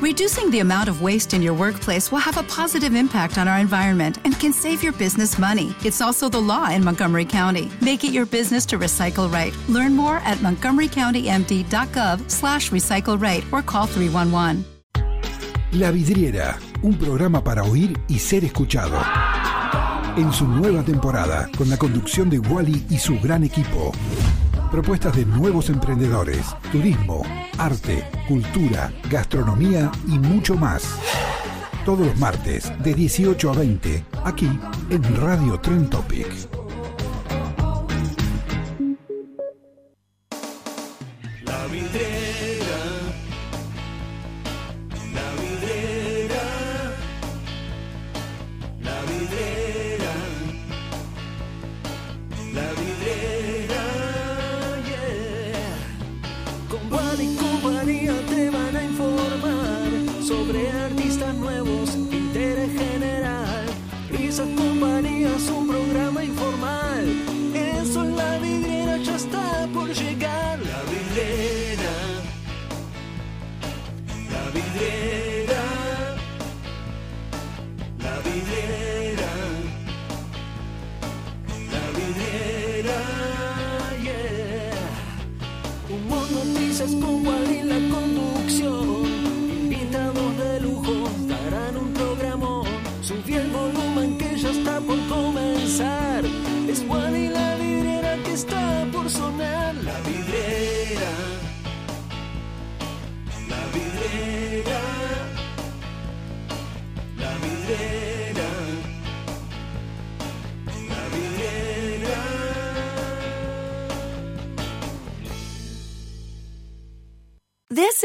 Reducing the amount of waste in your workplace will have a positive impact on our environment and can save your business money. It's also the law in Montgomery County. Make it your business to recycle right. Learn more at montgomerycountymd.gov slash recycle right or call 311. La Vidriera, un programa para oír y ser escuchado. En su nueva temporada, con la conducción de Wally y su gran equipo. Propuestas de nuevos emprendedores, turismo, arte, cultura, gastronomía y mucho más. Todos los martes de 18 a 20, aquí en Radio Tren Topic.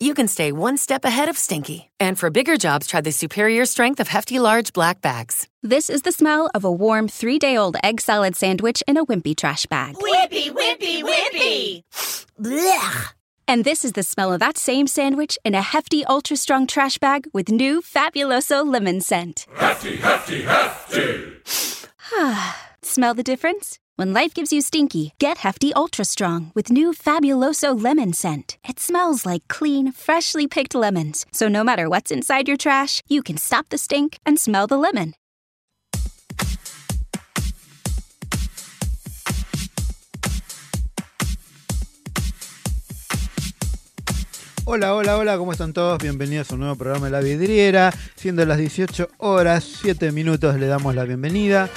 you can stay one step ahead of stinky. And for bigger jobs, try the superior strength of Hefty Large Black Bags. This is the smell of a warm three day old egg salad sandwich in a wimpy trash bag. Whippy, whippy, whippy! Blech! And this is the smell of that same sandwich in a hefty, ultra strong trash bag with new Fabuloso lemon scent. Hefty, hefty, hefty. Smell the difference? When life gives you stinky, get Hefty Ultra Strong with new Fabuloso lemon scent. It smells like clean, freshly picked lemons. So no matter what's inside your trash, you can stop the stink and smell the lemon. Hola, hola, hola, ¿cómo están todos? Bienvenidos a un nuevo programa de La Vidriera. Siendo las 18 horas, 7 minutos, le damos la bienvenida.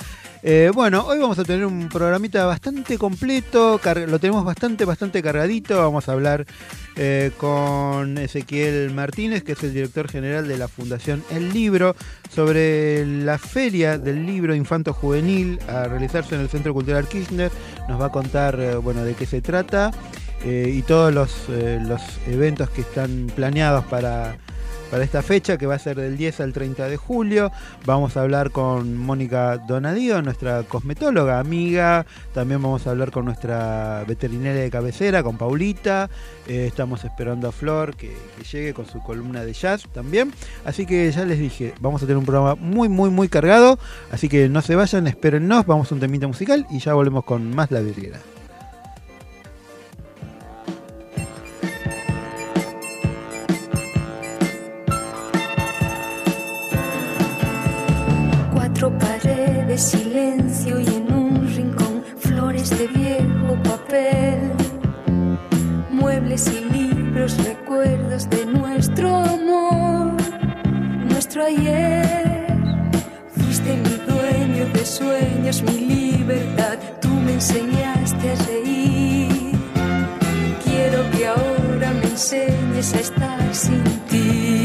Eh, bueno, hoy vamos a tener un programita bastante completo, lo tenemos bastante, bastante cargadito. Vamos a hablar eh, con Ezequiel Martínez, que es el director general de la Fundación El Libro, sobre la feria del libro infanto juvenil a realizarse en el Centro Cultural Kirchner. Nos va a contar, eh, bueno, de qué se trata y todos los eventos que están planeados para, para esta fecha, que va a ser del 10 al 30 de julio. Vamos a hablar con Mónica Donadío, nuestra cosmetóloga amiga. También vamos a hablar con nuestra veterinaria de cabecera, con Paulita. Eh, estamos esperando a Flor que, que llegue con su columna de jazz también. Así que ya les dije, vamos a tener un programa muy, muy, muy cargado. Así que no se vayan, espérennos. Vamos a un temita musical y ya volvemos con más La Vidriera. Silencio y en un rincón flores de viejo papel. Muebles y libros, recuerdos de nuestro amor, nuestro ayer. Fuiste mi dueño de sueños, mi libertad, tú me enseñaste a reír. Quiero que ahora me enseñes a estar sin ti.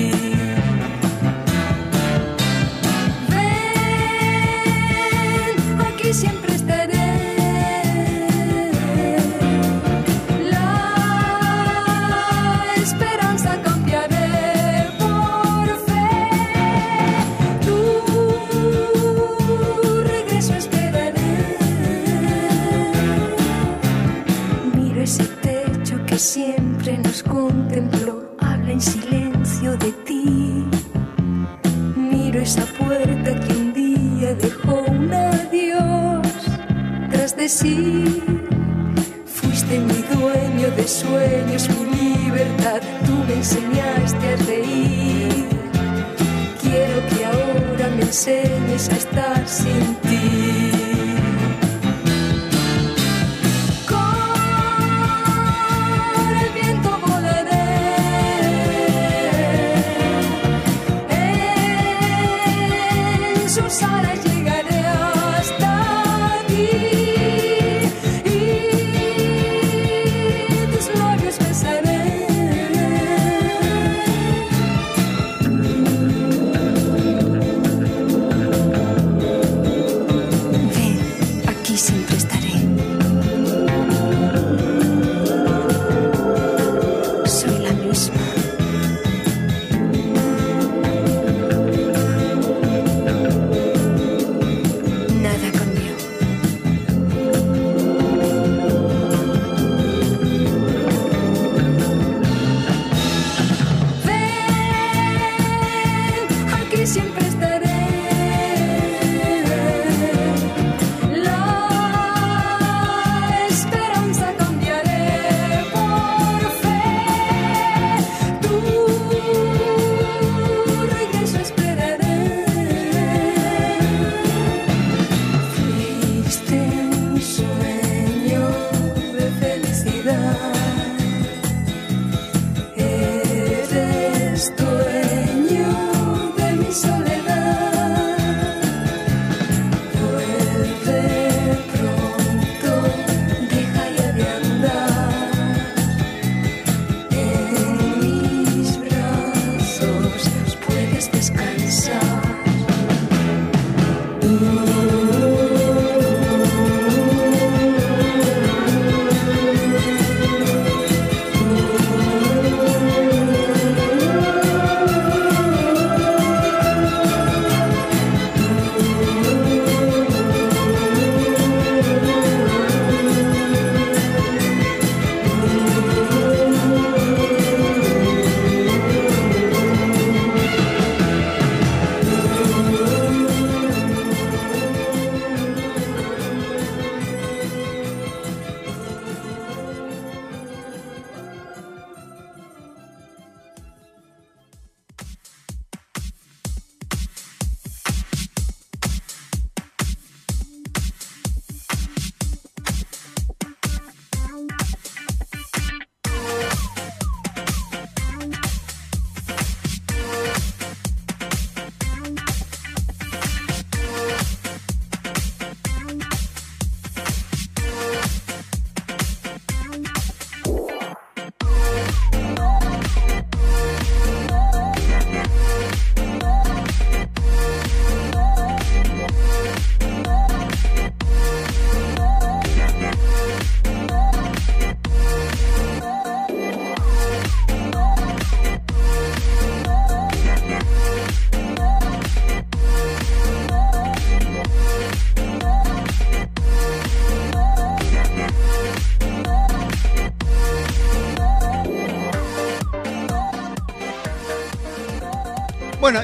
Sí. Fuiste mi dueño de sueños, mi libertad, tú me enseñaste a reír. Quiero que ahora me enseñes a estar sin ti.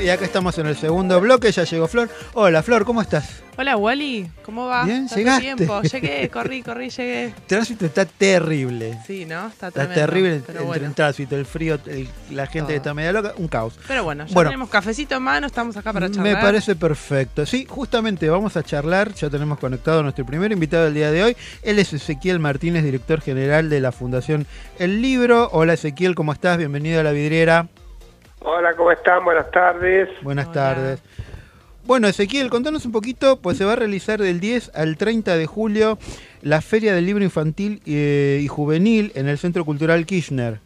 Y acá estamos en el segundo bloque, ya llegó Flor. Hola Flor, ¿cómo estás? Hola Wally, ¿cómo va? Bien, Tanto llegaste. tiempo. Llegué, corrí, corrí, llegué. El tránsito está terrible. Sí, ¿no? Está, Está tremendo, terrible pero entre bueno. el tránsito, el frío, el- la gente Todo. está media loca, un caos. Pero bueno, ya Bueno. tenemos cafecito en mano, estamos acá para Me charlar. parece perfecto. Sí, justamente vamos a charlar. Ya tenemos conectado a nuestro primer invitado del día de hoy. Él es Ezequiel Martínez, director general de la Fundación El Libro. Hola Ezequiel, ¿cómo estás? Bienvenido a la vidriera. Hola, ¿cómo están? Buenas tardes. Buenas Hola. tardes. Bueno, Ezequiel, contanos un poquito, pues se va a realizar del 10 al 30 de julio la Feria del Libro Infantil eh, y Juvenil en el Centro Cultural Kirchner.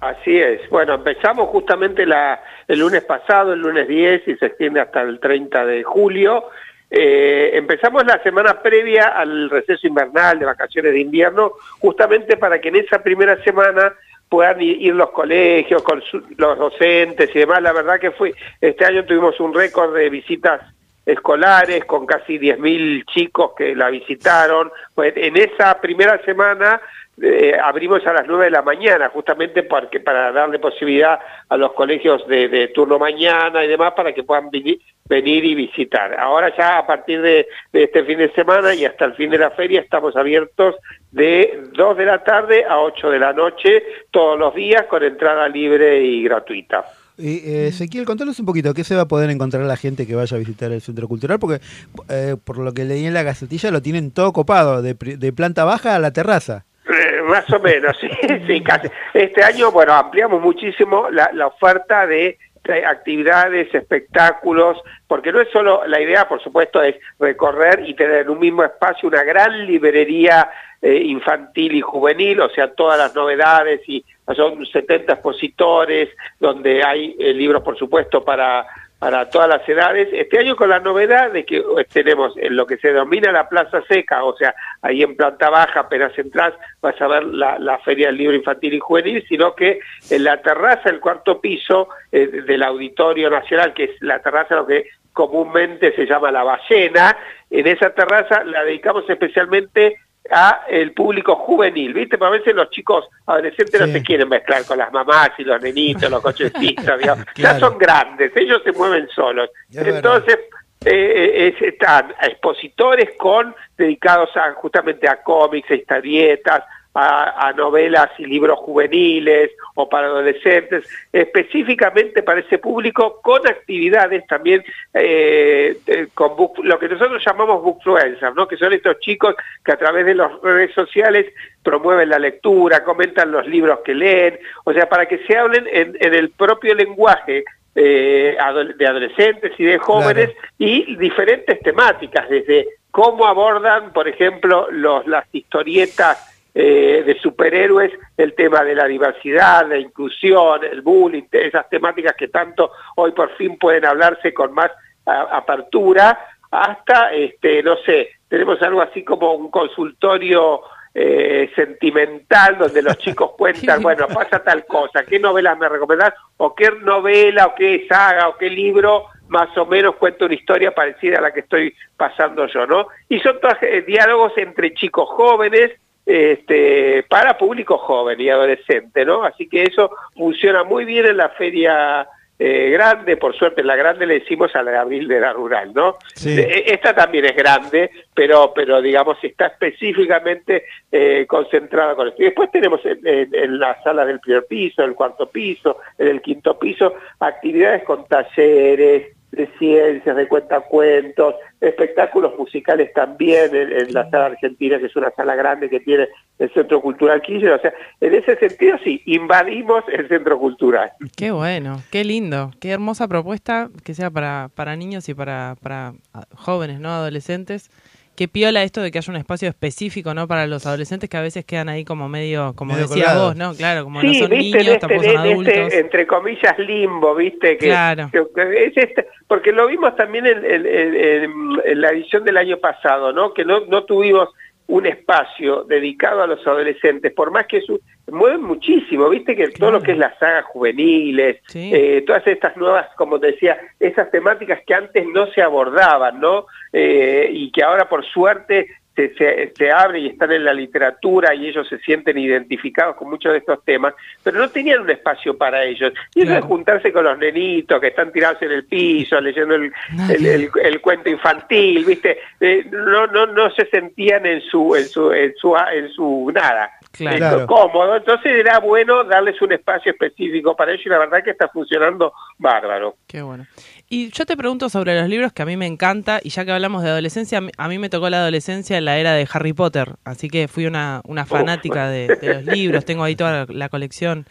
Así es. Bueno, empezamos justamente la, el lunes pasado, el lunes 10, y se extiende hasta el 30 de julio. Eh, empezamos la semana previa al receso invernal de vacaciones de invierno, justamente para que en esa primera semana puedan ir los colegios, con su- los docentes y demás. La verdad que fue, este año tuvimos un récord de visitas escolares con casi 10.000 chicos que la visitaron. Pues en esa primera semana eh, abrimos a las 9 de la mañana, justamente porque para darle posibilidad a los colegios de, de turno mañana y demás para que puedan vini- venir y visitar. Ahora ya a partir de, de este fin de semana y hasta el fin de la feria estamos abiertos de 2 de la tarde a 8 de la noche todos los días con entrada libre y gratuita. Y, eh, Ezequiel, contanos un poquito, ¿qué se va a poder encontrar la gente que vaya a visitar el Centro Cultural? Porque eh, por lo que leí en la gacetilla lo tienen todo copado, de, de planta baja a la terraza. Eh, más o menos, sí, sí, casi. Este año, bueno, ampliamos muchísimo la, la oferta de actividades, espectáculos, porque no es solo, la idea por supuesto es recorrer y tener en un mismo espacio una gran librería eh, infantil y juvenil, o sea, todas las novedades y son 70 expositores, donde hay eh, libros por supuesto para para todas las edades. Este año con la novedad de que eh, tenemos en lo que se denomina la Plaza Seca, o sea, ahí en planta baja, apenas entras, vas a ver la, Feria del Libro Infantil y Juvenil, sino que en la terraza, el cuarto piso eh, del Auditorio Nacional, que es la terraza lo que comúnmente se llama la ballena, en esa terraza la dedicamos especialmente a el público juvenil, ¿viste? Porque a veces los chicos adolescentes no se quieren mezclar con las mamás y los nenitos, los cochecitos, digamos. ya Claro. son grandes, ellos se mueven solos. Es. Entonces, eh, es- están expositores con dedicados a, justamente a cómics, a historietas, a, a novelas y libros juvenines o para adolescentes, específicamente para ese público, con actividades también eh, con book- lo que nosotros llamamos bookfluencers, ¿no? que son estos chicos que a través de las redes sociales promueven la lectura, comentan los libros que leen, o sea, para que se hablen en, en el propio lenguaje eh, de adolescentes y de jóvenes y diferentes temáticas, desde cómo abordan, por ejemplo, los, las historietas eh, de superhéroes, el tema de la diversidad, la inclusión, el bullying, esas temáticas que tanto hoy por fin pueden hablarse con más a- apertura, hasta, este, no sé, tenemos algo así como un consultorio eh, sentimental donde los chicos cuentan, bueno, pasa tal cosa, ¿qué novelas me recomendás? O qué novela, o qué saga, o qué libro más o menos cuenta una historia parecida a la que estoy pasando yo, ¿no? Y son todos eh, diálogos entre chicos jóvenes, este, para público joven y adolescente, ¿no? Así que eso funciona muy bien en la feria eh, grande, por suerte en la grande le decimos a la de abril de la rural, ¿no? Sí. Eh, Esta también es grande, pero, pero digamos está específicamente eh, concentrada con esto. Y después tenemos en, en, en la sala del primer piso, el cuarto piso, en el quinto piso, actividades con talleres de ciencias, de cuentacuentos, espectáculos musicales también en, en la sala argentina, que es una sala grande que tiene el Centro Cultural Kirchner. O sea, en ese sentido sí, invadimos el Centro Cultural. Qué bueno, qué lindo, qué hermosa propuesta que sea para, para niños y para, para ah, jóvenes, ¿no? Adolescentes. Qué piola esto de que haya un espacio específico, ¿no? Para los adolescentes que a veces quedan ahí como medio, como Medio vos, ¿no? Claro, como sí, no son viste, niños, este, tampoco son en adultos. este, entre comillas, limbo, viste, que, Claro. que- que es este- porque lo vimos también en, en- en- en- en la edición del año pasado, ¿no? Que no, no tuvimos un espacio dedicado a los adolescentes, por más que su, mueven muchísimo, viste que todo lo que es las sagas juveniles, Sí. eh, todas estas nuevas, como te decía, esas temáticas que antes no se abordaban, ¿no? Eh, y que ahora por suerte se, se, se abre y están en la literatura y ellos se sienten identificados con muchos de estos temas, pero no tenían un espacio para ellos. Y eso Claro. de juntarse con los nenitos que están tirados en el piso, leyendo el, el, el- el cuento infantil, ¿viste? Eh, no, no, no se sentían en su, en su, en su, en su nada. Claro. cómodo, entonces era bueno darles un espacio específico para ellos y la verdad que está funcionando bárbaro. Qué bueno. Y yo te pregunto sobre los libros que a mí me encanta, y ya que hablamos de adolescencia, a mí, me tocó la adolescencia en la era de Harry Potter, así que fui una, una fanática de, de los libros, tengo ahí toda la colección.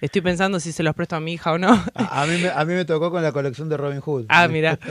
Estoy pensando si se los presto a mi hija o no. A, a mí, me- a mí me tocó con la colección de Robin Hood. ah, mira.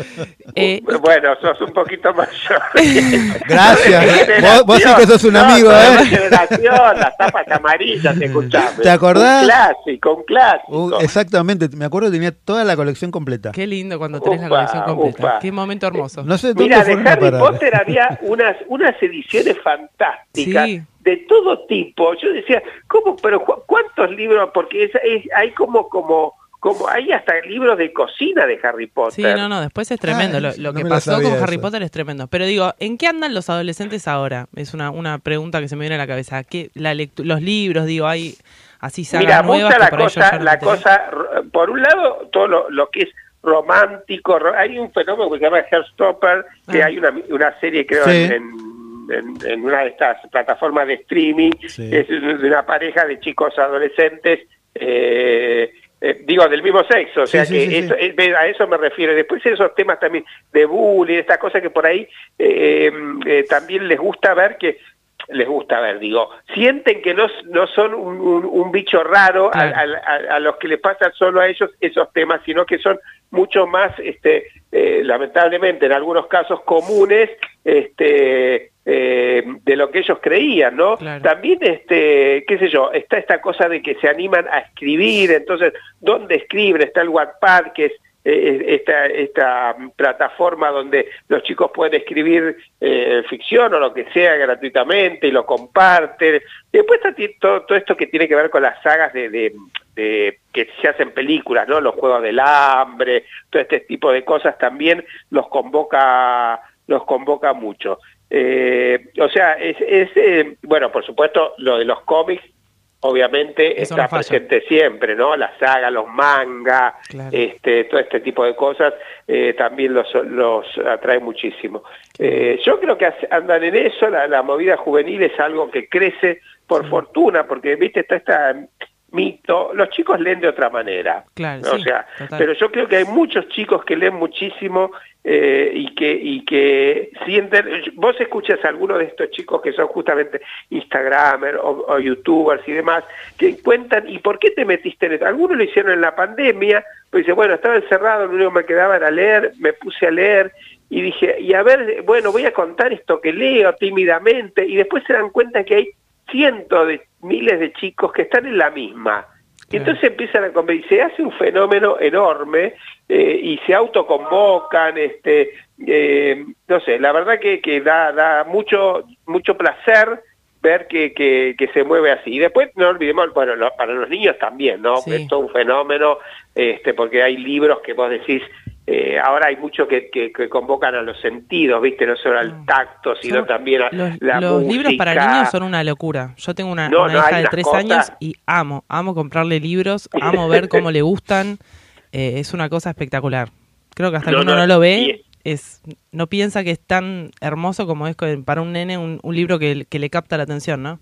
Eh, Bueno, sos un poquito mayor. Gracias. Vos- vos sí que sos un No, amigo, ¿eh? generación, las tapas amarillas, escuchame. ¿Te acordás? Un clásico, un clásico. Uh, exactamente, me acuerdo que tenía toda la colección completa. qué lindo cuando tenés la colección completa. upa. Qué momento hermoso. No sé dónde Mira, de Harry. Potter había unas, unas ediciones fantásticas Sí. De todo tipo. Yo decía, ¿cómo? Pero cu- ¿cuántos libros? Porque es, es- hay como, como, como, hay hasta libros de cocina de Harry Potter. Sí, no, no, después es tremendo. Ah, lo eso lo no que pasó con Harry. Potter es tremendo. Pero digo, ¿en qué andan los adolescentes ahora? Es una, una pregunta que se me viene a la cabeza. ¿Qué, la los libros, digo, hay así sagas Mira, nuevas mucha que la cosa, no la cosa, por un lado, todo lo, lo que es romántico. ro- hay un fenómeno que se llama Hairstopper, que Ah. hay una, una serie, creo, Sí. en, en- en una de estas plataformas de streaming, Sí. es de una pareja de chicos adolescentes. eh, eh, digo, del mismo sexo, o sea sí, que sí, sí. eso- eh, a eso me refiero. Después esos temas también de bullying, estas cosas que por ahí eh, eh, también les gusta ver que les gusta ver, digo, sienten que no, no son un, un- un bicho raro a, Claro. a- a- a los que les pasan solo a ellos esos temas, sino que son mucho más, este, eh, lamentablemente en algunos casos comunes, este, eh, de lo que ellos creían, ¿no? Claro. También, este, qué sé yo, está esta cosa de que se animan a escribir, entonces, ¿dónde escriben? Está el Wattpad, que es eh, esta, esta plataforma donde los chicos pueden escribir eh, ficción o lo que sea gratuitamente y lo comparten. Después está todo, todo esto que tiene que ver con las sagas de, de- de- que se hacen películas, ¿no? Los Juegos del Hambre, todo este tipo de cosas también los convoca, los convoca mucho. Eh, o sea, es, es eh, bueno, por supuesto, lo de los cómics obviamente Eso está no presente siempre, ¿no? La saga, los manga, Claro. este, todo este tipo de cosas eh, también los, los atrae muchísimo. Eh, yo creo que andan en eso, la, la movida juvenil es algo que crece por fortuna, porque, viste, está este mito, los chicos leen de otra manera. Claro, ¿no? sí, o sea, total. pero yo creo que hay muchos chicos que leen muchísimo eh, y que y que sienten vos escuchas a algunos de estos chicos que son justamente instagramers o, o youtubers y demás que cuentan y por qué te metiste en esto algunos lo hicieron en la pandemia pues dice bueno estaba encerrado lo único que me quedaba era leer me puse a leer y dije y a ver bueno voy a contar esto que leo tímidamente y después se dan cuenta que hay cientos de miles de chicos que están en la misma y entonces empiezan a convencer, se hace un fenómeno enorme eh, y se autoconvocan, este, eh, no sé, la verdad que, que da, da mucho, mucho placer ver que, que, que se mueve así. Y después no olvidemos, bueno, lo- para los niños también, ¿no? Sí. Es todo un fenómeno, este, porque hay libros que vos decís, eh, ahora hay muchos que, que, que convocan a los sentidos, ¿viste? No solo al tacto, sino Son- también a Los, la los libros para niños son una locura. Yo tengo una, No, una no, hay hija de tres cosas- años y amo, amo comprarle libros, amo ver cómo le gustan. Eh, es una cosa espectacular. Creo que hasta No, que uno no, no, lo ve, es no piensa que es tan hermoso como es para un nene un, un libro que, que le capta la atención, ¿no?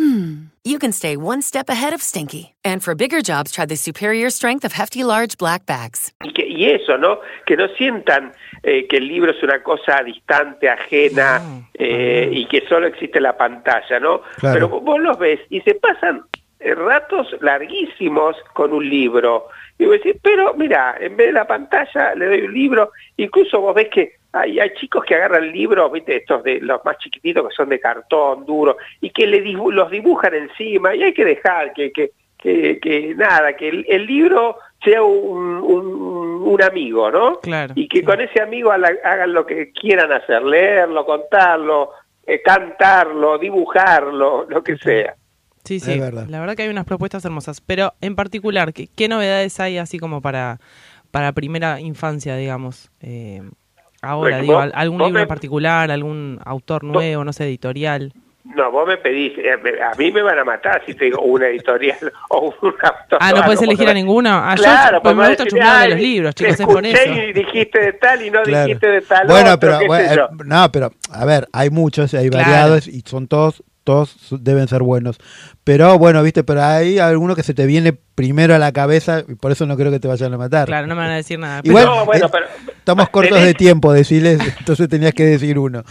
hmm, you can stay one step ahead of stinky. And for bigger jobs, try the superior strength of Hefty Large Black Bags. y, que- y eso, ¿no? Que no sientan eh, que el libro es una cosa distante, ajena, No, eh, y que solo existe la pantalla, ¿no? Claro. Pero vos- vos los ves y se pasan eh, ratos larguísimos con un libro. Y vos decís, pero mira, en vez de la pantalla le doy un libro, incluso vos ves que hay, hay chicos que agarran libros, viste, estos de los más chiquititos que son de cartón duro, y que le dibu- los dibujan encima, y hay que dejar que, que, que, que nada, que el, el libro sea un, un, un amigo, ¿no? Claro, Y que sí. con ese amigo hagan lo que quieran hacer, leerlo, contarlo, eh, cantarlo, dibujarlo, lo que sea. Sí, Es sí. verdad. La verdad que hay unas propuestas hermosas. Pero en particular, ¿qué, qué novedades hay así como para, para primera infancia, digamos? Eh, ahora, digo, algún vos libro me- en particular, algún autor nuevo, no sé, editorial. No, vos me pedís, eh, me- a mí me van a matar si te digo una editorial o un autor. Ah, ¿no puedes elegir a ninguno? Ah, yo- claro, pues me gusta chusmear de "Ay, los libros, te chicos, es por eso". y dijiste de tal y no Claro. dijiste de tal Bueno, otro, pero bueno, yo. eh, no, pero a ver, hay muchos, hay Claro. variados y son todos todos deben ser buenos. Pero bueno, viste, pero hay alguno que se te viene primero a la cabeza y por eso no creo que te vayan a matar. Claro, no me van a decir nada. Igual, No, bueno, eh, pero- estamos cortos tenés- de tiempo, decirles, entonces tenías que decir uno.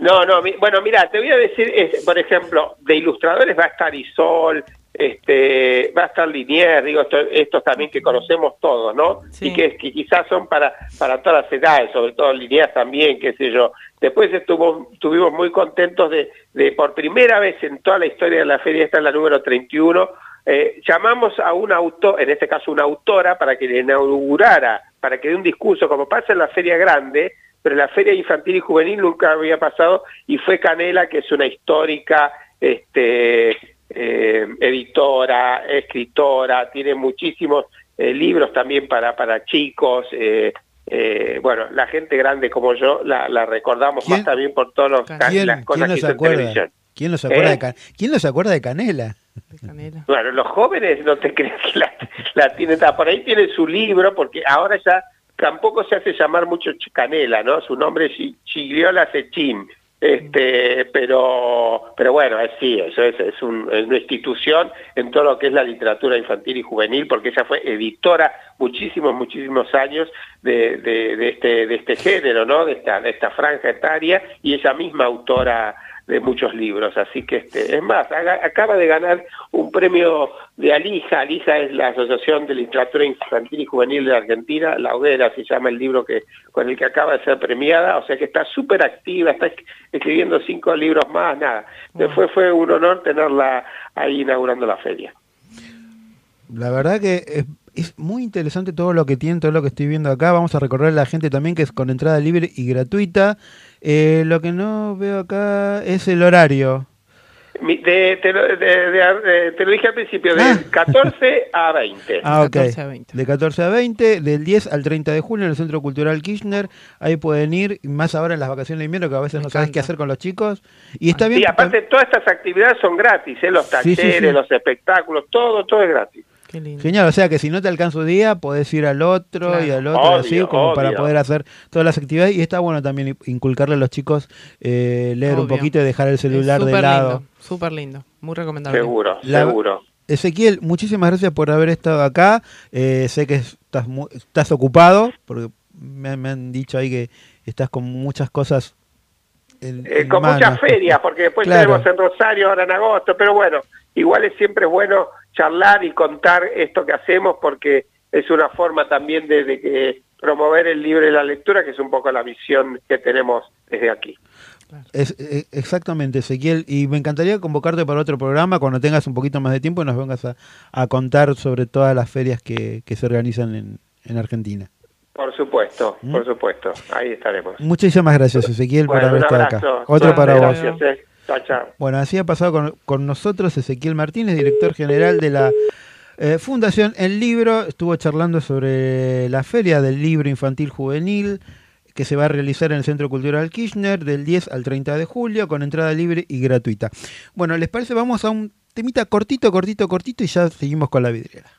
No, no, mi- bueno, mira, te voy a decir, es, por ejemplo, de ilustradores va a estar Isol, este, va a estar Liniers, digo, esto- estos también que conocemos todos, ¿no? Sí. Y que, que quizás son para, para todas las edades, sobre todo Liniers también, qué sé yo. Después estuvo, estuvimos muy contentos de, de, por primera vez en toda la historia de la feria, esta es la número 31, eh, llamamos a un autor, en este caso una autora, para que le inaugurara, para que dé un discurso, como pasa en la feria grande, pero la Feria Infantil y Juvenil nunca había pasado y fue Canela, que es una histórica este, eh, editora, escritora, tiene muchísimos eh, libros también para, para chicos. Eh, eh, bueno, la gente grande como yo la, la recordamos ¿Quién? más también por todas los ca- ¿Quién, las cosas que se hizo en televisión. ¿Quién no se acuerda, ¿Eh? de, Can- ¿Quién no se acuerda de Canela? de Canela. Bueno, los jóvenes no te crees que la, la tienen, por ahí tiene su libro, porque ahora ya tampoco se hace llamar mucho Ch- Canela, ¿no? Su nombre es Chi- Chigliola Sechín, este, pero, pero bueno, es, sí, eso es, es, un- una institución en todo lo que es la literatura infantil y juvenil, porque ella fue editora muchísimos, muchísimos años de, de, de este, de este género, ¿no? De esta, de esta franja etaria, y ella misma autora de muchos libros, así que este, es más, acaba de ganar un premio de Alija, Alija es la Asociación de Literatura Infantil y Juvenil de Argentina, La Hoguera se llama el libro que con el que acaba de ser premiada, o sea que está súper activa, está es- escribiendo cinco libros más, nada, fue, fue un honor tenerla ahí inaugurando la feria. La verdad que es, es muy interesante todo lo que tiene, todo lo que estoy viendo acá. Vamos a recorrer a la gente también que es con entrada libre y gratuita. Eh, lo que no veo acá es el horario. Mi- de- te, lo, de- de- de- te lo dije al principio, de Ah. 14 a 20. Ah, ok. 14 a 20. De 14 a 20, del 10 al 30 de julio en el Centro Cultural Kirchner. Ahí pueden ir, y más ahora en las vacaciones de invierno, que a veces Me no sabes qué hacer con los chicos. Y está bien. Y aparte todas estas actividades son gratis, ¿eh? los Sí, sí, talleres, sí. los espectáculos, todo, todo es gratis. Qué lindo. Genial, o sea que si no te alcanza un día, podés ir al otro Claro. y al otro, Obvio, así como para poder hacer todas las actividades. Y está bueno también inculcarle a los chicos eh, leer un poquito y dejar el celular de lado. lindo, súper lindo. Muy recomendable. Seguro, La- seguro. Ezequiel, muchísimas gracias por haber estado acá. Eh, sé que estás, mu- estás ocupado, porque me, han- me han dicho ahí que estás con muchas cosas. En, Eh, en con mano. muchas ferias, porque después Claro. tenemos en Rosario ahora en agosto, pero bueno, igual es siempre bueno charlar y contar esto que hacemos porque es una forma también de, de que promover el libro y la lectura, que es un poco la visión que tenemos desde aquí. Es, eh, exactamente, Ezequiel. Y me encantaría convocarte para otro programa cuando tengas un poquito más de tiempo y nos vengas a, a contar sobre todas las ferias que, que se organizan en, en Argentina. Por supuesto, ¿Mm? por supuesto, ahí estaremos. Muchísimas gracias, Ezequiel, por Bueno, haber un estado acá. Otro para vos. Gracias, eh. Chao, chao. Bueno, así ha pasado con, nosotros Ezequiel Martínez, director general de la eh, Fundación El Libro. Estuvo charlando sobre la Feria del Libro Infantil Juvenil que se va a realizar en el Centro Cultural Kirchner del 10 al 30 de julio con entrada libre y gratuita. Bueno, ¿les parece? Vamos a un temita cortito, cortito, cortito y ya seguimos con la vidriera.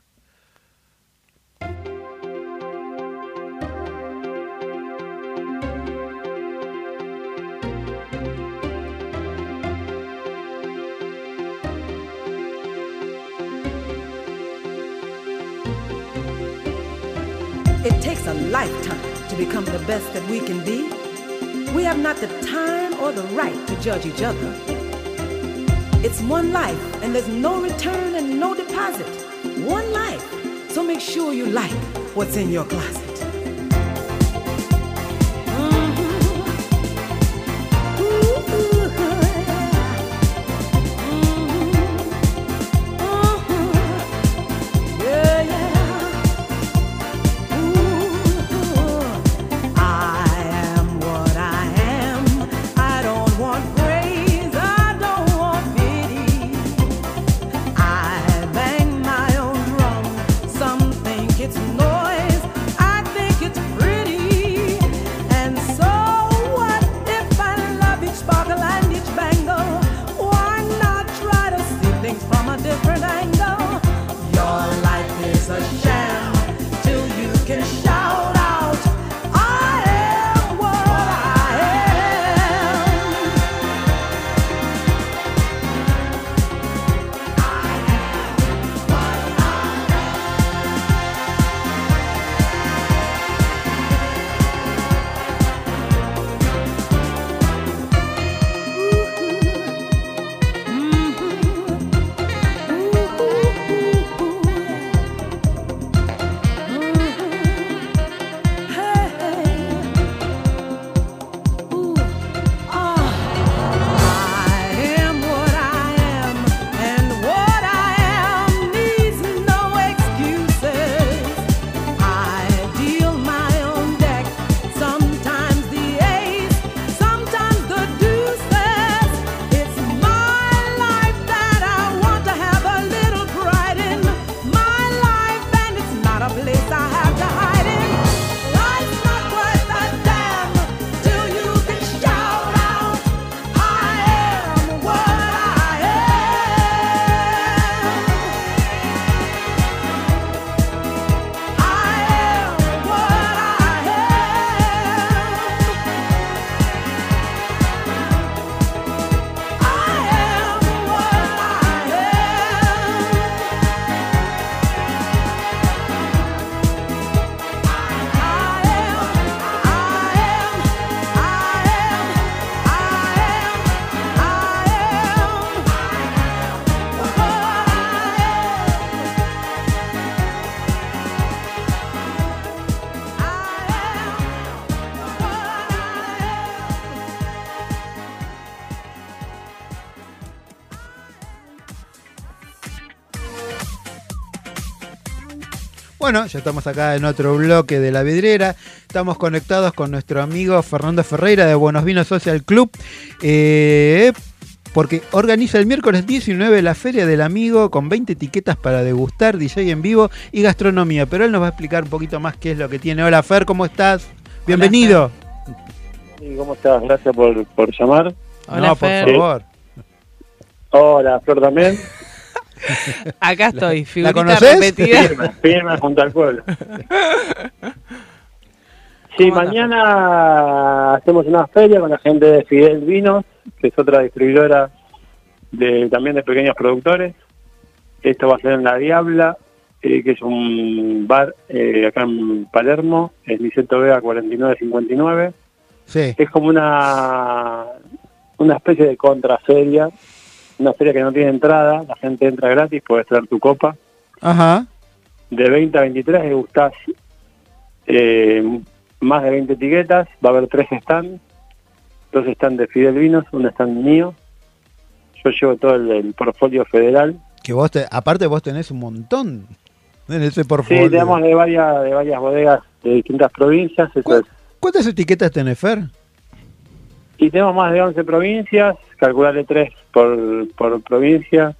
A lifetime to become the best that we can be. We have not the time or the right to judge each other. It's one life, and there's no return and no deposit. One life. So make sure you like what's in your closet. Bueno, ya estamos acá en otro bloque de la vidriera. Estamos conectados con nuestro amigo Fernando Ferreira de Buenos Vinos Social Club. eh, porque organiza el miércoles 19 la Feria del Amigo con 20 etiquetas para degustar, DJ en vivo y gastronomía. Pero él nos va a explicar un poquito más qué es lo que tiene. Hola Fer, ¿cómo estás? Bienvenido. ¿Cómo estás? Gracias por, por llamar. Hola, no, por Fer. favor. Hola, Flor también. Acá estoy, figurita conocés? repetida. Firme, firme junto al pueblo. Sí, mañana hacemos una feria con la gente de Fidel Vinos, que es otra distribuidora de también de pequeños productores. Esto va a ser en La Diabla, eh, que es un bar eh, acá en Palermo, es Niceto Vega 4959. Sí. es como una una especie de contraferia, una feria que no tiene entrada, la gente entra gratis, puedes traer tu copa. Ajá. De 20 a 23 degustás eh, más de 20 etiquetas, va a haber tres stands, dos stands de Fidel Vinos, un stand mío. Yo llevo todo el, el portfolio federal. Que vos, te, aparte vos tenés un montón en ese portfolio. Sí, tenemos de varias, de varias bodegas de distintas provincias, eso es. ¿Cuántas etiquetas tenés, Fer? Y tenemos más de 11 provincias, calcularle 3 por, por provincia,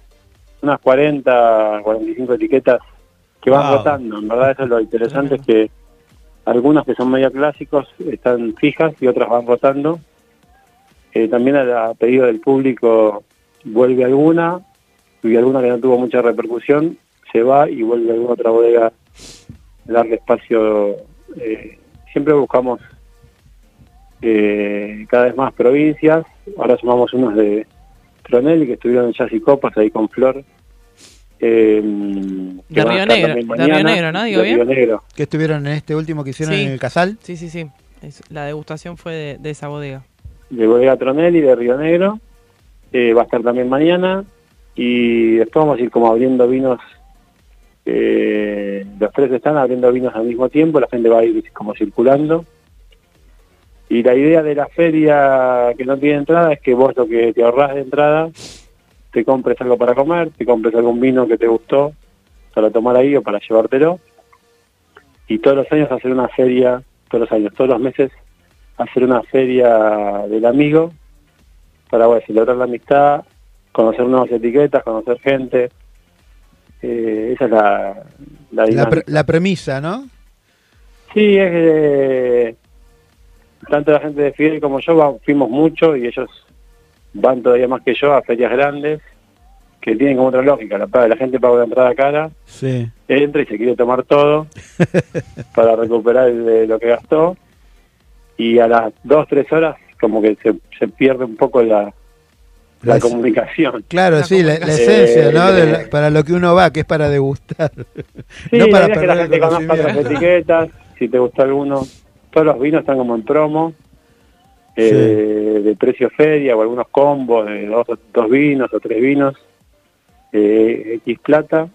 unas 40, 45 etiquetas que van Wow. rotando. En verdad eso es lo interesante, es que algunas que son medio clásicos están fijas y otras van rotando. Eh, también a, a pedido del público vuelve alguna y alguna que no tuvo mucha repercusión se va y vuelve alguna otra bodega a darle espacio. eh, siempre buscamos eh, cada vez más provincias. Ahora sumamos unos de Tronelli que estuvieron en Jazz y Copas ahí con Flor. Eh, De Río Negro, de Río. Negro, ¿no? Digo De bien. Río Negro. Que estuvieron en este último que hicieron Sí. en el Casal. Sí, sí, sí. Es- la degustación fue de, de esa bodega. de Bodega Tronelli de Río Negro. Eh, va a estar también mañana. Y después vamos a ir como abriendo vinos. eh, los tres están abriendo vinos al mismo tiempo. La gente va a ir como circulando. Y la idea de la feria que no tiene entrada es que vos lo que te ahorrás de entrada, te compres algo para comer, te compres algún vino que te gustó para tomar ahí o para llevártelo. Y todos los años hacer una feria, todos los años, todos los meses hacer una feria del amigo para bueno, celebrar la amistad, conocer nuevas etiquetas, conocer gente. Eh, esa es la, la La, dinámica. pre- la premisa, ¿no? Sí, es que tanto la gente de Fidel como yo fuimos mucho y ellos van todavía más que yo a ferias grandes que tienen como otra lógica. La, paga- la gente paga una entrada cara, Sí. entra y se quiere tomar todo para recuperar el- lo que gastó y a las dos, tres horas como que se, se pierde un poco la, la La- comunicación. Claro, sí, la, la esencia, ¿no? De Eh, la- para lo que uno va, que es para degustar. Sí, no la para es que la perder gente conozca las etiquetas, si te gusta alguno. Todos los vinos están como en promo, eh, de precio feria o algunos combos de dos, dos vinos o tres vinos, eh, X plata,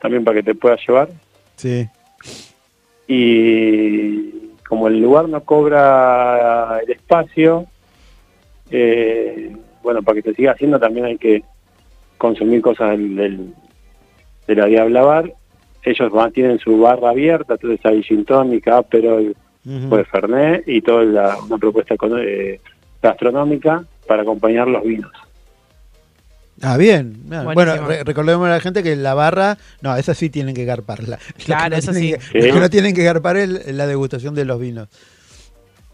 también para que te puedas llevar. Sí. Y como el lugar no cobra el espacio, eh, bueno, para que se siga haciendo también hay que consumir cosas del, del- de la Diabla Bar. Ellos van, tienen su barra abierta, entonces hay gin tonic, Ujú. pues Fernet y toda la- una propuesta eh, gastronómica para acompañar los vinos. Ah, bien. Bueno, Buenísimo. Bueno, re- recordemos a la gente que la barra, no, esa sí tienen que garparla. Claro, no tienen sí. que- Sí. Lo que no tienen que garpar es la degustación de los vinos.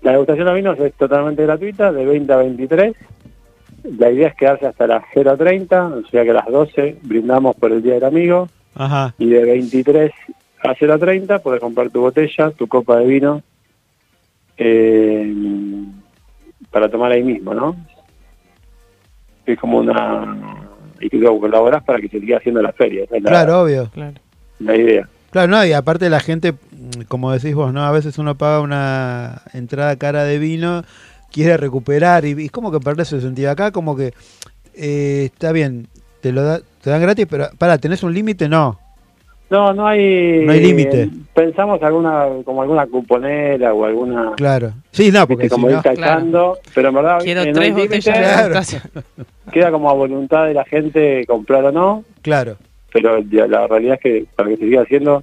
La degustación de vinos es totalmente gratuita, de 20 a 23. La idea es quedarse hasta las 0.30, o sea que a las 12 brindamos por el Día del Amigo. Ajá. Y de 23 a 0.30 puedes comprar tu botella, tu copa de vino, eh, para tomar ahí mismo, ¿no? Es como una... Y que colaborás para que se siga haciendo la feria. esa es la, Claro, obvio. Claro. la idea. Claro, no, y aparte la gente, como decís vos, ¿no? A veces uno paga una entrada cara de vino, quiere recuperar y, y es como que perdés el sentido. Acá como que eh, está bien, te lo da, te dan gratis, pero para, ¿tenés un límite? No. No, no hay... No hay límite. Pensamos alguna como alguna cuponera o alguna... Claro. Sí, no, porque si como no... ir pero en verdad Quiero eh, no tres hay límite, botellas Claro. queda como a voluntad de la gente comprar o no, Claro. pero ya la realidad es que para que se siga haciendo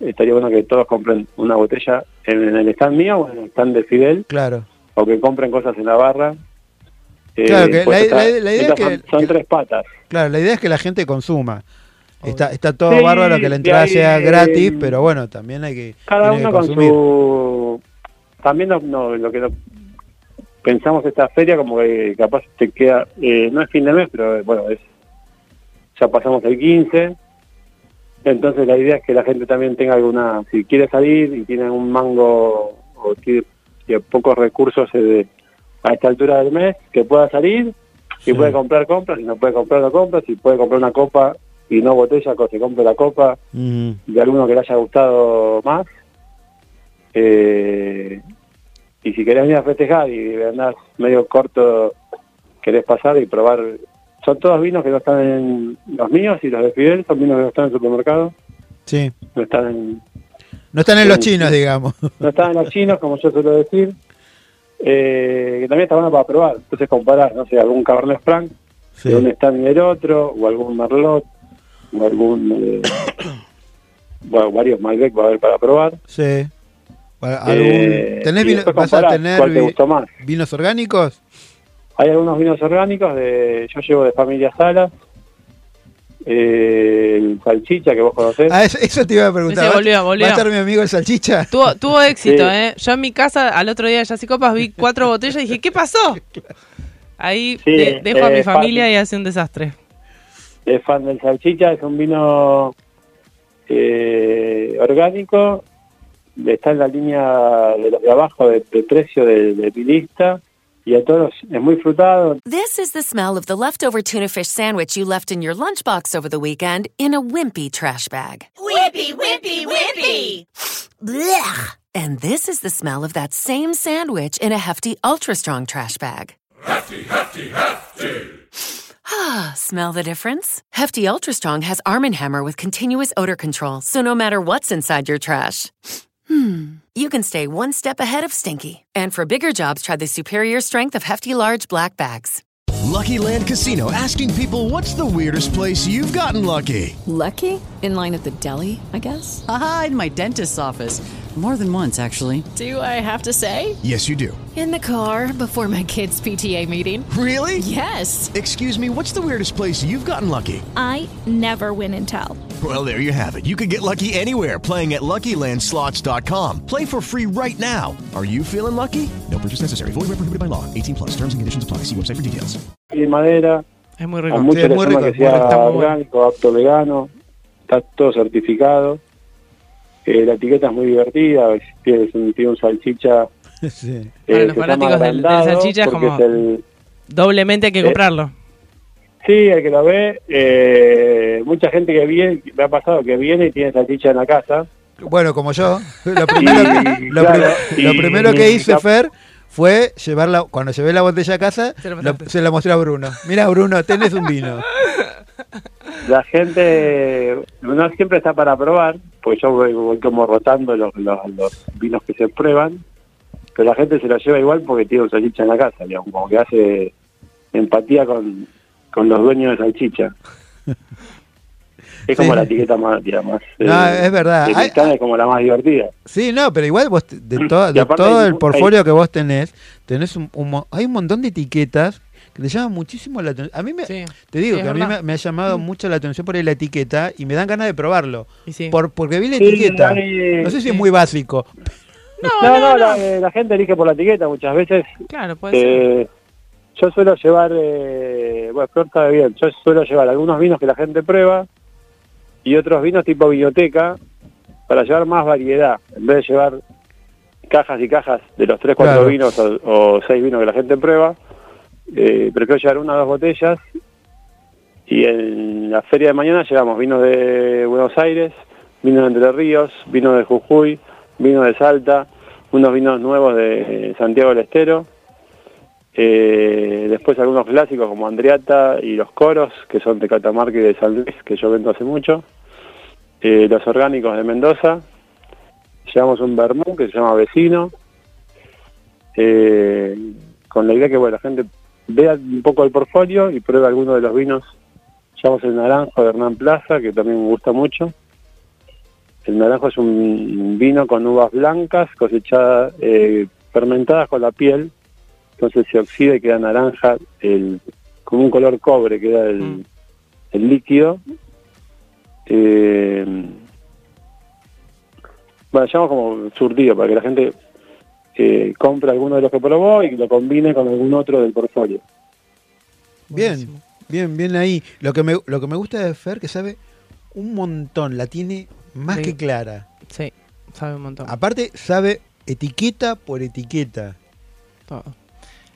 estaría bueno que todos compren una botella en, en el stand mío o en el stand de Fidel, Claro. o que compren cosas en la barra. Eh, Claro, que pues la- está- la- la idea es que- son, son que- tres patas. Claro, la idea es que la gente consuma. Está, está todo Sí, bárbaro que la entrada ahí, sea eh, gratis, pero bueno, también hay que, Cada que uno con su... También no, no, lo que no- pensamos esta feria como que capaz te queda, eh, no es fin de mes, pero eh, bueno, es ya pasamos el 15, entonces la idea es que la gente también tenga alguna, si quiere salir y tiene un mango o tiene, tiene pocos recursos eh, a esta altura del mes, que pueda salir, si Sí. puede comprar, compra, si no puede comprar, no compra, si puede comprar una copa y no botella, que se compre la copa, Mm, de alguno que le haya gustado más. Eh, y si querés venir a festejar y andás medio corto, querés pasar y probar. Son todos vinos que no están en los míos y los de Fidel son vinos que no están en el supermercado, sí. no están en, No están en los chinos, digamos. no están en los chinos, como yo suelo decir. Eh, que también está bueno para probar. Entonces comparar, no sé, algún Cabernet Franc Sí. de un stand y el otro, o algún Merlot, algún... eh, bueno, varios Malbec va a haber para probar. Sí. Bueno, algún- Eh, ¿tenés vino- ¿Vas a tener te más. vinos orgánicos? Hay algunos vinos orgánicos, de yo llevo de familia Salas, eh, el salchicha que vos conocés. Ah, eso, eso te iba a preguntar. Ese ¿Va- volvió, volvió. ¿Va a estar mi amigo el salchicha? Tuvo, tuvo éxito, Sí. ¿eh? Yo en mi casa, al otro día de Jazzy Copas, vi cuatro botellas y dije, ¿qué pasó? Ahí Sí, de- dejo a eh, mi familia fácil. y hace un desastre. Es fan del salchicha, es un vino eh, orgánico, está en la línea de de abajo de, de precio de, de mi lista y a todos es muy frutado. This is the smell of the leftover tuna fish sandwich you left in your lunchbox over the weekend in a wimpy trash bag. Wimpy, wimpy, wimpy. Blech. And this is the smell of that same sandwich in a hefty, ultra strong trash bag. Hefty, hefty, hefty. Ah, smell the difference? Hefty Ultra Strong has Arm & Hammer with continuous odor control, so no matter what's inside your trash, hmm, you can stay one step ahead of stinky. And for bigger jobs, try the superior strength of Hefty Large Black Bags. Lucky Land Casino asking people what's the weirdest place you've gotten lucky? Lucky? In line at the deli, I guess? Aha, in my dentist's office. More than once, actually. Do I have to say? Yes, you do. In the car before my kids' PTA meeting. Really? Yes. Excuse me, what's the weirdest place you've gotten lucky? I never win and tell. Well, there you have it. You can get lucky anywhere playing at LuckyLandSlots.com. Play for free right now. Are you feeling lucky? No purchase necessary. Void where prohibited by law. 18 plus. Terms and conditions apply. See website for details. Y madera, Es muy a rico. muchos Sí, les muy llama rico, que muy rico, sea está muy bueno. orgánico, apto vegano, está todo certificado. Eh, la etiqueta es muy divertida, tiene un, tiene un salchicha Sí. eh, Para los fanáticos del- del salchicha es como- es el, Doblemente hay que Eh, comprarlo. Sí, el que lo ve, eh, mucha gente que viene, me ha pasado que viene y tiene salchicha en la casa. Bueno, como yo. Lo primero que, lo claro, pri- lo y- primero que hice, y- Fer, fue llevarla, cuando llevé la botella a casa, Se lo- se la mostré a Bruno. Mira, Bruno, tenés un vino. La gente no siempre está para probar, pues yo voy, voy como rotando los, los, los vinos que se prueban, pero la gente se lo lleva igual porque tiene un salchicha en la casa, digamos, como que hace empatía con, con los dueños de salchicha. Es como Sí. la etiqueta más, digamos, No, es verdad. Hay- es como la más divertida. Sí, no, pero igual vos, de, to- de todo el portfolio que vos tenés, tenés un, un hay un montón de etiquetas que te llaman muchísimo la atención. A mí me, Sí. te digo Sí, que a mí me, me ha llamado mucho la atención por ahí la etiqueta y me dan ganas de probarlo. Y sí. Por, porque vi la etiqueta. no sé si es muy básico. No, No, no, no, no. La, eh, la gente elige por la etiqueta muchas veces. Claro, puede ser. Eh, yo suelo llevar, eh, bueno, Flor sabe bien, yo suelo llevar algunos vinos que la gente prueba y otros vinos tipo biblioteca para llevar más variedad. En vez de llevar cajas y cajas de los 3, 4 Claro. vinos o, o 6 vinos que la gente prueba, eh, prefiero llevar una o dos botellas. Y en la feria de mañana llevamos vinos de Buenos Aires, vinos de Entre Ríos, vinos de Jujuy, vinos de Salta, unos vinos nuevos de Santiago del Estero, eh, después algunos clásicos como Andriata y los coros, que son de Catamarca y de San Luis, que yo vendo hace mucho, eh, los orgánicos de Mendoza, llevamos un vermú que se llama Vecino, eh, con la idea que bueno, la gente vea un poco el portfolio y pruebe alguno de los vinos. Llevamos el naranjo de Hernán Plaza, que también me gusta mucho. El naranjo es un vino con uvas blancas cosechadas, eh, fermentadas con la piel, entonces se oxida y queda naranja, el, con un color cobre queda el, el líquido. Eh, bueno, llamo como surtido para que la gente eh, compre alguno de los que probó y lo combine con algún otro del portfolio. Bien, bien, bien ahí. Lo que me, lo que me gusta de Fer que sabe un montón, la tiene más Sí. que clara. Sí, sabe un montón. Aparte, sabe etiqueta por etiqueta. Todo.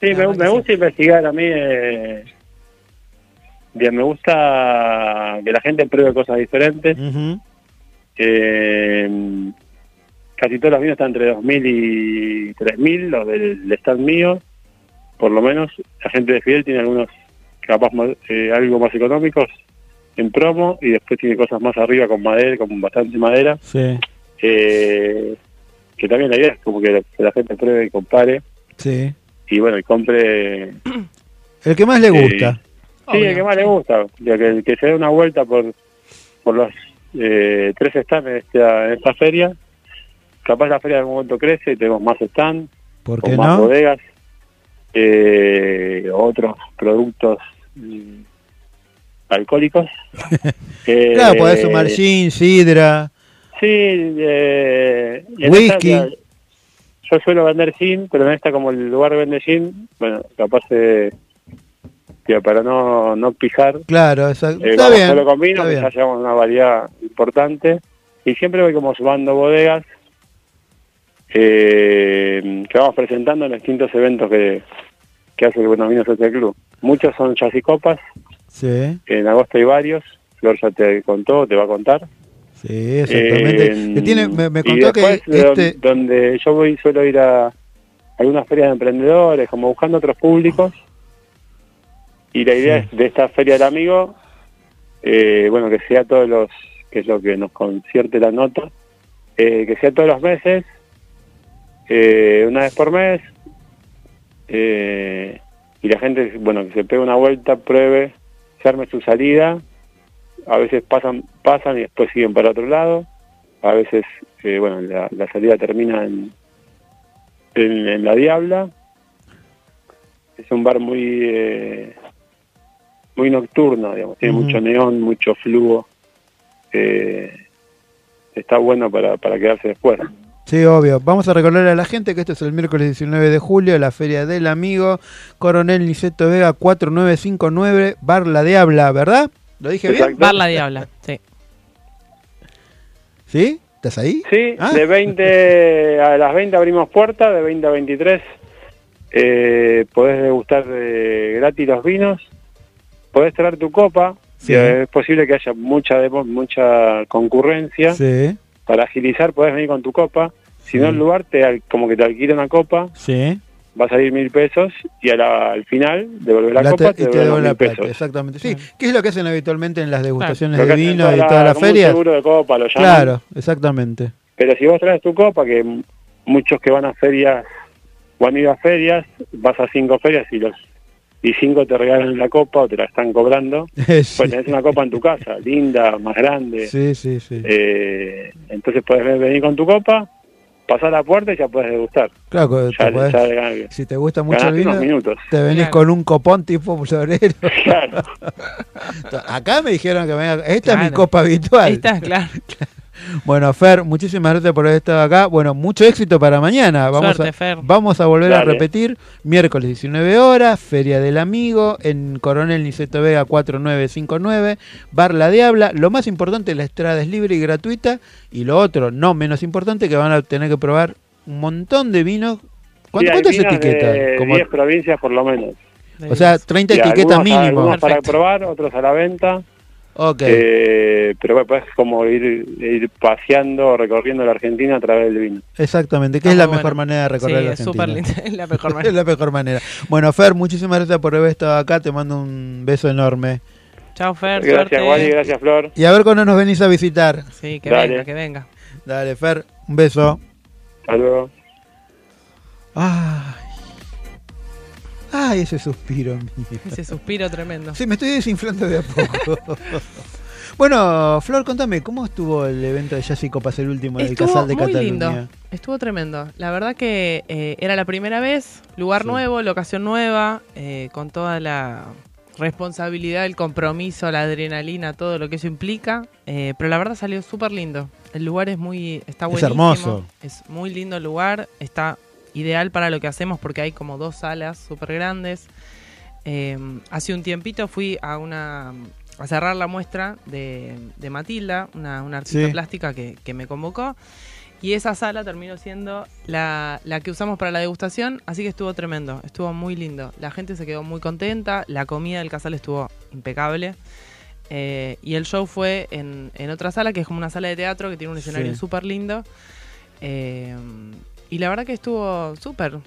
Sí, me, me gusta investigar a mí. Eh, bien, me gusta que la gente pruebe cosas diferentes. Eh, casi todos los vinos están entre 2.000 y 3.000, los del stand mío. Por lo menos la gente de Fidel tiene algunos capaz más, eh, algo más económicos en promo y después tiene cosas más arriba con madera, con bastante madera. Sí, Eh, que también la idea es como que la, que la gente pruebe y compare sí. y bueno, y compre El que más le gusta. Sí, el que más le gusta, ya que, que se dé una vuelta por, por los eh, tres stands en esta, en esta feria. Capaz la feria en algún momento crece y tenemos más stands, ¿Por con qué más no? bodegas, eh, otros productos mm, alcohólicos. Eh, Claro, podés sumar gin, sidra. Sí, eh, Whisky. esta, yo suelo vender gin, pero en esta como el lugar vende gin, bueno, capaz eh, que para no, no pijar, Claro, esa- eh, está bien. solo con vino, está que bien. ya llevamos una variedad importante. Y siempre voy como sumando bodegas eh, que vamos presentando en los distintos eventos que, que hace el Buenos Vinos Social Club. Muchos son jazz y copas, Sí, en agosto hay varios, Flor ya te contó, te va a contar. sí, exactamente. Eh, Que tiene, me, me y contó que después, de don- este... donde yo voy suelo ir a algunas ferias de emprendedores, como buscando otros públicos. Y la idea es de esta feria del amigo, eh, bueno, que sea todos los, que es lo que nos concierte la nota, eh, que sea todos los meses, eh, una vez por mes, eh, y la gente, bueno, que se pegue una vuelta, pruebe, se arme su salida, a veces pasan pasan y después siguen para otro lado, a veces, eh, bueno, la, la salida termina en, en, en La Diabla, es un bar muy eh, muy nocturno, digamos, tiene mucho neón, mucho flujo, eh, está bueno para, para quedarse después. Sí, obvio. Vamos a recordarle a la gente que esto es el miércoles 19 de julio, la Feria del Amigo, Coronel Niceto Vega 4959, Bar La Diabla, ¿verdad? ¿Lo dije bien? Bar la Diabla, sí. ¿Sí? ¿Estás ahí? Sí, Ah. de 20 a las 20 abrimos puertas, de 20 a 23 eh, podés degustar eh, gratis los vinos, podés traer tu copa, Sí. es posible que haya mucha mucha concurrencia, Sí, para agilizar podés venir con tu copa, si no el lugar te como que te alquila una copa, sí. va a salir mil pesos y a la- al final devolver la, La copa te- te, y te devuelven devuelve la mil plata, pesos. exactamente. Sí, ¿qué es lo que hacen habitualmente en las degustaciones de vino y toda todas las ferias? seguro de copa, lo llaman. Claro, exactamente. Pero si vos traes tu copa, que muchos que van a ferias o han ido a ferias, vas a cinco ferias y los y cinco te regalan la copa o te la están cobrando, Sí. pues tenés una copa en tu casa, linda, más grande. Sí, sí, sí. Eh, entonces puedes ven- venir con tu copa, pasar la puerta y ya puedes degustar. Claro, Ya- te podés- ya si te gusta mucho el vino, minutos. te venís Claro. con un copón tipo florero. Claro. Acá me dijeron que venga, esta es mi Claro. copa habitual. Ahí está, claro. Bueno, Fer, muchísimas gracias por haber estado acá. Bueno, mucho éxito para mañana. Vamos, Suerte, a, Fer. vamos a volver a repetir. Miércoles 19 horas, Feria del Amigo, en Coronel Niceto Vega 4959, Bar La Diabla. Lo más importante, la estrada es libre y gratuita. Y lo otro, no menos importante, que van a tener que probar un montón de vinos. ¿Cuánto, Sí, ¿Cuántas vinos etiquetas? de Como- 10 provincias por lo menos. o sea, 30 Y etiquetas algunos- mínimo. Algunos para probar, otros a la venta. Ok. Eh, pero bueno, pues como ir, ir paseando, recorriendo la Argentina a través del vino. Exactamente, que es la mejor manera de recorrer Sí, la es Argentina. súper linda, es la mejor es manera. la mejor manera. Bueno, Fer, muchísimas gracias por haber estado acá. Te mando un beso enorme. Chao, Fer, Gracias, suerte. Wally, gracias, Flor. Y a ver cuándo nos venís a visitar. Sí, que Dale. venga, que venga. Dale, Fer, un beso. Hasta luego. Ay. Ay, ese suspiro mío. Ese suspiro tremendo. Sí, me estoy desinflando de a poco. Bueno, Flor, contame, ¿cómo estuvo el evento de Jazz y Copas, el último del Casal de muy Cataluña? lindo, estuvo tremendo. La verdad que eh, era la primera vez, lugar nuevo, locación nueva, eh, con toda la responsabilidad, el compromiso, la adrenalina, todo lo que eso implica. eh, pero la verdad salió súper lindo. El lugar es muy, está Es buenísimo. hermoso. Es muy lindo el lugar, está ideal para lo que hacemos porque hay como dos salas súper grandes. Eh, hace un tiempito fui a una a cerrar la muestra de, de Matilda, una, una artista Sí. plástica que, que me convocó. Y esa sala terminó siendo la, la que usamos para la degustación, así que estuvo tremendo, estuvo muy lindo. La gente se quedó muy contenta, la comida del casal estuvo impecable. Eh, y el show fue en, en otra sala, que es como una sala de teatro que tiene un escenario Sí. súper lindo. Eh, y la verdad que estuvo súper.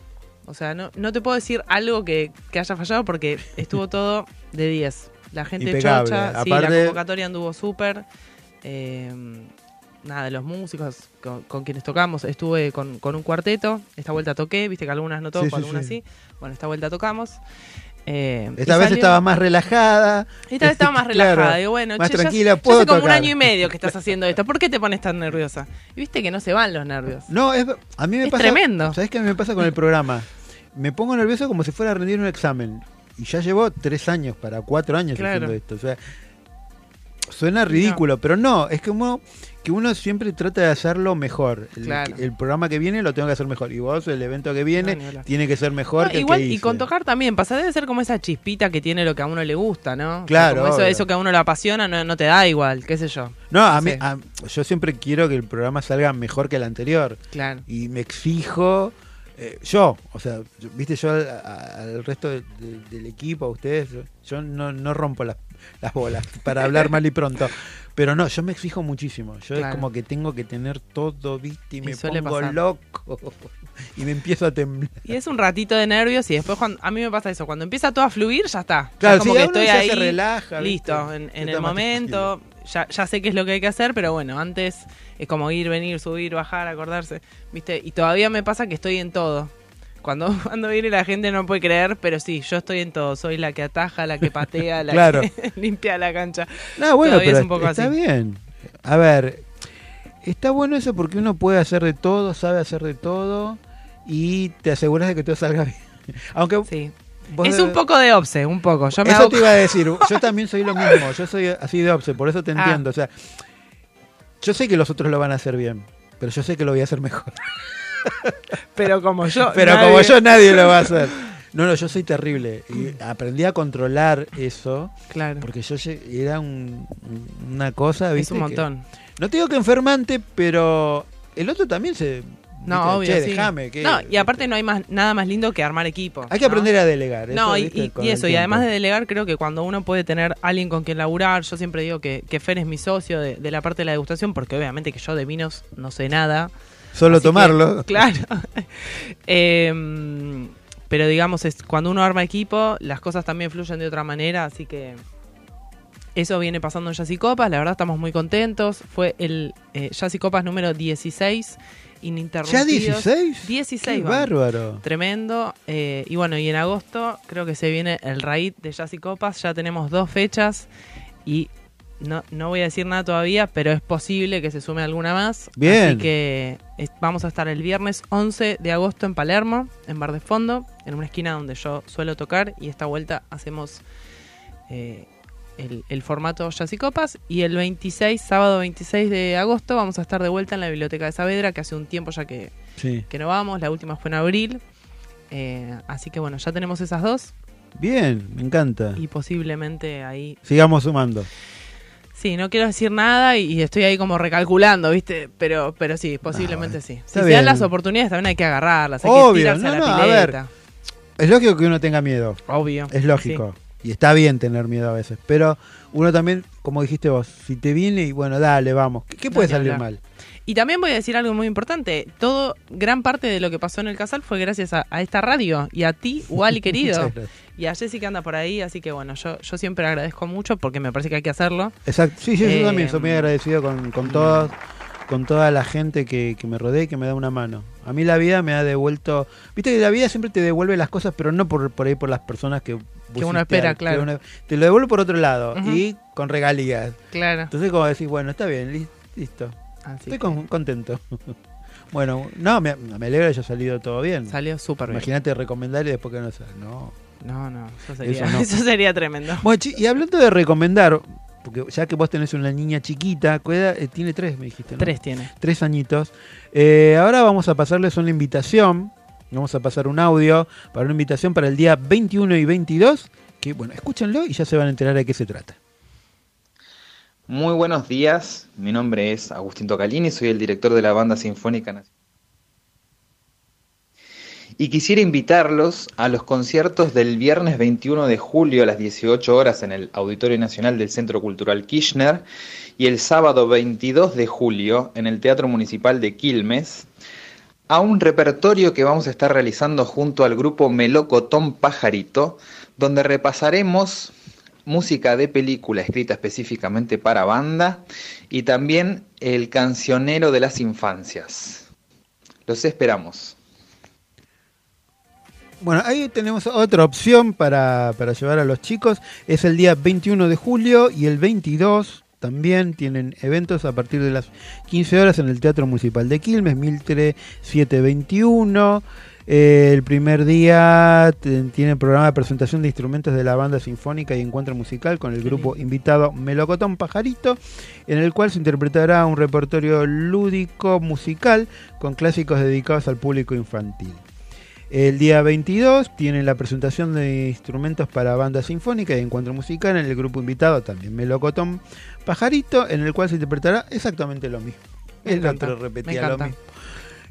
O sea, no, no te puedo decir algo que, que haya fallado porque estuvo todo de 10. La gente Impecable. chocha, sí, la convocatoria anduvo súper. Eh, nada, de los músicos con, con quienes tocamos, estuve con, con un cuarteto. Esta vuelta toqué, viste que algunas no toco, Sí, sí, algunas sí. sí. Bueno, esta vuelta tocamos. Eh, y Esta vez salió- estaba más relajada. esta vez estaba más Claro, relajada. Digo, bueno, más che, tranquila, ya, puedo hace como un año y medio que estás haciendo esto. ¿Por qué te pones tan nerviosa? Y viste que no se van los nervios. No, es, a mí me Es pasa. tremendo. ¿Sabes qué me pasa con el programa? Me pongo nervioso como si fuera a rendir un examen. Y ya llevo tres años para cuatro años Claro. haciendo esto. O sea, suena ridículo, pero no, es como que uno siempre trata de hacerlo mejor. El, Claro. el programa que viene lo tengo que hacer mejor. Y vos, el evento que viene, No, tiene que ser mejor No, que igual, el que y con tocar también pasa, debe ser como esa chispita que tiene lo que a uno le gusta, ¿no? O sea, Claro, como eso, eso que a uno le apasiona no, no te da igual, qué sé yo. No, a mí, a- yo siempre quiero que el programa salga mejor que el anterior. Claro. Y me exijo, eh, yo, o sea, yo- viste, yo al, resto de- de- del equipo, a ustedes, yo- yo no, no rompo las, las bolas para hablar mal y pronto. Pero no, yo me exijo muchísimo. Yo Claro. es como que tengo que tener todo, viste, y me pongo pasar. loco. Y me empiezo a temblar. Y es un ratito de nervios y después cuando, a mí me pasa eso, cuando empieza todo a fluir ya está. Ya Claro, como sí, que estoy ya ahí, se relaja, listo, ¿viste? en, Ya en el momento, ya, ya sé qué es lo que hay que hacer, pero bueno, antes es como ir, venir, subir, bajar, acordarse, ¿viste? Y todavía me pasa que estoy en todo. Cuando, cuando viene la gente no puede creer, pero sí, yo estoy en todo. Soy la que ataja, la que patea, la Claro. que limpia la cancha. No, bueno, Todavía pero es un poco está así. bien. A ver, está bueno eso porque uno puede hacer de todo, sabe hacer de todo y te aseguras de que todo salga bien. Aunque Sí. vos Es de- un poco de obse, un poco. Yo me eso hago- te iba a decir. Yo también soy lo mismo. Yo soy así de obse, por eso te Ah. entiendo. O sea, yo sé que los otros lo van a hacer bien, pero yo sé que lo voy a hacer mejor. Pero como yo. Pero nadie- como yo nadie lo va a hacer. No, no, yo soy terrible. Y aprendí a controlar eso. Claro. Porque yo era un- una cosa, Es ¿viste? un que- montón. no te digo que enfermante, pero el otro también se. No, ¿viste? obvio, Che, sí. que- No, y aparte no hay más, nada más lindo que armar equipo. Hay que ¿no? aprender a delegar. No, eso, y, eso, y además de delegar, creo que cuando uno puede tener alguien con quien laburar, yo siempre digo que, que Fer es mi socio de, de la parte de la degustación, porque obviamente que yo de vinos no sé nada. Solo Así que, tomarlo. claro. Em, pero digamos, es, cuando uno arma equipo, las cosas también fluyen de otra manera, así que eso viene pasando en Jazz y Copas, la verdad estamos muy contentos. Fue el eh, Jazz y Copas número 16, ininterrumpidos. ¿Ya 16? 16, Qué van. bárbaro. Tremendo. eh, y bueno, y en agosto creo que se viene el raid de Jazz y Copas. Ya tenemos dos fechas y no, no voy a decir nada todavía, pero es posible que se sume alguna más. Bien. Así que es- vamos a estar el viernes 11 de agosto en Palermo, en Bar de Fondo, en una esquina donde yo suelo tocar. Y esta vuelta hacemos eh, el, el formato Jazz y Copas. Y el 26, sábado 26 de agosto, vamos a estar de vuelta en la Biblioteca de Saavedra, que hace un tiempo ya que, Sí. que no vamos, la última fue en abril. Eh, así que bueno, ya tenemos esas dos Bien, me encanta. y posiblemente ahí... Sigamos sumando. Sí, no quiero decir nada y, estoy ahí como recalculando, ¿viste? Pero, pero sí, posiblemente sí. Si está se bien. dan las oportunidades también hay que agarrarlas, hay que Obvio, tirarse no, a la no, a pileta. ver. Es lógico que uno tenga miedo. Obvio. Es lógico. Y está bien tener miedo a veces. Pero uno también, como dijiste vos, si te viene y bueno, dale, vamos. ¿Qué, puede salir mal? Y también voy a decir algo muy importante. Todo, gran parte de lo que pasó en el casal fue gracias a, a esta radio y a ti, Wally querido. Y a Jessy que anda por ahí, así que bueno, yo, yo siempre agradezco mucho porque me parece que hay que hacerlo. Exacto. Sí, sí, Eh, yo también soy muy agradecido con, con todos, con toda la gente que, que me rodea y que me da una mano. A mí la vida me ha devuelto. Viste que la vida siempre te devuelve las cosas, pero no por, por ahí por las personas que Que uno espera, claro. te lo devuelvo por otro lado y con regalías. Claro. Entonces, como decís, bueno, está bien, li- listo. Así Estoy con- contento. bueno, no, me, me alegra que haya salido todo bien. Salió súper bien. Imagínate recomendar y después que no sale. No. No, no, eso sería, Eso sería tremendo. Bueno, y hablando de recomendar, porque ya que vos tenés una niña chiquita. Eh, tiene tres, me dijiste, ¿no? Tres tiene. Tres añitos. Eh, ahora vamos a pasarles una invitación. Vamos a pasar un audio para una invitación para el día 21 y 22. Que bueno, escúchenlo y ya se van a enterar de qué se trata. Muy buenos días, mi nombre es Agustín Tocalini, soy el director de la Banda Sinfónica Nacional. Y quisiera invitarlos a los conciertos del viernes 21 de julio a las 18 horas en el Auditorio Nacional del Centro Cultural Kirchner y el sábado 22 de julio en el Teatro Municipal de Quilmes a un repertorio que vamos a estar realizando junto al grupo Melocotón Pajarito, donde repasaremos música de película escrita específicamente para banda y también el cancionero de las infancias. Los esperamos. Bueno, ahí tenemos otra opción para, para llevar a los chicos. Es el día 21 de julio y el 22 también tienen eventos a partir de las 15 horas en el Teatro Municipal de Quilmes, 13721. Eh, el primer día tiene programa de presentación de instrumentos de la banda sinfónica y encuentro musical con el grupo invitado Melocotón Pajarito, en el cual se interpretará un repertorio lúdico musical con clásicos dedicados al público infantil. El día 22 tienen la presentación de instrumentos para banda sinfónica y encuentro musical en el grupo invitado, también Melocotón Pajarito, en el cual se interpretará exactamente lo mismo. Me el encanta, otro repetía lo mismo.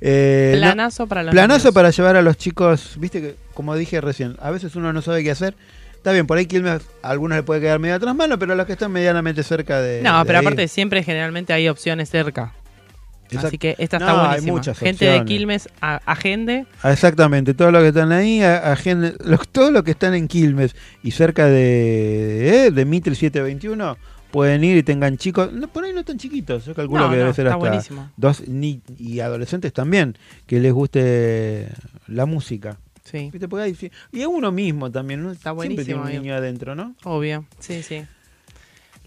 Eh, no- Planazo para los Planazo niños. para llevar a los chicos, viste que, como dije recién, a veces uno no sabe qué hacer. Está bien, por ahí Quilmes a algunos le puede quedar medio atrás mano, pero a los que están medianamente cerca de. No, de pero ahí- aparte siempre generalmente hay opciones cerca. Así que esta No, está hay buenísima. muchas Gente de. Quilmes, a- agende. Ah, Exactamente, todos los que están ahí, agende- los, todos los que están en Quilmes y cerca de, eh, de Mitre 721 pueden ir y tengan chicos, no, por ahí no tan chiquitos, yo calculo No, que no, debe ser hasta buenísimo. dos ni, y adolescentes también que les guste la música. Sí. Y a uno mismo también, ¿no? Está Siempre tiene buenísimo. un niño adentro, ¿no? Obvio, sí, sí.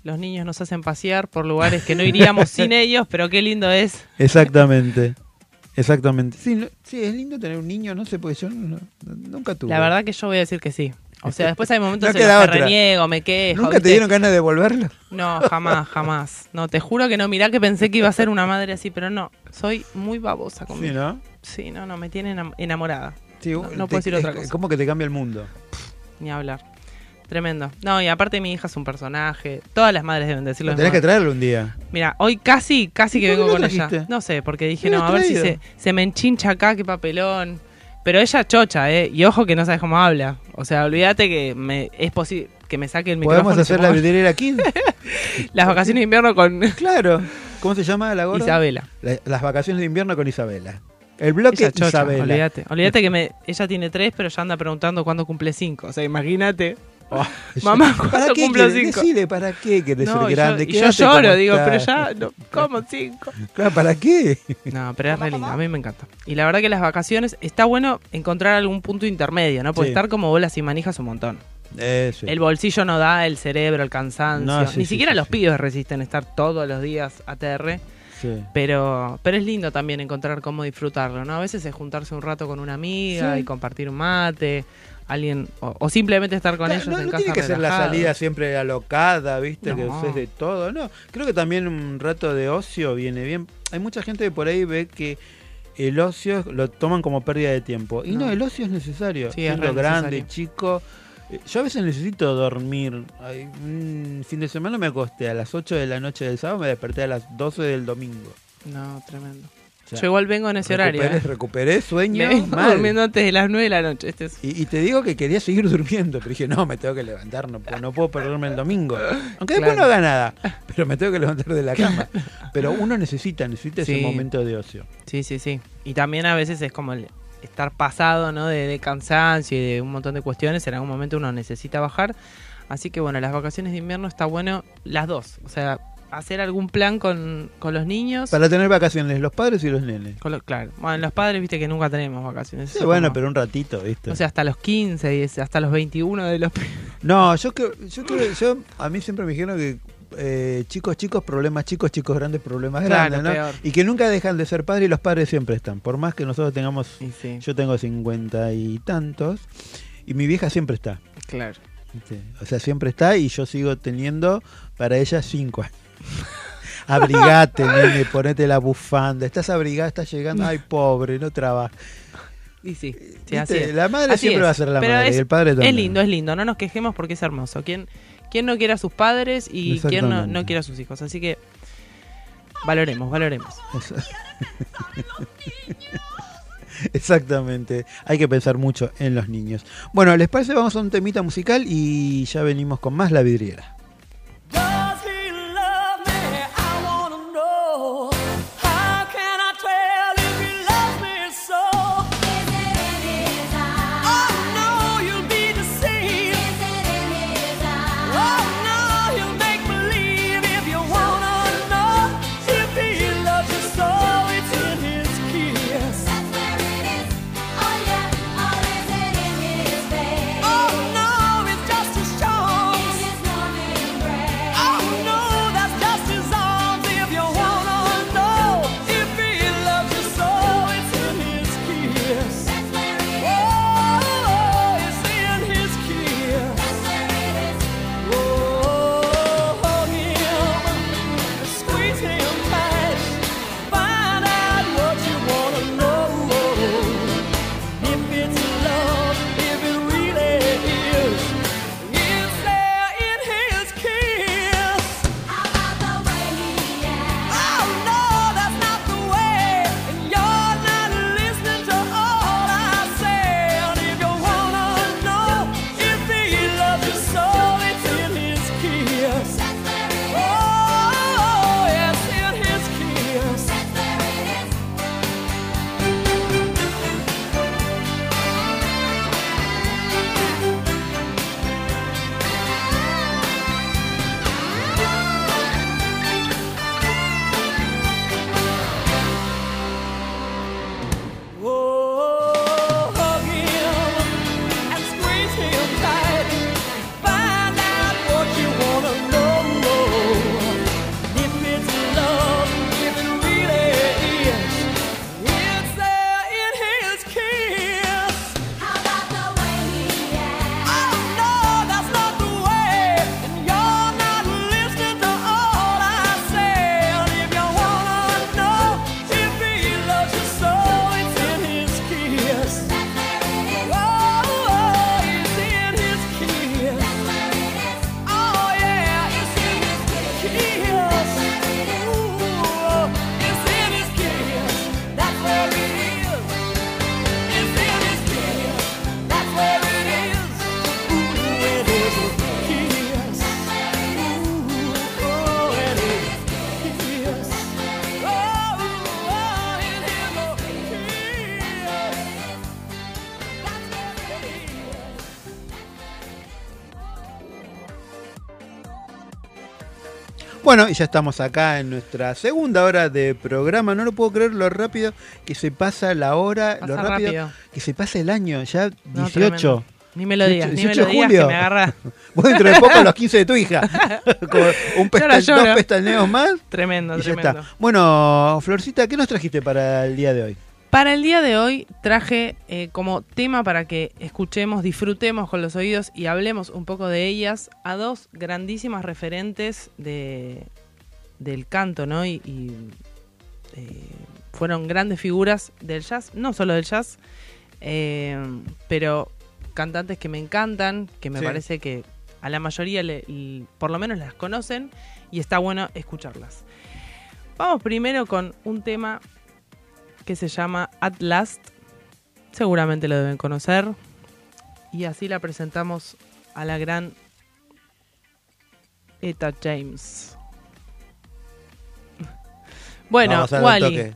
Los niños nos hacen pasear por lugares que no iríamos sin ellos, pero qué lindo es. Exactamente. Exactamente. Sí, sí, es lindo tener un niño, no sé, porque yo no- nunca tuve. La verdad que yo voy a decir que sí. O sea, después hay momentos No en los que otra. reniego, me quejo. ¿Nunca te dieron ganas de devolverlo? No, jamás, jamás. No, te juro que no. Mirá que pensé que iba a ser una madre así, pero no. Soy muy babosa Sí, conmigo. ¿no? Sí, no, no, me tiene enam- enamorada. Sí, no, no te- puedo decir otra es cosa. como que te cambia el mundo. Ni hablar. Tremendo. No, y aparte mi hija es un personaje. Todas las madres deben decirlo. Tenés que traerlo un día. Mira, hoy casi, casi que ¿Por qué vengo con ella. No sé, porque dije, no, a ver si se, se me enchincha acá, qué papelón. Pero ella chocha, ¿eh? Y ojo que no sabes cómo habla. O sea, olvídate que me, es posible que me saque el micrófono. ¿Podemos hacer la vidriera aquí? Las vacaciones de invierno con... Claro. ¿Cómo se llama la gorda? Isabela. La- las vacaciones de invierno con Isabela. El bloque chocha, Isabela. olvídate. Olvídate que me, ella tiene tres, pero ya anda preguntando cuándo cumple cinco. O sea, imagínate. Mamá, ¿Para ¿cuándo qué cumplo querés? cinco? Decile, ¿para qué querés No, ser yo- grande? y yo, Quédate lloro, digo, pero ya, no, ¿cómo cinco? Claro, ¿para qué? No, pero es re lindo, a mí me encanta. Y la verdad que las vacaciones está bueno encontrar algún punto intermedio, ¿no? Porque Sí. estar como bolas y manijas un montón. Eso. El bolsillo no da, el cerebro, el cansancio. No, sí, Ni sí, siquiera sí, los pibes resisten estar todos los días ATR. Sí. Pero, pero es lindo también encontrar cómo disfrutarlo, ¿no? A veces es juntarse un rato con una amiga Sí. y compartir un mate, alguien, o, o simplemente estar con Claro, ellos no, en no casa tiene que ser la salida siempre alocada, ¿viste? Que No. es de todo, no. Creo que también un rato de ocio viene bien. Hay mucha gente que por ahí ve que el ocio lo toman como pérdida de tiempo. Y no, No. el ocio es necesario. Sí, es re grande, chico. Eh, Yo a veces necesito dormir. Ay, Un fin de semana me acosté a las 8 de la noche del sábado, me desperté a las 12 del domingo. No, tremendo. O sea, Yo igual vengo en ese horario. recuperé, ¿eh? recuperé sueño. Me vengo mal. durmiendo antes de las 9 de la noche. Este es- Y, y te digo que quería seguir durmiendo, pero dije, no, me tengo que levantar, no, puedo- no puedo perderme el domingo. Aunque después no haga nada, pero me tengo que levantar de la cama. Pero uno necesita, necesita Sí. ese momento de ocio. Sí, sí, sí. Y también a veces es como el estar pasado, ¿no? De, de cansancio y de un montón de cuestiones. En algún momento uno necesita bajar. Así que bueno, las vacaciones de invierno está bueno las dos. O sea, hacer algún plan con, con los niños. Para tener vacaciones, los padres y los nenes. Con lo- claro, bueno, los padres, viste que nunca tenemos vacaciones. Sí, bueno, como- pero un ratito, ¿viste? O sea, hasta los 15 y ese- hasta los 21 de los... No, yo creo, yo creo, yo, a mí siempre me dijeron que eh, chicos, chicos, problemas chicos, chicos grandes, problemas Claro, grandes, ¿no? peor. Y que nunca dejan de ser padres y los padres siempre están. Por más que nosotros tengamos, sí. yo tengo cincuenta y tantos, y mi vieja siempre está. Claro. O sea, siempre está y yo sigo teniendo para ella cinco años. Abrigate, nene, ponete la bufanda. Estás abrigada, estás llegando. Ay, pobre, no trabaja. Y sí, sí, así es. La madre Así siempre es. va a ser la Pero madre es, y el padre también. Es lindo, es lindo. No nos quejemos porque es hermoso. ¿Quién, quién no quiere a sus padres y quién no, no quiere a sus hijos? Así que valoremos, valoremos. Exactamente. Hay que pensar mucho en los niños. Bueno, ¿les parece? Vamos a un temita musical y ya venimos con más La Vidriera. Bueno, y ya estamos acá en nuestra segunda hora de programa. No lo puedo creer lo rápido que se pasa la hora, lo rápido, rápido. que se pasa el año, ya No, 18. tremendo. Ni me lo digas, ni me 18 lo digas julio. que me agarra. Vos dentro de poco los 15 de tu hija. Como un Llora, pesta- llora. dos pestañeos más. Tremendo, y ya tremendo. está. Bueno, Florcita, ¿qué nos trajiste para el día de hoy? Para el día de hoy traje eh, como tema para que escuchemos, disfrutemos con los oídos y hablemos un poco de ellas a dos grandísimas referentes de, del canto, ¿no? Y, y, eh, fueron grandes figuras del jazz, no solo del jazz, eh, pero cantantes que me encantan, que me Sí. parece que a la mayoría le- por lo menos las conocen y está bueno escucharlas. Vamos primero con un tema que se llama At Last. Seguramente lo deben conocer. Y así la presentamos a la gran Eta James. Bueno, Wally,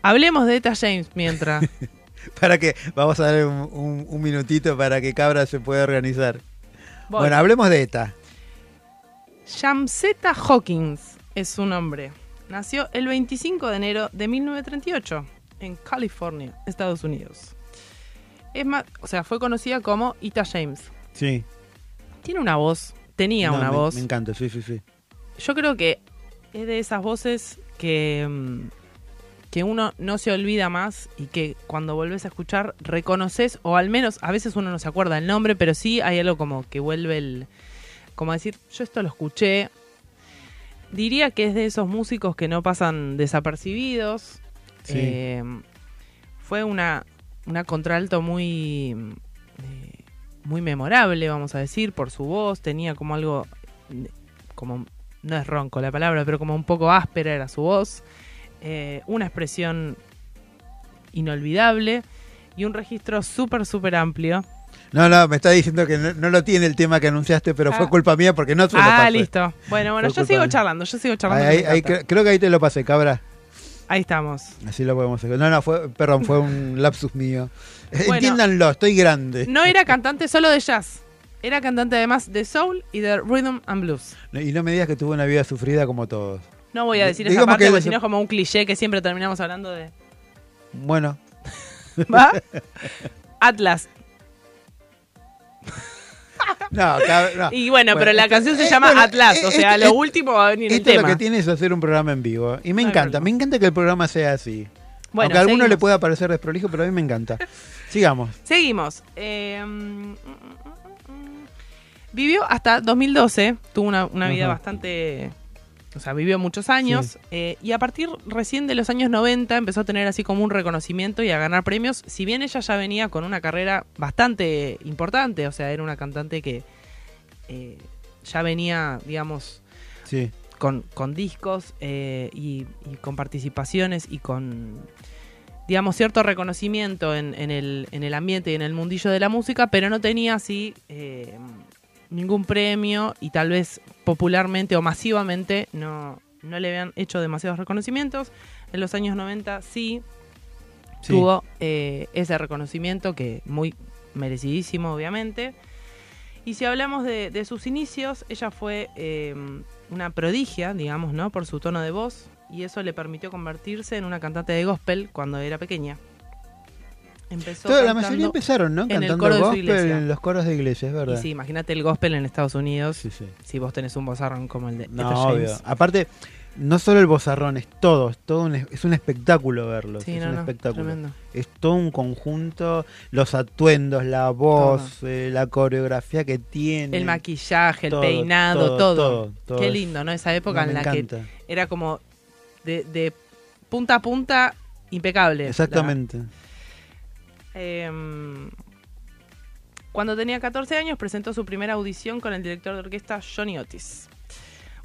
hablemos de Eta James mientras. Para que vamos a dar un, un- un minutito para que Cabra se pueda organizar. Voy. Bueno, hablemos de ETA. Shamseta Hawkins es su nombre. Nació el 25 de enero de 1938 en California, Estados Unidos. Es más, o sea, fue conocida como Ita James. Sí. Tiene una voz, tenía No, una me- voz. Me encanta, sí, sí, sí. Yo creo que es de esas voces que, mm, que uno no se olvida más y que cuando volvés a escuchar reconoces, o al menos a veces uno no se acuerda el nombre, pero sí hay algo como que vuelve el. como decir, yo esto lo escuché. Diría que es de esos músicos que no pasan desapercibidos. Sí. Eh, fue una, una contralto muy. eh, muy memorable, vamos a decir, por su voz. Tenía como algo. como no es ronco la palabra, pero como un poco áspera era su voz. Eh, una expresión inolvidable y un registro súper, súper amplio. No, no, me está diciendo que no, no lo tiene el tema que anunciaste, pero fue Ah. culpa mía porque no se lo Ah, pasé. listo. Bueno, bueno, Fue yo sigo mía. charlando, yo sigo charlando. Ahí- ahí- creo que ahí te lo pasé, cabra. Ahí estamos. Así lo podemos hacer. No, no, fue, perdón, fue un lapsus mío. Bueno. Entiéndanlo, estoy grande. No era cantante solo de jazz. Era cantante además de soul y de rhythm and blues. No, Y no me digas que tuvo una vida sufrida como todos. No voy a decir esa Digamos parte que porque si no es como un cliché que siempre terminamos hablando de... Bueno. ¿Va? Atlas. No, no. Y bueno, pero la esto- canción se eh, llama bueno, Atlas, eh, o sea, esto- lo último va a venir el Esto tema. lo que tiene es hacer un programa en vivo. Y me No encanta, me encanta que el programa sea así. Bueno, Aunque a alguno le pueda parecer desprolijo, pero a mí me encanta. Sigamos. Seguimos. Eh, mm, vivió hasta 2012, tuvo una, una vida bastante... O sea, vivió muchos años Sí. eh, y a partir recién de los años 90 empezó a tener así como un reconocimiento y a ganar premios. Si bien ella ya venía con una carrera bastante importante, o sea, era una cantante que eh, ya venía, digamos, Sí. con, con discos eh, y, y con participaciones y con, digamos, cierto reconocimiento en, en el, en el ambiente y en el mundillo de la música, pero no tenía así ningún premio y tal vez popularmente o masivamente no, no le habían hecho demasiados reconocimientos. En los años 90 sí, Sí. tuvo eh, ese reconocimiento que muy merecidísimo, obviamente. Y si hablamos de, de sus inicios, ella fue eh, una prodigia, digamos, ¿no? Por su tono de voz y eso le permitió convertirse en una cantante de gospel cuando era pequeña. Empezó Toda- la mayoría empezaron, ¿no? en el Cantando de su gospel en los coros de iglesia, es Y verdad. sí, imagínate el gospel en Estados Unidos. Si vos tenés un bozarrón como el de No, Etta obvio. James. Aparte, no solo el bozarrón, es todo, es todo un, es un espectáculo verlo. Sí, es no, un espectáculo. Es todo un conjunto, los atuendos, la voz, eh, la coreografía que tiene. El maquillaje, el peinado, todo, todo. todo, todo Qué lindo, ¿no? Esa época en la encanta. que era como de, de punta a punta impecable. Exactamente. Em, cuando tenía 14 años presentó su primera audición con el director de orquesta Johnny Otis.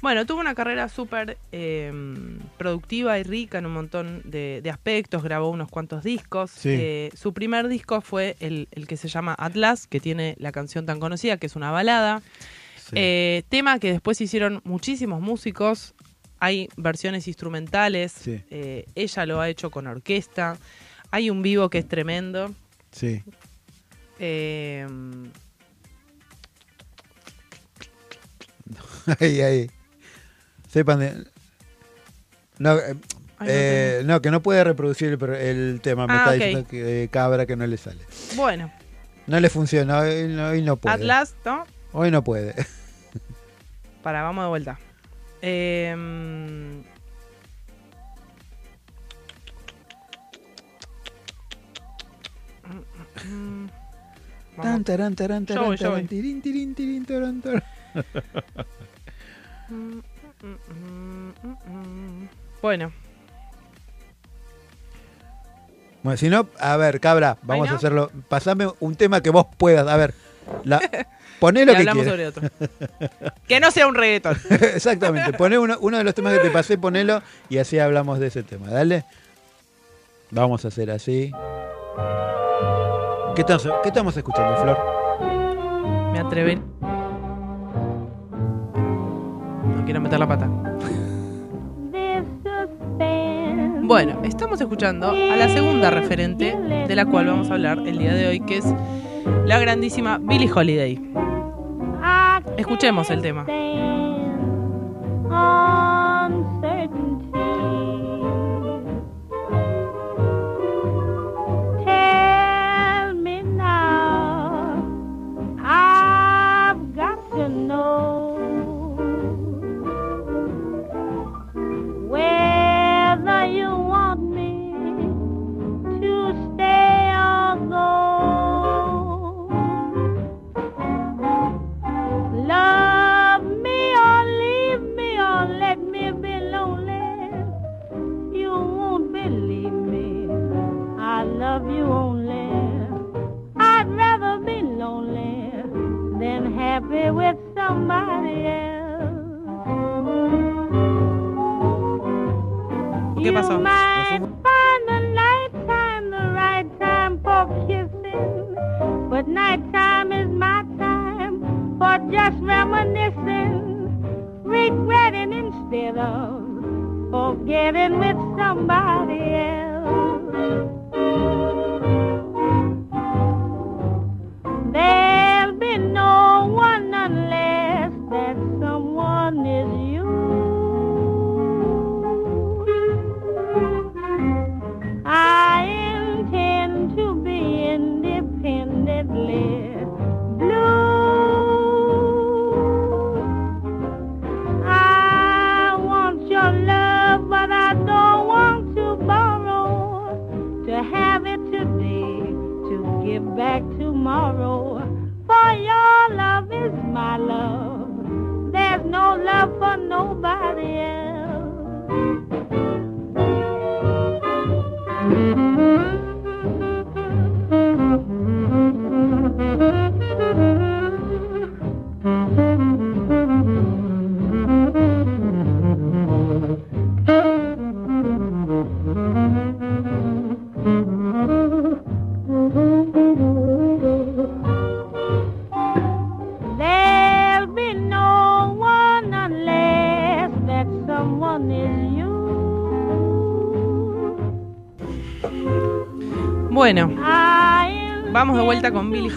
Bueno, tuvo una carrera súper em, productiva y rica en un montón de, de aspectos, grabó unos cuantos discos. Sí. Eh, su primer disco fue el, el que se llama Atlas, que tiene la canción tan conocida, que es una balada. Eh, tema que después hicieron muchísimos músicos. Hay versiones instrumentales. Sí. Eh, ella lo ha hecho con orquesta. Hay un vivo que es tremendo. Sí. Eh, ahí, ahí. Sepan de... No, eh, Ay, no eh, no, que no puede reproducir el, tema. Me Ah, está diciendo que eh, cabra que no le sale. bueno, No le funciona, hoy no, hoy no puede. Atlas, ¿no? Hoy no puede. Para, vamos de vuelta. Eh, Tan, tirín, tirín, tirín, taran, taran. Bueno, Bueno, si no, a ver, cabra, vamos no? a hacerlo. Pasame un tema que vos puedas. A ver, la, poné lo que hablamos quieras. sobre otro. que no sea un reggaetón. Exactamente, poné uno, uno de los temas que te pasé, ponelo y así hablamos de ese tema. Dale. Vamos a hacer así. ¿Qué estamos, qué estamos escuchando, Flor? Me atreven. No quiero meter la pata. Bueno, estamos escuchando a la segunda referente de la cual vamos a hablar el día de hoy, que es la grandísima Billie Holiday. Escuchemos el tema.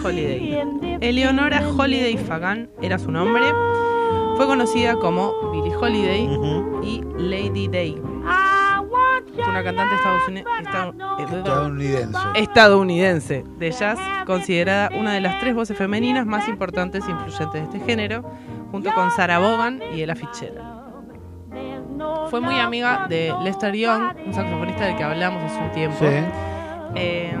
Holiday. Eleonora Holiday Fagan era su nombre. Fue conocida como Billie Holiday y Lady Day. Fue una cantante estadouni- esta- eh, Estadounidense. estadounidense de jazz, considerada una de las tres voces femeninas más importantes e influyentes de este género, junto con Sarah Vaughan y Ella Fitzgerald. Fue muy amiga de Lester Young, un saxofonista del que hablamos hace un tiempo. Sí. Em,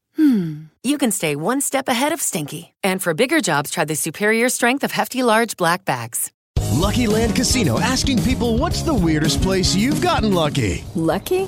hmm, you can stay one step ahead of stinky. And for bigger jobs, try the superior strength of Hefty Large Black Bags. Lucky Land Casino asking people what's the weirdest place you've gotten lucky? Lucky?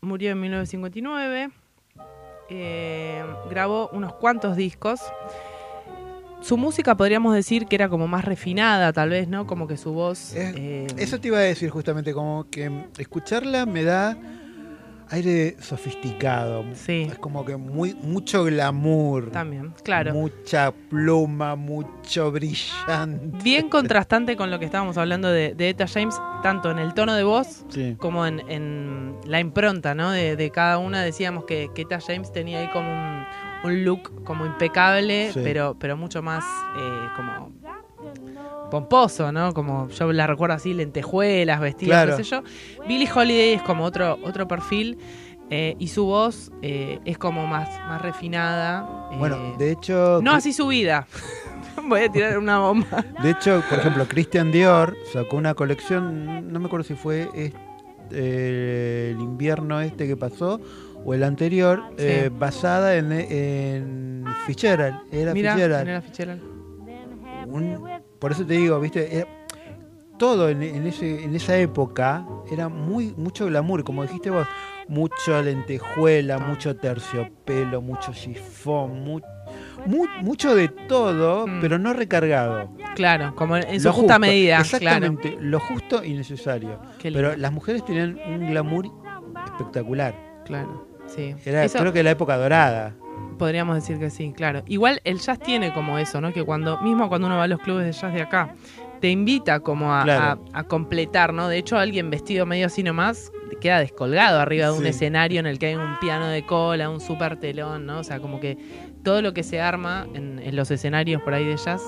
murió en 1959. Eh, grabó unos cuantos discos. Su música podríamos decir que era como más refinada, tal vez, ¿no? Como que su voz... eh, Eso te iba a decir justamente, como que escucharla me da aire sofisticado. Sí. Es como que muy, mucho glamour. También, claro. Mucha pluma, mucho brillante. bien contrastante con lo que estábamos hablando de, de Etta James, tanto en el tono de voz Sí. como en, en la impronta, ¿no? De, de cada una. Decíamos que, que Etta James tenía ahí como un, un look como impecable, Sí. pero, pero mucho más eh, como pomposo, ¿no? Como yo la recuerdo así, lentejuelas, vestidas, Claro. qué sé yo. Billie Holiday es como otro, otro perfil. eh, y su voz eh, es como más, más refinada. eh, Bueno, de hecho. no así su vida. Voy a tirar una bomba. De hecho, por ejemplo, Christian Dior sacó una colección, no me acuerdo si fue este, eh, el invierno este que pasó o el anterior, Sí. eh, basada en, en Fitzgerald. Era Mira, Fitzgerald. era Fitzgerald. Un- por eso te digo, viste, era- todo en, en ese, en esa época era muy mucho glamour, como dijiste vos, mucho lentejuela, mucho terciopelo, mucho chifón, mu- mu- mucho de todo, pero no recargado. Claro, como en su Lo justa justo, medida. Exactamente, lo justo y necesario. Pero las mujeres tenían un glamour espectacular. Claro, sí. Era, Eso- creo que la época dorada. Podríamos decir que sí, claro. Igual el jazz tiene como eso, ¿no? Que cuando, mismo cuando uno va a los clubes de jazz de acá, te invita como a, Claro. a- a completar, ¿no? De hecho, alguien vestido medio así nomás queda descolgado arriba de un Sí. escenario en el que hay un piano de cola, un super telón, ¿no? O sea, como que todo lo que se arma en, en los escenarios por ahí de jazz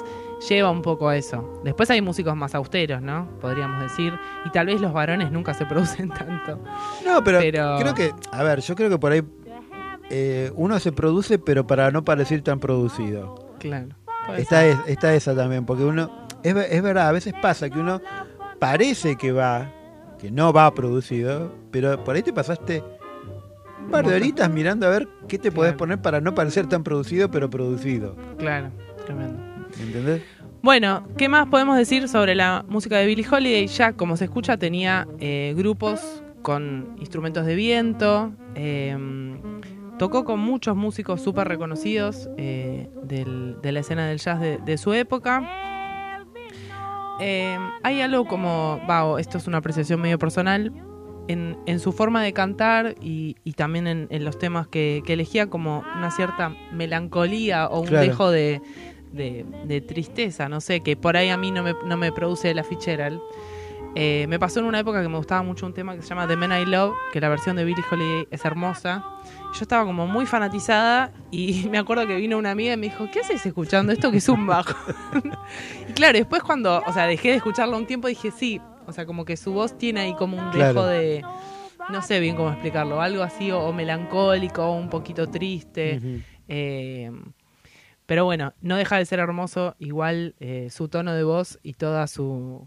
lleva un poco a eso. Después hay músicos más austeros, ¿no? Podríamos decir. Y tal vez los varones nunca se producen tanto. No, pero, Pero- creo que, a ver, yo creo que por ahí eh, uno se produce, pero para no parecer tan producido. Claro. Está, es- está esa también, porque uno, es, es verdad, a veces pasa que uno parece que va, que no va producido, pero por ahí te pasaste un par de horitas mirando a ver qué te podés poner para no parecer tan producido, pero producido. Claro, tremendo. ¿Entendés? Bueno, ¿qué más podemos decir sobre la música de Billie Holiday? Ya, como se escucha, tenía eh, grupos con instrumentos de viento. eh, tocó con muchos músicos súper reconocidos eh, del- de la escena del jazz de, de su época. Eh, hay algo como, va, esto es una apreciación medio personal, en, en su forma de cantar y, y también en, en los temas que, que elegía como una cierta melancolía o un Claro. dejo de, de, de tristeza, no sé, que por ahí a mí no me, no me produce la Fitzgerald. Eh, me pasó en una época que me gustaba mucho un tema que se llama The Man I Love, que la versión de Billie Holiday es hermosa. Yo estaba como muy fanatizada y me acuerdo que vino una amiga y me dijo, ¿qué haces escuchando esto que es un bajo? y claro, después cuando, o sea, dejé de escucharlo un tiempo dije, sí, o sea, como que su voz tiene ahí como un dejo Claro. de, no sé bien cómo explicarlo, algo así o, o melancólico o un poquito triste. Eh, pero bueno, no deja de ser hermoso igual eh, su tono de voz y toda su,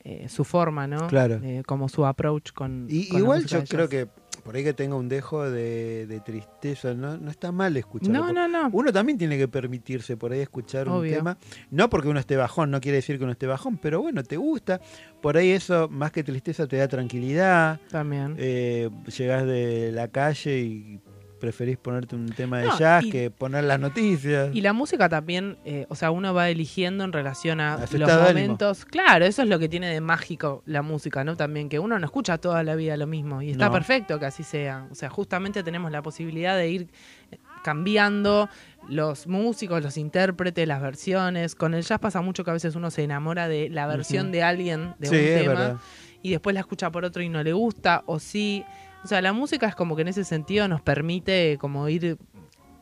eh, su forma, ¿no? Claro. Eh, como su approach con... Y, con igual yo creo que por ahí que tenga un dejo de, de tristeza, no, no está mal escucharlo. No, no, no. Uno también tiene que permitirse por ahí escuchar un tema. No porque uno esté bajón, no quiere decir que uno esté bajón, pero bueno, te gusta. Por ahí eso, más que tristeza, te da tranquilidad. También. Eh, llegás de la calle y preferís ponerte un tema de No, jazz y- que poner las noticias. Y la música también, eh, o sea, uno va eligiendo en relación a los momentos. Claro, eso es lo que tiene de mágico la música, ¿no? También que uno no escucha toda la vida lo mismo y está No. perfecto que así sea. O sea, justamente tenemos la posibilidad de ir eh, cambiando los músicos, los intérpretes, las versiones. Con el jazz pasa mucho que a veces uno se enamora de la versión de alguien de Sí, un tema y después la escucha por otro y no le gusta o sí. O sea, la música es como que en ese sentido nos permite como ir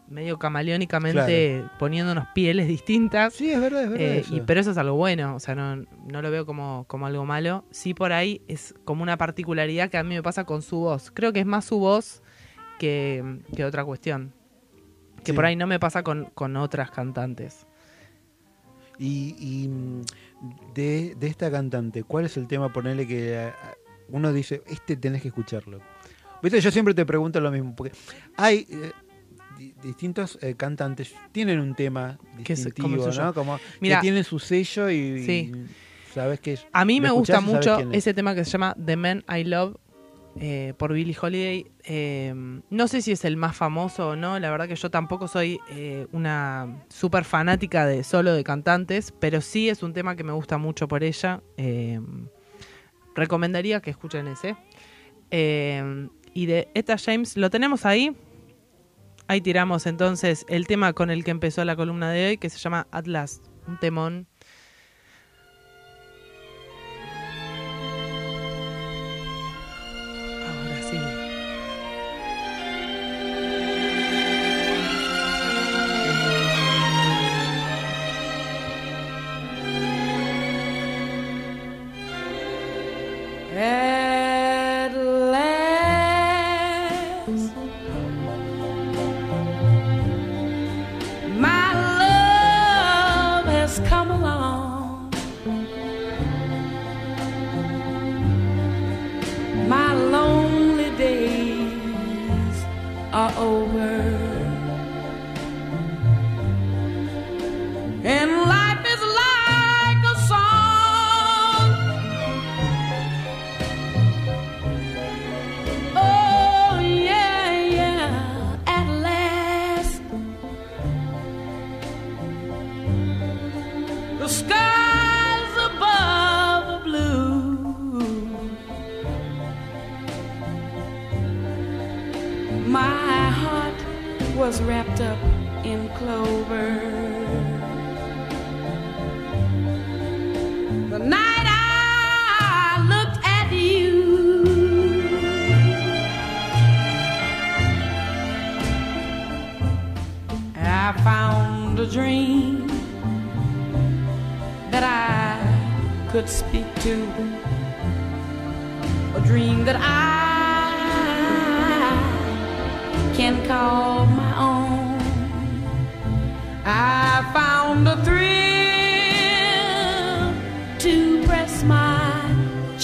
medio camaleónicamente poniéndonos pieles distintas. Sí, es verdad, es verdad. Eh, eso. y, pero eso es algo bueno, o sea, no, no lo veo como, como algo malo. Sí, por ahí es como una particularidad que a mí me pasa con su voz. Creo que es más su voz que, que otra cuestión. Que Sí. por ahí no me pasa con, con otras cantantes. Y, y, de, de esta cantante, ¿cuál es el tema? Ponerle que a- uno dice, este tenés que escucharlo. ¿Viste? Yo siempre te pregunto lo mismo, porque hay eh, di- distintos eh, cantantes, tienen un tema es distintivo, suyo. ¿no? Como Mira, que tienen su sello y, Sí. y sabes que es- A mí lo me gusta escuchás y sabes mucho quién es. ese tema que se llama The Man I Love eh, por Billie Holiday. Eh, no sé si es el más famoso o no, la verdad que yo tampoco soy eh, una súper fanática de solo de cantantes, pero sí es un tema que me gusta mucho por ella. Eh, recomendaría que escuchen ese. Eh, y de Etta James, ¿lo tenemos ahí? Ahí tiramos entonces el tema con el que empezó la columna de hoy, que se llama At Last, un temón.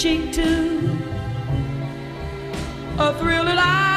Cheek to, a thrill that I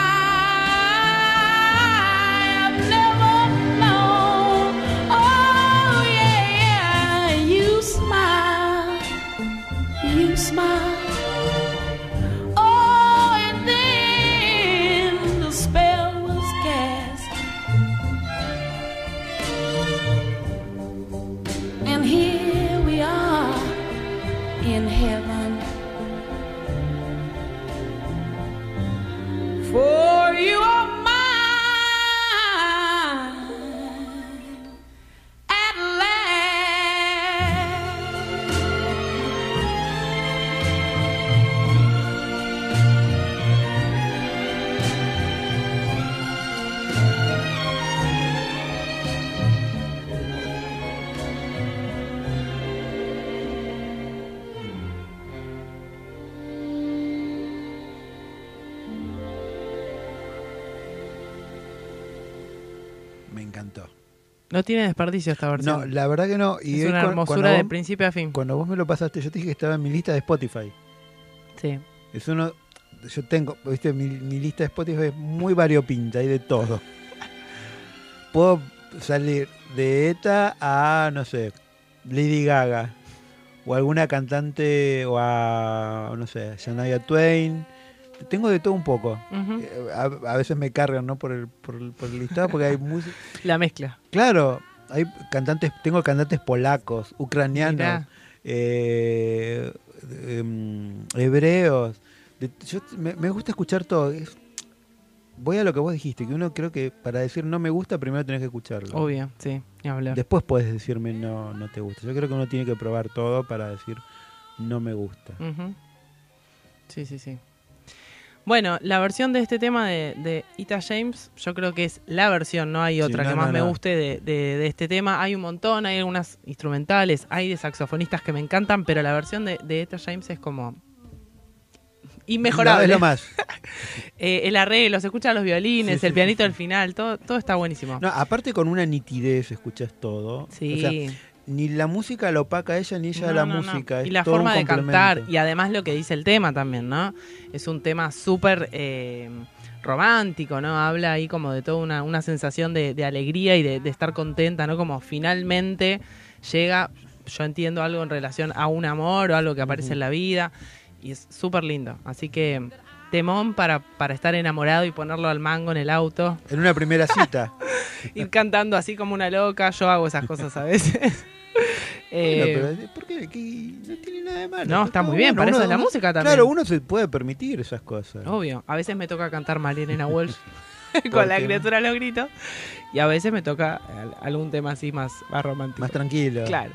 No tiene desperdicio esta versión. No, la verdad que no. Y es una hermosura cuando de vos- principio a fin. Cuando vos me lo pasaste, yo te dije que estaba en mi lista de Spotify. Sí. Es uno. Yo tengo, viste, mi, mi lista de Spotify es muy variopinta, hay de todo. Puedo salir de ETA a, no sé, Lady Gaga. O alguna cantante, o a, no sé, Shania Twain. Tengo de todo un poco. Eh, a, a veces me cargan, ¿no? Por el, por el, por el listado, porque hay música. La mezcla. Claro, hay cantantes, tengo cantantes polacos, ucranianos, eh, em, hebreos. De- yo me, me gusta escuchar todo. Es- voy a lo que vos dijiste, que uno creo que para decir no me gusta primero tenés que escucharlo. Obvio, sí, ni hablar. Después puedes decirme no, no te gusta. Yo creo que uno tiene que probar todo para decir no me gusta. Sí, sí, sí. Bueno, la versión de este tema de, de Ita James, yo creo que es la versión, no hay otra no, que no, más me no. guste de, de- de este tema. Hay un montón, hay algunas instrumentales, hay de saxofonistas que me encantan, pero la versión de, de Ita James es como inmejorable. Lo más. Eh, el arreglo, se escuchan los violines, Sí, el sí, pianito al final, todo, todo está buenísimo. No, aparte con una nitidez escuchas todo. Sí. O sea, ni la música la opaca a ella ni ella a la no, no. música. es Y la forma de cantar, y además lo que dice el tema también, ¿no? Es un tema súper eh, romántico, ¿no? Habla ahí como de toda una, una sensación de, de alegría y de, de estar contenta, ¿no? Como finalmente llega, yo entiendo algo en relación a un amor o algo que aparece en la vida, y es súper lindo. Así que temón para, para estar enamorado y ponerlo al mango en el auto. En una primera cita. Ir cantando así como una loca, yo hago esas cosas a veces. Eh, Bueno, pero ¿por qué? ¿Qué? No tiene nada de malo. No, está muy bien, bueno, para eso es la uno- música también. Claro, uno se puede permitir esas cosas. Obvio, a veces me toca cantar Marilena Walsh ¿Por con la criatura a los gritos y a veces me toca al- algún tema así más, más romántico. Más tranquilo. Claro.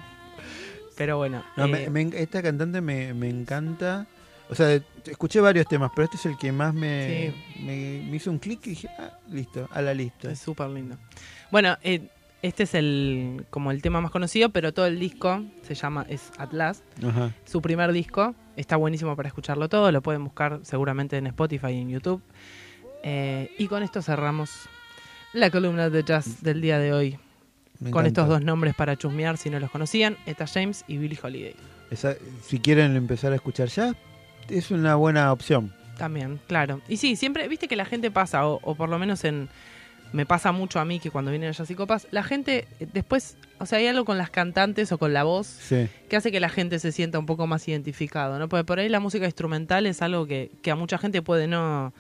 Pero bueno. No, eh, me- me- esta cantante me, me encanta. O sea, escuché varios temas, pero este es el que más me, me, me hizo un clic y dije, ah, listo, a la lista. Es súper lindo. Bueno, eh, este es el como el tema más conocido, pero todo el disco se llama es Atlas. Ajá. Su primer disco está buenísimo para escucharlo todo. Lo pueden buscar seguramente en Spotify y en YouTube. Eh, y con esto cerramos la columna de jazz del día de hoy. Me con encanta. estos dos nombres para chusmear si no los conocían, Eta James y Billie Holiday. Esa- si quieren empezar a escuchar ya, es una buena opción. También, claro. Y sí, siempre, viste que la gente pasa, o, o por lo menos en me pasa mucho a mí que cuando vienen Jazz y Copas, la gente eh, después, o sea, hay algo con las cantantes o con la voz Sí. que hace que la gente se sienta un poco más identificado, ¿no? Porque por ahí la música instrumental es algo que, que a mucha gente puede no,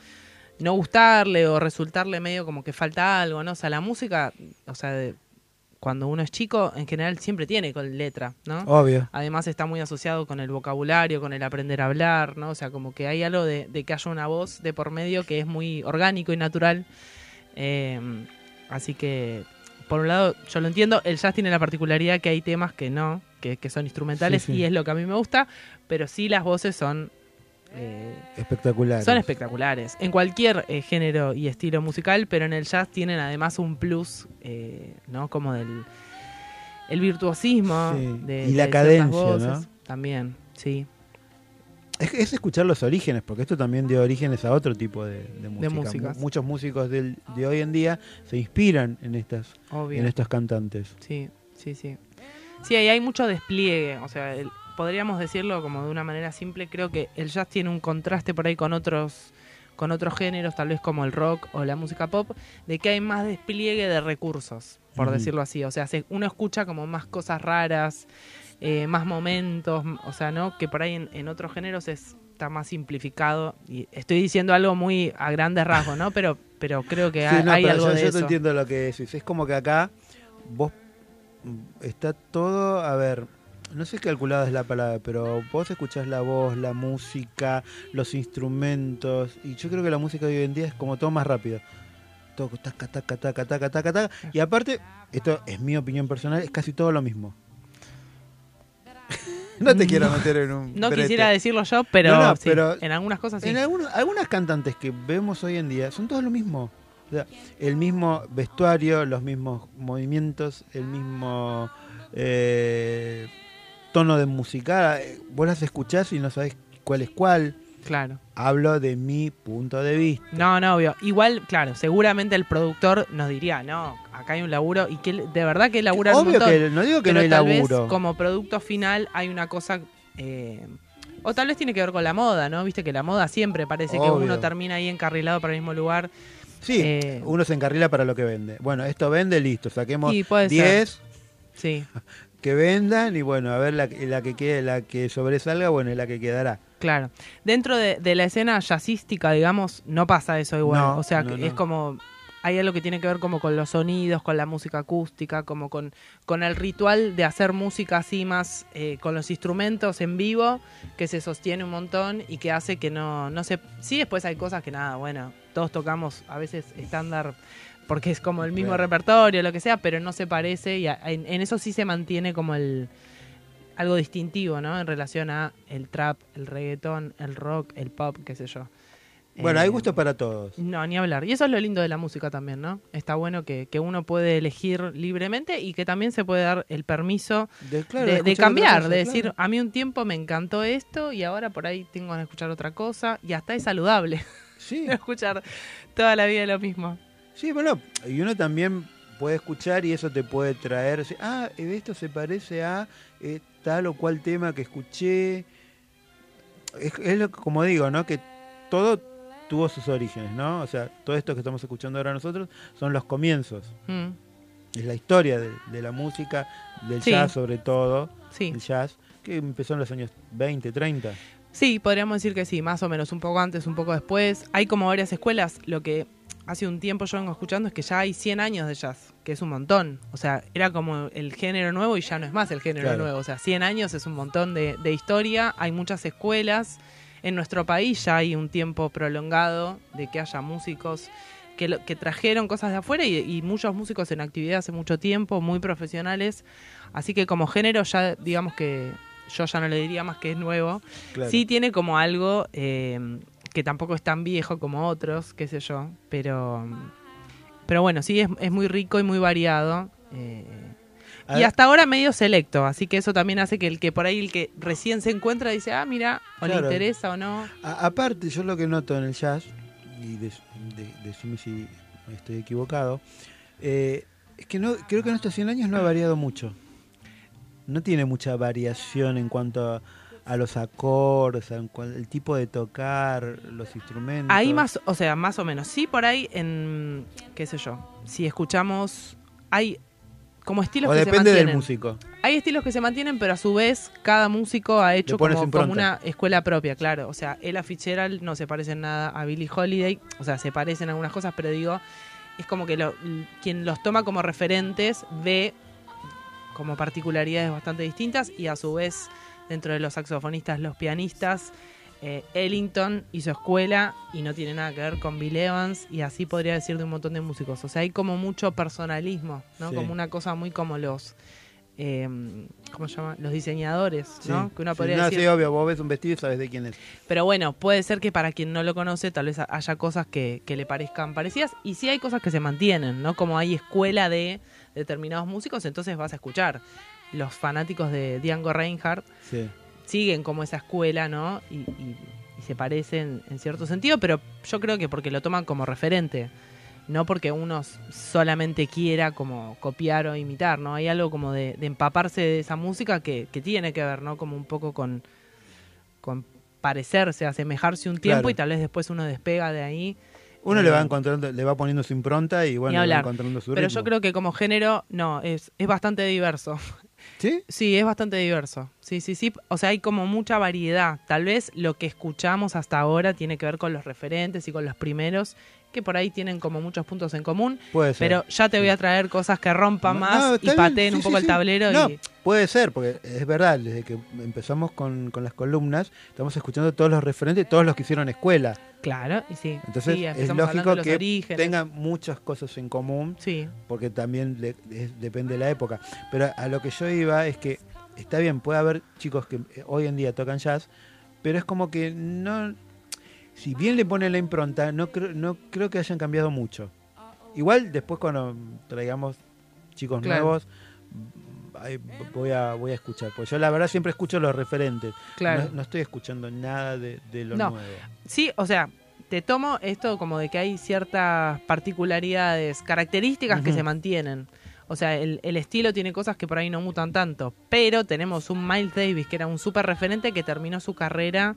no gustarle o resultarle medio como que falta algo, ¿no? O sea, la música, o sea, de- cuando uno es chico, en general siempre tiene con letra, ¿no? Obvio. Además está muy asociado con el vocabulario, con el aprender a hablar, ¿no? O sea, como que hay algo de, de que haya una voz de por medio que es muy orgánico y natural. Eh, Así que, por un lado, yo lo entiendo. El jazz tiene la particularidad que hay temas que no, que, que son instrumentales Sí, sí. y es lo que a mí me gusta, pero sí las voces son... eh, Espectacular. son espectaculares en cualquier eh, género y estilo musical, pero en el jazz tienen además un plus, eh, ¿no? Como del el virtuosismo Sí. de, Y la de cadencia, voces. ¿no? También, sí. Es, es escuchar los orígenes, porque esto también dio orígenes a otro tipo de, de música. Muchos músicos del- de hoy en día se inspiran en estas, Obvio. en estos cantantes. Sí, sí, sí. Sí, ahí hay mucho despliegue, o sea, el- podríamos decirlo como de una manera simple, creo que el jazz tiene un contraste por ahí con otros con otros géneros, tal vez como el rock o la música pop, de que hay más despliegue de recursos, por decirlo así. O sea, se- uno escucha como más cosas raras, eh, más momentos, o sea, ¿no? Que por ahí en, en otros géneros es, está más simplificado. Y estoy diciendo algo muy a grandes rasgos, ¿no? Pero, pero creo que Sí, hay, no, hay pero algo yo, de yo te eso. entiendo lo que decís. Es como que acá vos mm, está todo, a ver, no sé calculada es la palabra, pero vos escuchás la voz, la música, los instrumentos, y yo creo que la música de hoy en día es como todo más rápido. Todo taca, taca, taca, taca, taca, taca. Y aparte, esto es mi opinión personal, es casi todo lo mismo. no te quiero meter en un. No brete. quisiera decirlo yo, pero, No, no, sí, pero en algunas cosas sí. en algunos- algunas cantantes que vemos hoy en día son todos lo mismo. O sea, el mismo vestuario, los mismos movimientos, el mismo eh, tono de música. Vos las escuchás y no sabés cuál es cuál. Claro. Hablo de mi punto de vista. No, no, obvio. Igual, claro, seguramente el productor nos diría, no, acá hay un laburo y que de verdad que labura un Obvio montón. que no digo que no hay tal vez laburo. como producto final hay una cosa... eh, o tal vez tiene que ver con la moda, ¿no? Viste que la moda siempre parece que uno termina ahí encarrilado para el mismo lugar. Sí, Eh, uno se encarrila para lo que vende. Bueno, esto vende, listo. Saquemos Sí, puede 10 ser. Sí. Que vendan y bueno, a ver la, la que quede, la que sobresalga, bueno, es la que quedará. Claro. Dentro de, de la escena jazzística, digamos, no pasa eso igual. No, o sea, no. es como... Hay algo que tiene que ver como con los sonidos, con la música acústica, como con, con el ritual de hacer música así más eh, con los instrumentos en vivo, que se sostiene un montón y que hace que no, no se... Sí, después hay cosas que nada, bueno, todos tocamos a veces estándar porque es como el mismo Claro. repertorio, lo que sea, pero no se parece y a- en, en eso sí se mantiene como el algo distintivo, ¿no? En relación a el trap, el reggaetón, el rock, el pop, qué sé yo. Bueno, Eh, hay gusto para todos. No, ni hablar. Y eso es lo lindo de la música también, ¿no? Está bueno que, que uno puede elegir libremente y que también se puede dar el permiso De, claro, de, de de escuchar cambiar, cosa, de decir, claro. a mí un tiempo me encantó esto y ahora por ahí tengo que escuchar otra cosa y hasta es saludable Sí. escuchar toda la vida lo mismo. Sí, bueno, y uno también puede escuchar y eso te puede traer, ah, esto se parece a eh, tal o cual tema que escuché. Es, es lo como digo, ¿no? Que todo tuvo sus orígenes, ¿no? O sea, todo esto que estamos escuchando ahora nosotros son los comienzos. Mm. Es la historia de, de la música, del Sí. jazz sobre todo, Sí. el jazz, que empezó en los años 20, 30. Sí, podríamos decir que sí, más o menos, un poco antes, un poco después. Hay como varias escuelas, lo que hace un tiempo yo vengo escuchando es que ya hay 100 años de jazz, que es un montón. O sea, era como el género nuevo y ya no es más el género Claro. nuevo. O sea, 100 años es un montón de, de historia, hay muchas escuelas. En nuestro país ya hay un tiempo prolongado de que haya músicos que, lo- que trajeron cosas de afuera y, y muchos músicos en actividad hace mucho tiempo, muy profesionales. Así que como género ya digamos que yo ya no le diría más que es nuevo. Claro. Sí tiene como algo eh, que tampoco es tan viejo como otros, qué sé yo, pero pero bueno, sí es, es muy rico y muy variado. eh, y ver- hasta ahora medio selecto, así que eso también hace que el que por ahí el que recién se encuentra dice, ah, mira, o le interesa o no. A- aparte, yo lo que noto en el jazz, y de- de- decime si estoy equivocado, eh, es que no creo que en estos 100 años no ha variado mucho. No tiene mucha variación en cuanto a, a los acordes, el tipo de tocar, los instrumentos. Ahí más, o sea, más o menos. Sí, por ahí en, qué sé yo, si escuchamos, hay como estilos O que se depende del mantienen. músico. Hay estilos que se mantienen, pero a su vez cada músico ha hecho como, una escuela propia, claro. O sea, Ella Fitzgerald no se parece en nada a Billie Holiday. O sea, se parecen algunas cosas, pero digo, es como que lo- quien los toma como referentes ve como particularidades bastante distintas y a su vez dentro de los saxofonistas, los pianistas, eh, Ellington hizo escuela y no tiene nada que ver con Bill Evans y así podría decir de un montón de músicos. O sea, hay como mucho personalismo, ¿no? Sí. Como una cosa muy como los, eh, ¿cómo se llama? Los diseñadores, ¿no? Sí. Que uno Sí, podría no, decir. sí, obvio, vos ves un vestido y sabes de quién es. Pero bueno, puede ser que para quien no lo conoce tal vez haya cosas que, que le parezcan parecidas y sí hay cosas que se mantienen, ¿no? Como hay escuela de determinados músicos, entonces vas a escuchar. Los fanáticos de Django Reinhardt Sí. siguen como esa escuela, ¿no? Y, y- y se parecen en cierto sentido, pero yo creo que porque lo toman como referente, no porque uno solamente quiera como copiar o imitar, ¿no? Hay algo como de, de empaparse de esa música que, que tiene que ver, ¿no? Como un poco con, con parecerse, asemejarse un tiempo Claro. y tal vez después uno despega de ahí. Uno Eh, le va encontrando, le va poniendo su impronta y bueno, le va encontrando su Pero ritmo. yo creo que como género, no, es, es bastante diverso. ¿Sí? Sí, es bastante diverso. Sí, sí, sí. O sea, hay como mucha variedad. Tal vez lo que escuchamos hasta ahora tiene que ver con los referentes y con los primeros, que por ahí tienen como muchos puntos en común. Puede ser. Pero ya te voy a traer cosas que rompan más no, y pateen sí, un sí, poco el tablero. No, y puede ser, porque es verdad, desde que empezamos con, con las columnas, estamos escuchando todos los referentes, todos los que hicieron escuela. Claro, y sí. Entonces Sí, es lógico que orígenes. tengan muchas cosas en común, Sí. porque también le- es- depende de la época. Pero a lo que yo iba es que está bien, puede haber chicos que eh, hoy en día tocan jazz, pero es como que no, si bien le ponen la impronta, no creo, no creo que hayan cambiado mucho. Igual después cuando traigamos chicos Claro. nuevos, mm, voy a, voy a escuchar. Pues yo la verdad siempre escucho los referentes. Claro. No, no estoy escuchando nada de, de lo No. nuevo. Sí, o sea, te tomo esto como de que hay ciertas particularidades, características que se mantienen. O sea, el, el estilo tiene cosas que por ahí no mutan tanto. Pero tenemos un Miles Davis que era un súper referente que terminó su carrera.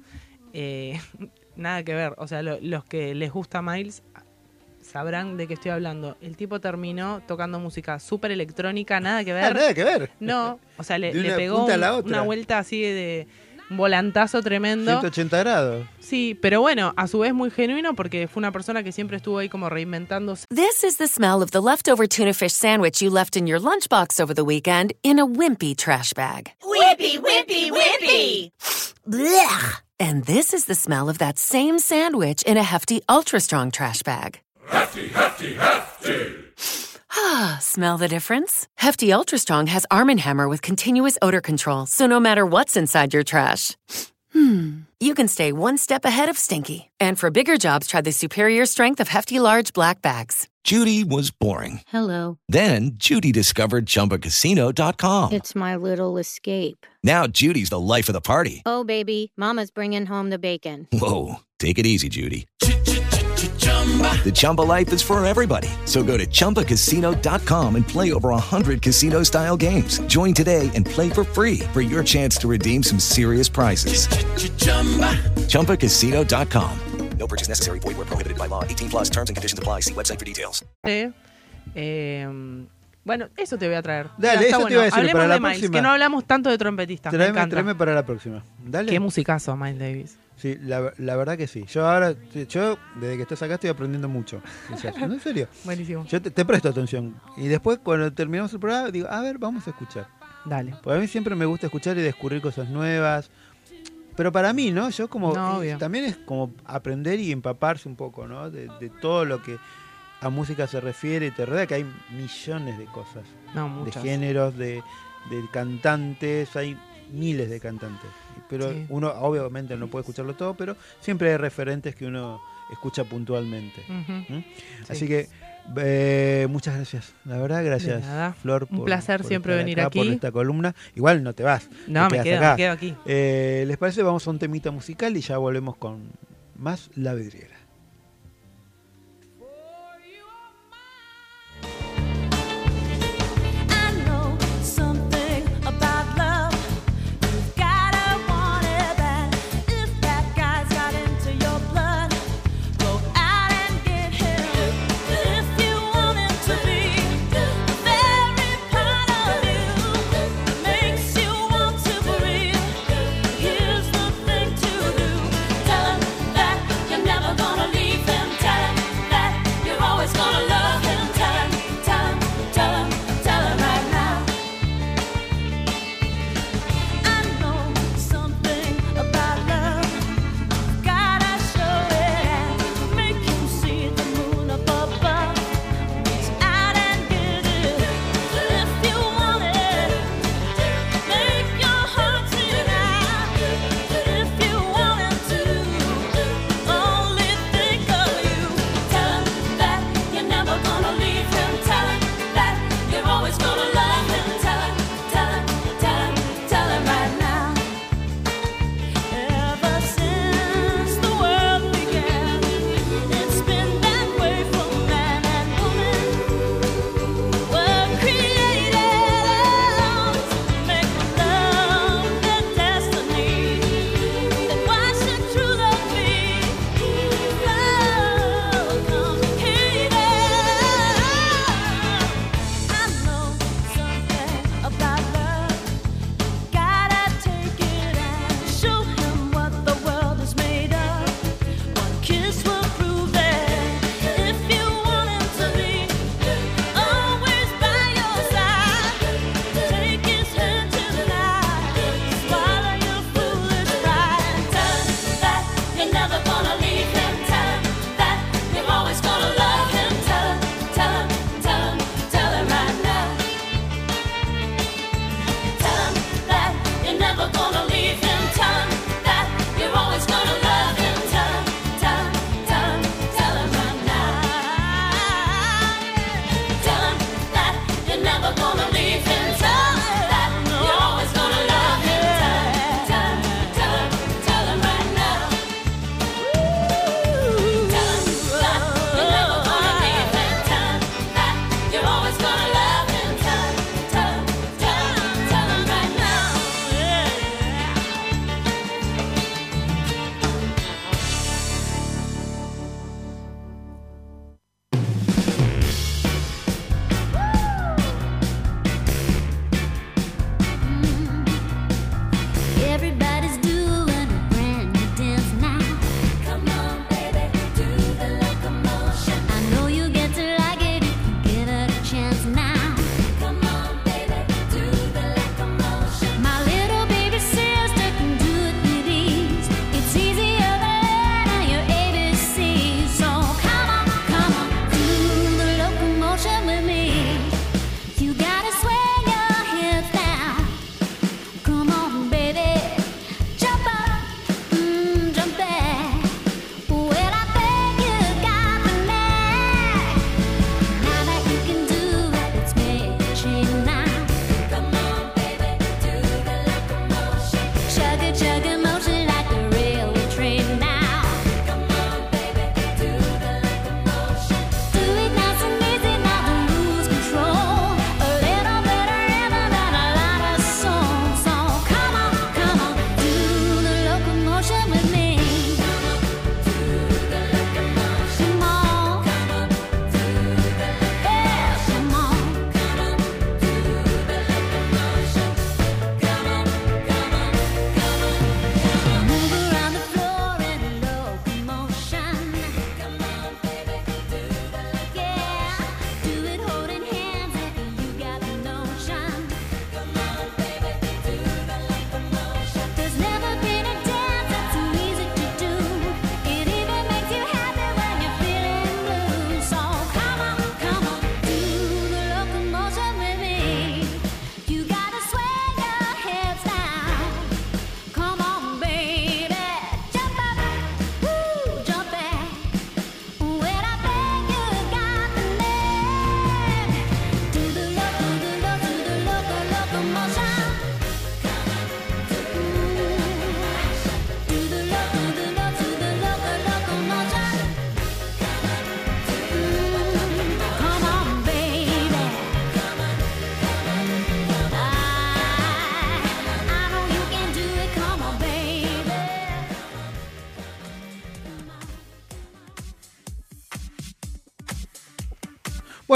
eh, nada que ver. O sea, lo- los que les gusta Miles sabrán de qué estoy hablando. El tipo terminó tocando música súper electrónica, nada que ver. Ah, nada que ver. No, o sea, le, De le una pegó punta a un- la otra. una vuelta así de un volantazo tremendo. 180 grados. Sí, pero bueno, a su vez muy genuino porque fue una persona que siempre estuvo ahí como reinventándose. This is the smell of the leftover tuna fish sandwich you left in your lunchbox over the weekend in a wimpy trash bag. Whippy, whippy, whippy. Blech! And this is the smell of that same sandwich in a hefty, ultra strong trash bag. Hefty, hefty, hefty. Ah, smell the difference? Hefty Ultra Strong has Arm & Hammer with continuous odor control, so no matter what's inside your trash, hmm, you can stay one step ahead of stinky. And for bigger jobs, try the superior strength of Hefty Large Black Bags. Judy was boring. Hello. Then Judy discovered ChumbaCasino.com. It's my little escape. Now Judy's the life of the party. Oh, baby, Mama's bringing home the bacon. Whoa, take it easy, Judy. The Chumba life is for everybody. So go to ChumbaCasino.com and play over 100 casino style games. Join today and play for free for your chance to redeem some serious prizes. ChumbaCasino.com. No purchase necessary. Void where prohibited by law. 18 plus terms and conditions apply. See website for details. Eh, bueno, eso te voy a traer. Dale, Mira, está eso te bueno. iba a decir, Hablemos para la Miles, próxima. que no hablamos tanto de trompetistas. me Tráeme, encanta. tráeme para la próxima. Dale. Qué musicazo, Miles Davis. Sí, la, la verdad que sí. Yo ahora, yo desde que estás acá estoy aprendiendo mucho. en serio. Buenísimo. Yo te, te presto atención. Y después, cuando terminamos el programa, digo, a ver, vamos a escuchar. Dale. Porque a mí siempre me gusta escuchar y descubrir cosas nuevas. Pero para mí, ¿no? Yo como... No, eh, obvio. también es como aprender y empaparse un poco, ¿no? De, de todo lo que a música se refiere y te rodea, que hay millones de cosas. No, de géneros, de, de cantantes, hay miles de cantantes. Pero Sí. uno obviamente no puede escucharlo todo, pero siempre hay referentes que uno escucha puntualmente. ¿Mm? Sí. Así que eh, muchas gracias. La verdad, gracias. Flor. Un placer siempre venir acá, aquí. Por esta columna. Igual no te vas. No, te me quedo, acá. me quedo aquí. Eh, ¿Les parece? Vamos a un temita musical y ya volvemos con más La Vidriera.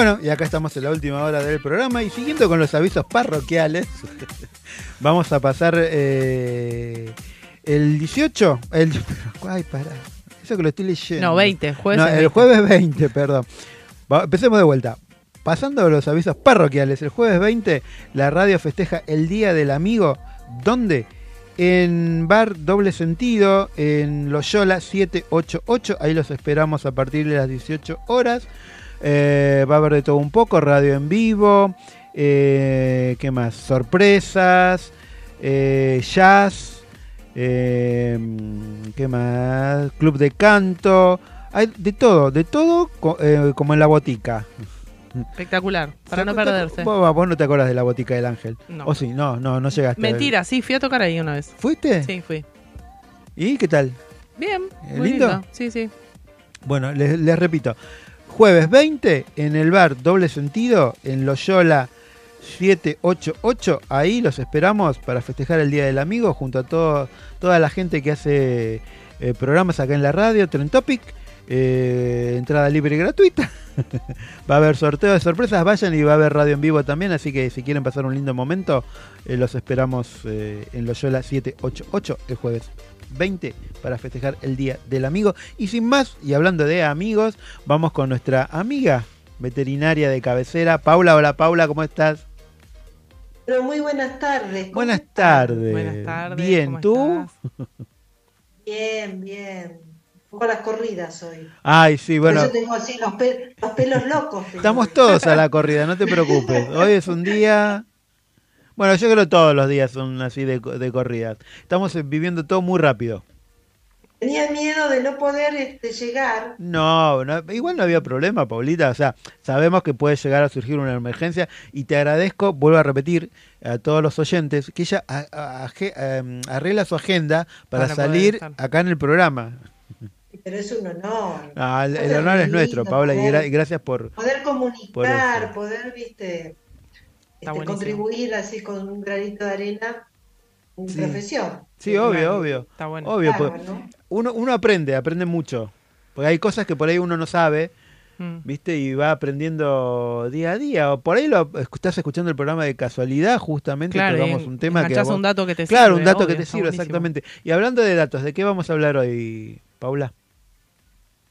Bueno, y acá estamos en la última hora del programa y siguiendo con los avisos parroquiales, vamos a pasar eh, el 18, el, ay, pará, eso que lo estoy leyendo. No, 20, jueves No, es el 20. jueves 20, perdón. Va- empecemos de vuelta. Pasando a los avisos parroquiales, el jueves 20 la radio festeja el Día del Amigo. ¿Dónde? En Bar Doble Sentido, en Loyola 788. Ahí los esperamos a partir de las 18 horas. Eh, va a haber de todo un poco, radio en vivo. eh, ¿Qué más? Sorpresas, eh, jazz. ¿Qué más? Club de canto. Hay de todo, de todo co- como en la botica. Espectacular, para no ¿Te- te- perderse. Vos, vos no te acordás de la botica del ángel. No. ¿O sí? No, no, no llegaste. Mentira, sí, fui a tocar ahí una vez. ¿Fuiste? Sí, fui. ¿Y qué tal? Bien, ¿Eh, muy lindo? lindo. Sí, sí. Bueno, les, les repito. Jueves 20 en el bar Doble Sentido en Loyola 788. Ahí los esperamos para festejar el Día del Amigo junto a todo, toda la gente que hace eh, programas acá en la radio, Trend Topic. eh, entrada libre y gratuita. va a haber sorteo de sorpresas, vayan y va a haber radio en vivo también. Así que si quieren pasar un lindo momento, eh, los esperamos en Loyola 788 el jueves 20 para festejar el Día del Amigo. Y sin más, y hablando de amigos, vamos con nuestra amiga veterinaria de cabecera, Paula. Hola Paula, ¿cómo estás? Pero muy buenas tardes. ¿cómo Buenas tardes. Buenas tardes, Bien, ¿cómo ¿tú? Bien, bien. Un poco a las corridas hoy. Ay, sí, bueno. Por eso tengo así los, pe- los pelos locos. Estamos todos a la corrida, no te preocupes. Hoy es un día... Bueno, yo creo que todos los días son así de, de corridas. Estamos eh, viviendo todo muy rápido. Tenía miedo de no poder este, llegar. No, no, igual no había problema, Paulita. O sea, sabemos que puede llegar a surgir una emergencia y te agradezco, vuelvo a repetir a todos los oyentes, que ella a- em, arregla su agenda para, salir acá en el programa. Pero es un honor. Ah, el, honor es nuestro, Paula, y, gra- poder- y gracias por... Poder comunicar, poder, viste, este, contribuir así con un granito de arena en Sí. profesión. Sí, obvio, Claro. obvio. Está bueno. Obvio, Claro, pues, ¿no? uno, uno aprende, aprende mucho. Porque hay cosas que por ahí uno no sabe, Mm. ¿viste? Y va aprendiendo día a día. O por ahí lo estás escuchando el programa de casualidad, justamente Claro, tocamos y un tema que. vos- un dato que te Claro, sirve, un dato obvio, que te sirve, buenísimo. exactamente. Y hablando de datos, ¿de qué vamos a hablar hoy, Paula?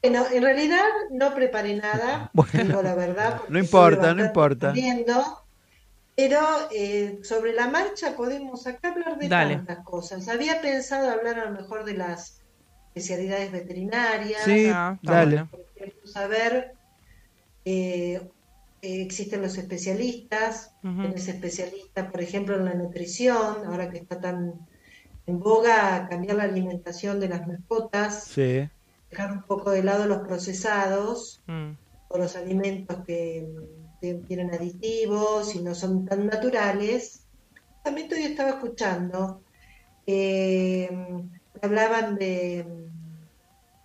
Bueno, en realidad no preparé nada, digo la verdad. porque No importa, no importa. aprendiendo, pero eh, sobre la marcha podemos acá hablar de Dale. tantas cosas. Había pensado hablar a lo mejor de las especialidades veterinarias, Sí, Ah, dale. por ejemplo, saber, eh, eh, existen los especialistas, tenés especialistas, por ejemplo, en la nutrición, ahora que está tan en boga cambiar la alimentación de las mascotas Sí. dejar un poco de lado los procesados Mm. o los alimentos que tienen aditivos y no son tan naturales. También todavía estaba escuchando, eh, hablaban de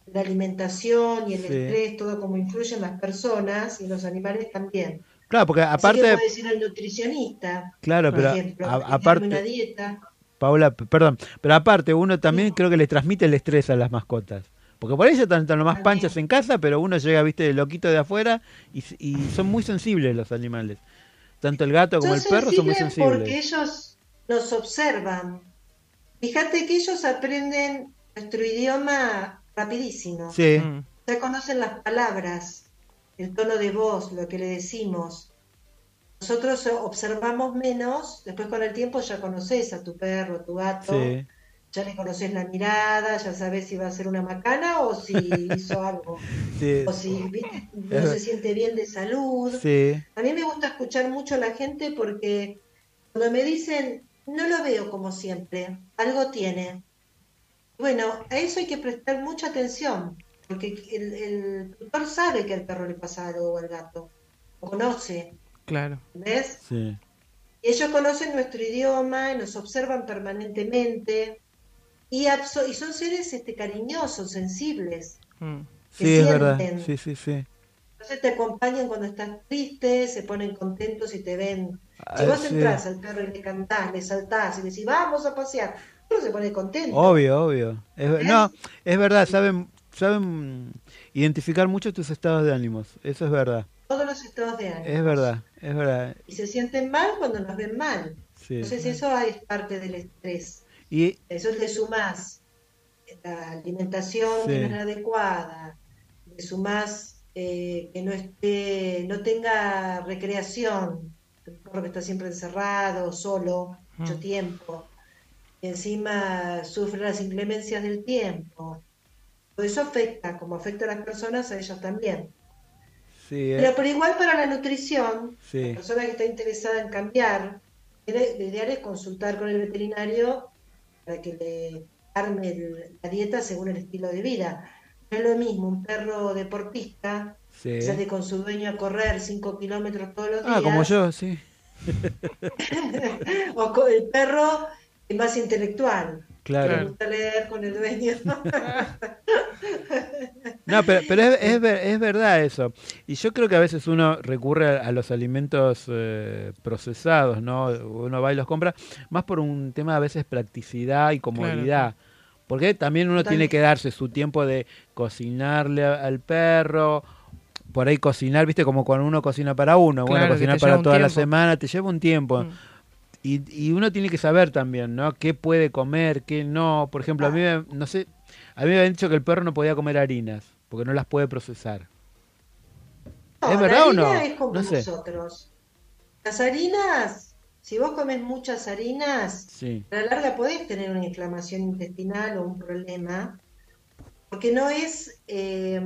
la alimentación y el Sí. estrés, todo cómo influye en las personas y los animales también. Claro, porque Así que aparte. puede decir el nutricionista, Claro, por pero ejemplo, a- aparte- una dieta. Paula, perdón, pero aparte uno también creo que le transmite el estrés a las mascotas. Porque por ahí ya están, están lo más panchas en casa, pero uno llega, viste, de loquito de afuera y, son muy sensibles los animales. Tanto el gato como el perro son muy sensibles porque ellos nos observan. Fíjate que ellos aprenden nuestro idioma rapidísimo. Sí. Mm. Ya conocen las palabras, el tono de voz, lo que le decimos. Nosotros observamos menos, después con el tiempo ya conoces a tu perro, a tu gato, Sí. Ya le conoces la mirada, ya sabes si va a ser una macana o si hizo algo, Sí. o si ¿viste? no se siente bien de salud. Sí. A mí me gusta escuchar mucho a la gente porque cuando me dicen, no lo veo como siempre, algo tiene. Bueno, a eso hay que prestar mucha atención, porque el, el tutor sabe que al perro le pasa algo o al gato, lo conoce, Claro. ¿ves? Sí. Y ellos conocen nuestro idioma y nos observan permanentemente y, son seres este, cariñosos, sensibles. Mm. que Sí, es verdad. sienten. Sí, sí, sí. Entonces te acompañan cuando estás triste, se ponen contentos y te ven. Si Ah, vos sí. entras al perro y le cantás, le saltás y le decís, vamos a pasear, el perro se pone contento. Obvio, obvio. Es, no, es verdad, saben, saben identificar mucho tus estados de ánimos. Eso es verdad. todos los estados de ánimo. Es verdad, es verdad. Y se sienten mal cuando nos ven mal. Sí. Entonces eso es parte del estrés. Y Eso le sumás la alimentación Sí. que no es adecuada, le sumás eh, que no esté, no tenga recreación, el perro que está siempre encerrado, solo, mucho tiempo, y encima sufre las inclemencias del tiempo. Todo eso afecta, como afecta a las personas, a ellos también. sí, eh, Pero por igual para la nutrición, sí. la persona que está interesada en cambiar, lo ideal es consultar con el veterinario para que le arme el- la dieta según el estilo de vida. No es lo mismo un perro deportista Sí. que sale con su dueño a correr 5 kilómetros todos los días, Ah, como yo, sí. o el perro más intelectual. Claro. Le gusta leer con el dueño. No, pero, pero es, es, es verdad eso. Y yo creo que a veces uno recurre a, a los alimentos eh, procesados, ¿no? Uno va y los compra, más por un tema a veces practicidad y comodidad. Porque también uno tiene que darse su tiempo de cocinarle al perro, por ahí cocinar, viste, como cuando uno cocina para uno, bueno, Claro, cocinar para toda la semana te lleva un tiempo. Mm. Y, y uno tiene que saber también, ¿no? ¿Qué puede comer, qué no? Por ejemplo, a mí, me- no sé, a mí me habían dicho que el perro no podía comer harinas, porque no las puede procesar. No, ¿Es la verdad o no? es como No sé. nosotros. Las harinas, si vos comes muchas harinas, Sí, a la larga podés tener una inflamación intestinal o un problema, porque no es eh,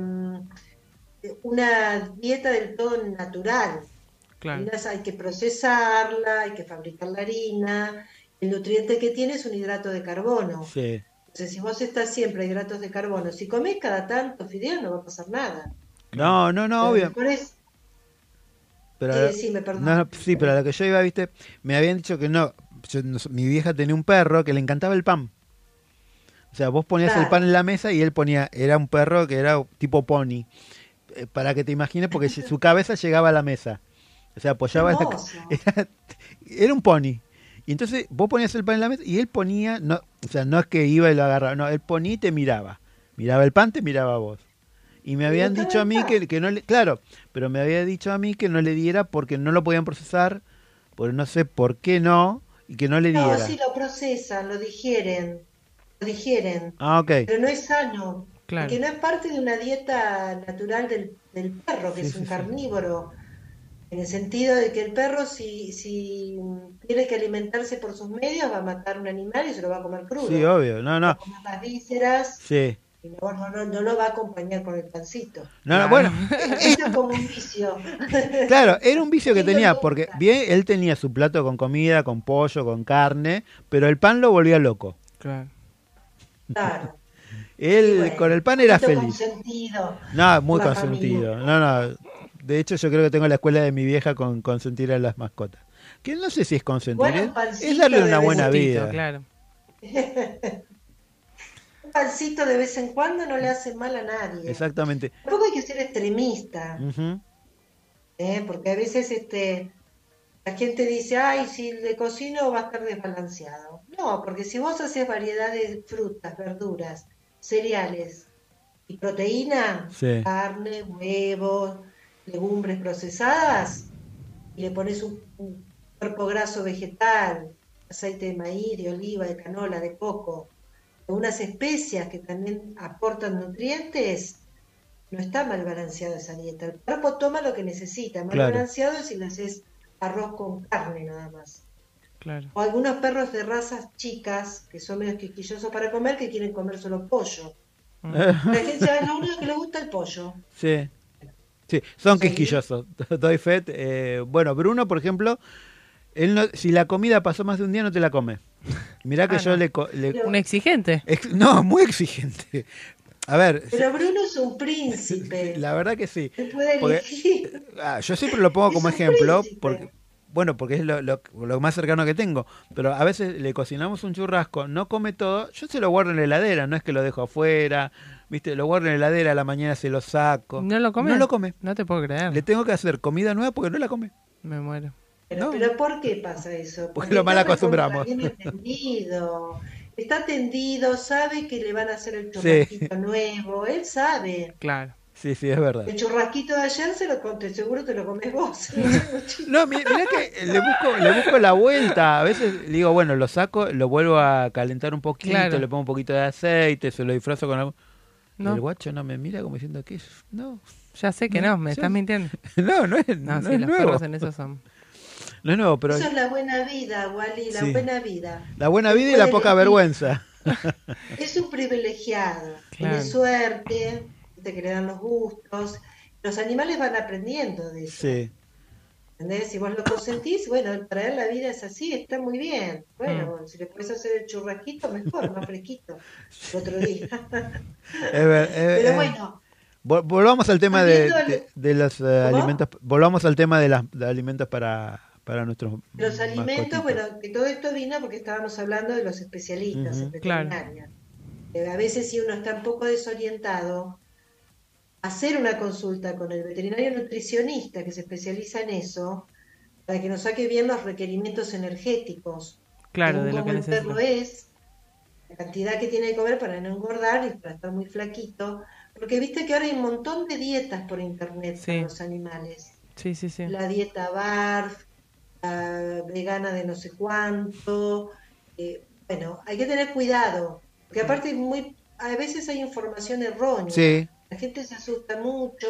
una dieta del todo natural. Claro. Harinas hay que procesarla, hay que fabricar la harina. El nutriente que tiene es un hidrato de carbono. sí. Entonces, si vos estás siempre a hidratos de carbono, si comés cada tanto fideos no va a pasar nada. No, no, no, obvio. es- Pero, Sí, sí, me no, sí, pero a lo que yo iba, viste, me habían dicho que no, yo no mi vieja tenía un perro que le encantaba el pan. O sea, vos ponías el pan en la mesa y él ponía, era un perro que era tipo pony. Eh, Para que te imagines, porque su cabeza llegaba a la mesa. O sea, apoyaba la, era, era un pony. Y entonces vos ponías el pan en la mesa y él ponía, no, o sea, no es que iba y lo agarraba, no, él ponía y te miraba. Miraba el pan, te miraba a vos. Y me habían dicho a mí que, que no le, claro, pero me había dicho a mí que no le diera porque no lo podían procesar, porque no sé por qué no, y que no le No, diera. sí lo procesan, lo digieren, lo digieren, Ah, ok. pero no es sano, Claro. porque no es parte de una dieta natural del, del perro, que Sí, es un sí. carnívoro, en el sentido de que el perro si, si tiene que alimentarse por sus medios va a matar un animal y se lo va a comer crudo. Sí, obvio, no, no, Comer las vísceras sí. y no, no, no, no lo va a acompañar con el pancito. No, no, bueno, Eso es como un vicio. claro, era un vicio que Sí, tenía, porque bien, él tenía su plato con comida, con pollo, con carne, pero el pan lo volvía loco. Claro. Claro. Él bueno, con el pan era feliz. consentido. No, muy consentido. familia. No, no. De hecho, yo creo que tengo la escuela de mi vieja con consentir a las mascotas. Que no sé si es consentir, Bueno, ¿eh? es darle una buena en vida. Claro. Un pancito de vez en cuando no le hace mal a nadie. Exactamente. Tampoco hay que ser extremista. ¿eh? porque a veces este, la gente dice, ay, si le cocino va a estar desbalanceado. No, porque si vos haces variedad de frutas, verduras, cereales y proteína, Sí. carne, huevos, legumbres procesadas, y le pones un, un cuerpo graso vegetal, aceite de maíz, de oliva, de canola, de coco, unas especias que también aportan nutrientes, no está mal balanceada esa dieta. El cuerpo toma lo que necesita. Mal Claro. balanceado es si le haces arroz con carne nada más. Claro. O algunos perros de razas chicas, que son medio quisquillosos para comer, que quieren comer solo pollo. La gente sabe lo único que le gusta es el pollo. Sí. Sí, son Sí. quisquillosos. Doy fe. eh, bueno, Bruno, por ejemplo, él no- si la comida pasó más de un día, no te la come. Mirá que Ah, yo no. le, co- le- Un exigente. ex- No, muy exigente. A ver, Pero Bruno es un príncipe. la verdad que sí. Puede Porque- elegir. Ah, yo siempre lo pongo como ejemplo, príncipe. porque, bueno, porque es lo, lo- lo más cercano que tengo. Pero a veces le cocinamos un churrasco, no come todo, yo se lo guardo en la heladera, no es que lo dejo afuera, ¿viste? Lo guardo en la heladera, a la mañana se lo saco. ¿No lo come? No lo come. No te puedo creer. Le tengo que hacer comida nueva porque no la come. Me muero. Pero, No. pero ¿por qué pasa eso? Porque lo mal está acostumbramos. recontra bien entendido. Está atendido, sabe que le van a hacer el Sí. churrasquito nuevo, él sabe. Claro. Sí, sí, es verdad. El churrasquito de ayer se lo conté, seguro te lo comes vos. No, mi- mirá que le busco, le busco la vuelta. A veces le digo, bueno, lo saco, lo vuelvo a calentar un poquito, Claro. le pongo un poquito de aceite, se lo disfrazo con algo. No. El guacho no me mira como diciendo que es. No. Ya sé que no, me estás mintiendo. No, no es, No, no sí, es los nuevo. perros en eso son. No es nuevo, pero Eso es la buena vida, Wally, la Sí. buena vida. la buena vida y la poca elegir. vergüenza. Es un privilegiado, Claro. tiene suerte, de que le dan los gustos. Los animales van aprendiendo de eso. Sí. ¿Entendés? Si vos lo consentís, bueno, para él la vida es así, está muy bien. Bueno, Mm. si le puedes hacer el churrasquito, mejor, más fresquito. El otro día. Es ver- es- Pero bueno, Vol- Volvamos al tema de, de- de los eh, alimentos. Volvamos al tema de, las, de alimentos para, para nuestros. los alimentos, bueno, que todo esto vino porque estábamos hablando de los especialistas Ujú. en Claro. veterinaria. Eh, a veces si uno está un poco desorientado, hacer una consulta con el veterinario nutricionista que se especializa en eso, para que nos saque bien los requerimientos energéticos. Claro, de lo cómo que el perro es, la cantidad que tiene que comer para no engordar y para estar muy flaquito. Porque viste que ahora hay un montón de dietas por internet para Sí. los animales. Sí, sí, sí. La dieta BARF, la vegana de no sé cuánto. eh, bueno, hay que tener cuidado. Porque aparte muy, a veces hay información errónea. Sí. La gente se asusta mucho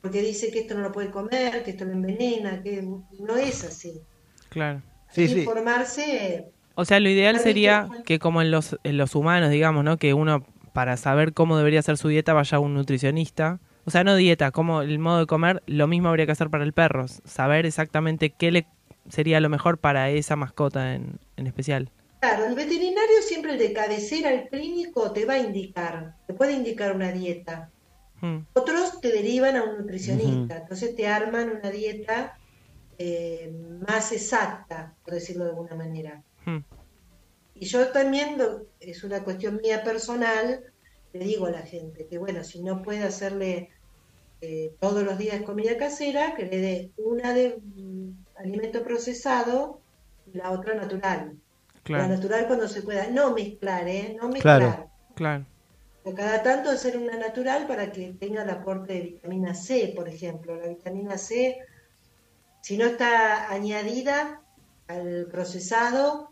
porque dice que esto no lo puede comer, que esto lo envenena, que no es así. Claro. Sí, sí. Informarse O sea, lo ideal sería que- que como en los, en los humanos, digamos, ¿no? Que uno, para saber cómo debería ser su dieta, vaya a un nutricionista. O sea, no dieta, como el modo de comer, lo mismo habría que hacer para el perro. Saber exactamente qué le sería lo mejor para esa mascota en, en especial. Claro, el veterinario siempre el de cabecera, el clínico, te va a indicar, te puede indicar una dieta. Mm. Otros te derivan a un nutricionista, entonces te arman una dieta eh, más exacta, por decirlo de alguna manera. Mm. Y yo también, es una cuestión mía personal, le digo a la gente que, bueno, si no puede hacerle eh, todos los días comida casera, que le dé una de mm, alimento procesado y la otra natural. Claro. La natural cuando se pueda, no mezclar, ¿eh? No mezclar. Claro. Claro. Cada tanto hacer una natural para que tenga el aporte de vitamina C, por ejemplo. La vitamina C, si no está añadida al procesado,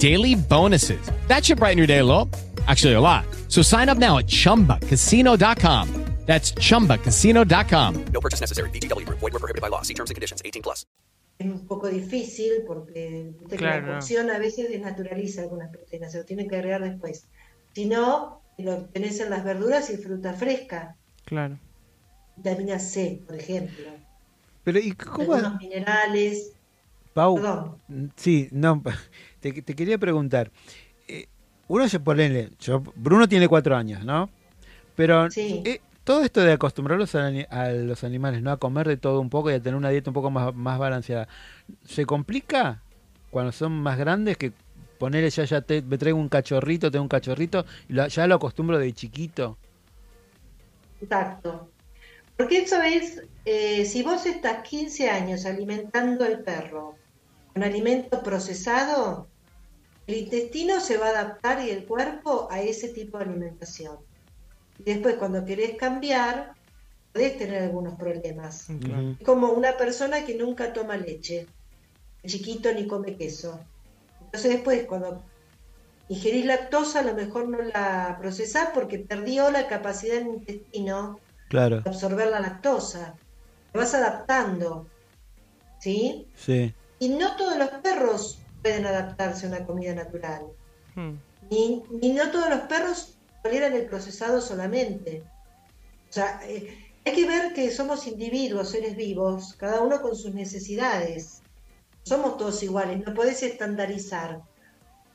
daily bonuses. That should brighten your day a little. Actually, a lot. So sign up now at chumbacasino.com. That's chumbacasino.com. No purchase necessary. VGW Group. Void were prohibited by law. See terms and conditions. 18 plus. es un poco difícil porque Claro. la cocción a veces desnaturaliza algunas proteínas, se lo tienen que agregar después. Si no, lo tenés en las verduras y fruta fresca, Claro. vitamina C, por ejemplo, Pero, ¿y cómo? algunos minerales. Pau, Perdón. sí, no, te, te quería preguntar. Eh, uno se pone, yo, Bruno tiene cuatro años, ¿no? Pero eh, todo esto de acostumbrarlos a, a los animales, ¿no? A comer de todo un poco y a tener una dieta un poco más, más balanceada, ¿se complica cuando son más grandes que ponerle ya, ya te, me traigo un cachorrito, tengo un cachorrito, y lo- ya lo acostumbro de chiquito? Exacto. Porque eso es, eh, si vos estás 15 años alimentando al perro con alimento procesado, el intestino se va a adaptar y el cuerpo a ese tipo de alimentación. Y después cuando querés cambiar, podés tener algunos problemas. Es como una persona que nunca toma leche, chiquito ni come queso. Entonces después cuando ingerís lactosa a lo mejor no la procesás porque perdió la capacidad del intestino Claro, de absorber la lactosa. Te vas adaptando. ¿Sí? sí. Y no todos los perros pueden adaptarse a una comida natural. Mm. Ni, ni no todos los perros toleran el procesado solamente. O sea, eh, hay que ver que somos individuos, seres vivos, cada uno con sus necesidades. Somos todos iguales, no podés estandarizar.